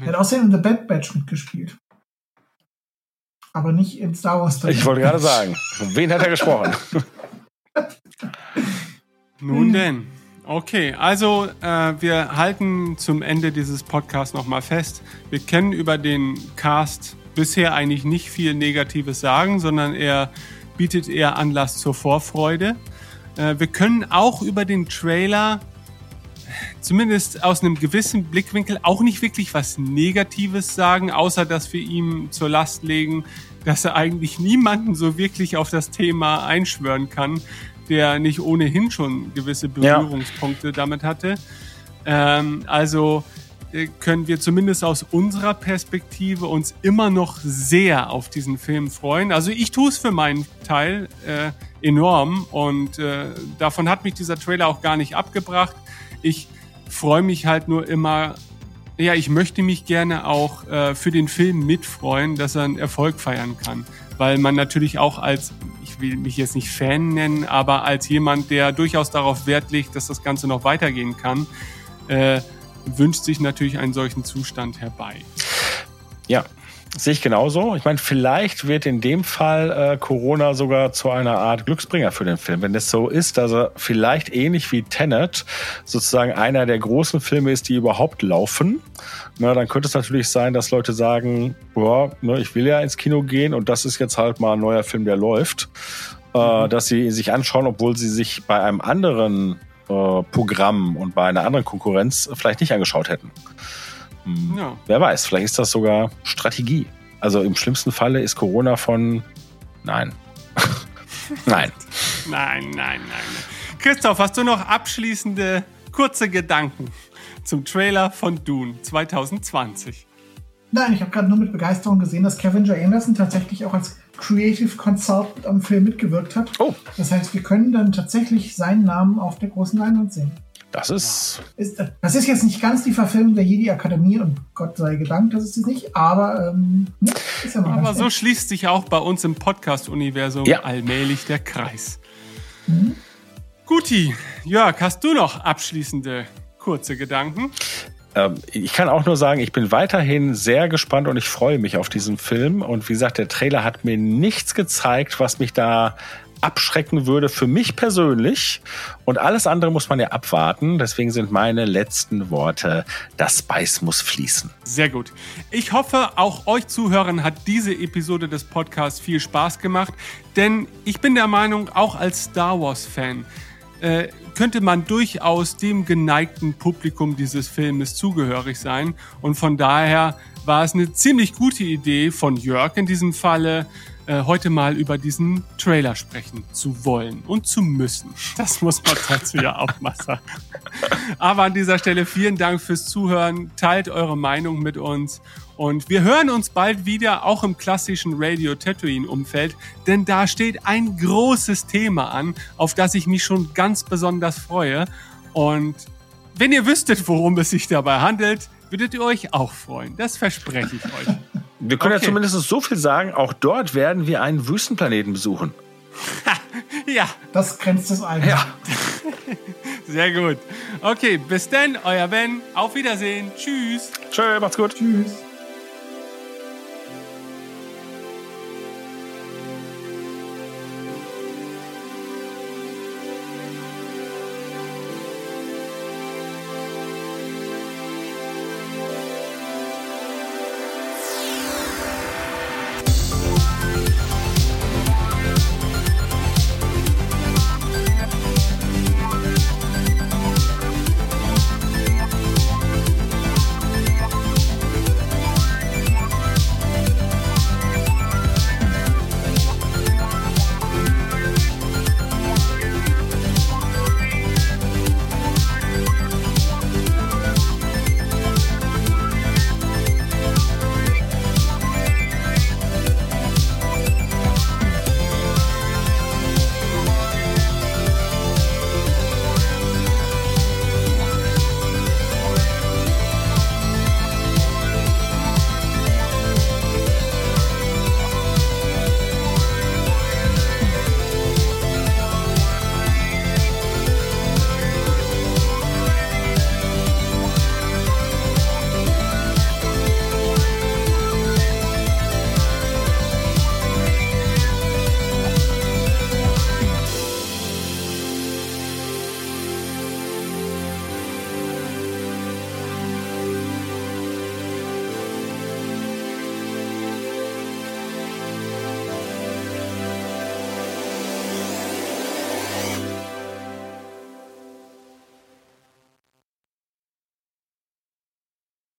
Er hat außerdem in The Bad Batch mitgespielt. Aber nicht in Star Wars. Ich wollte gerade sagen, wen hat er gesprochen? Nun denn. Okay, also äh, wir halten zum Ende dieses Podcasts nochmal fest. Wir können über den Cast bisher eigentlich nicht viel Negatives sagen, sondern er bietet eher Anlass zur Vorfreude. Äh, wir können auch über den Trailer zumindest aus einem gewissen Blickwinkel auch nicht wirklich was Negatives sagen, außer dass wir ihm zur Last legen, dass er eigentlich niemanden so wirklich auf das Thema einschwören kann, der nicht ohnehin schon gewisse Ja. Berührungspunkte damit hatte. Ähm, also äh, können wir zumindest aus unserer Perspektive uns immer noch sehr auf diesen Film freuen. Also ich tue es für meinen Teil äh, enorm und äh, davon hat mich dieser Trailer auch gar nicht abgebracht. Ich freue mich halt nur immer, ja, ich möchte mich gerne auch äh, für den Film mitfreuen, dass er einen Erfolg feiern kann. Weil man natürlich auch als, ich will mich jetzt nicht Fan nennen, aber als jemand, der durchaus darauf Wert legt, dass das Ganze noch weitergehen kann, äh, wünscht sich natürlich einen solchen Zustand herbei. Ja, sehe ich genauso. Ich meine, vielleicht wird in dem Fall äh, Corona sogar zu einer Art Glücksbringer für den Film. Wenn das so ist, dass er vielleicht ähnlich wie Tenet sozusagen einer der großen Filme ist, die überhaupt laufen, na, dann könnte es natürlich sein, dass Leute sagen, boah, ne, ich will ja ins Kino gehen und das ist jetzt halt mal ein neuer Film, der läuft. Äh, dass sie sich anschauen, obwohl sie sich bei einem anderen äh, Programm und bei einer anderen Konkurrenz vielleicht nicht angeschaut hätten. Hm. Ja. Wer weiß, vielleicht ist das sogar Strategie. Also im schlimmsten Falle ist Corona von. Nein. Nein. Nein, nein, nein. Christoph, hast du noch abschließende kurze Gedanken zum Trailer von Dune 2020? Nein, ich habe gerade nur mit Begeisterung gesehen, dass Kevin J. Anderson tatsächlich auch als Creative Consultant am Film mitgewirkt hat. Oh, Das heißt, wir können dann tatsächlich seinen Namen auf der großen Leinwand sehen. Das ist. Ist, das ist jetzt nicht ganz die Verfilmung der Jedi-Akademie und Gott sei gedankt, das ist es nicht, aber ähm, ne, ist ja Aber so nett. schließt sich auch bei uns im Podcast-Universum Ja. allmählich der Kreis. Guti, Jörg, hast du noch abschließende kurze Gedanken? Ähm, ich kann auch nur sagen, ich bin weiterhin sehr gespannt und ich freue mich auf diesen Film. Und wie gesagt, der Trailer hat mir nichts gezeigt, was mich da abschrecken würde für mich persönlich. Und alles andere muss man ja abwarten. Deswegen sind meine letzten Worte, das Spice muss fließen. Sehr gut. Ich hoffe, auch euch Zuhörern hat diese Episode des Podcasts viel Spaß gemacht. Denn ich bin der Meinung, auch als Star Wars-Fan, äh, könnte man durchaus dem geneigten Publikum dieses Filmes zugehörig sein. Und von daher war es eine ziemlich gute Idee von Jörg in diesem Falle, äh, heute mal über diesen Trailer sprechen zu wollen und zu müssen. Das muss man dazu ja auch mal sagen. Aber an dieser Stelle vielen Dank fürs Zuhören. Teilt eure Meinung mit uns. Und wir hören uns bald wieder, auch im klassischen Radio Tatooine Umfeld, denn da steht ein großes Thema an, auf das ich mich schon ganz besonders freue. Und wenn ihr wüsstet, worum es sich dabei handelt, würdet ihr euch auch freuen. Das verspreche ich euch. Wir können okay. ja zumindest so viel sagen, auch dort werden wir einen Wüstenplaneten besuchen. ja. Das grenzt es ein. Ja. Sehr gut. Okay, bis dann, euer Ben. Auf Wiedersehen. Tschüss. Tschö, macht's gut. Tschüss.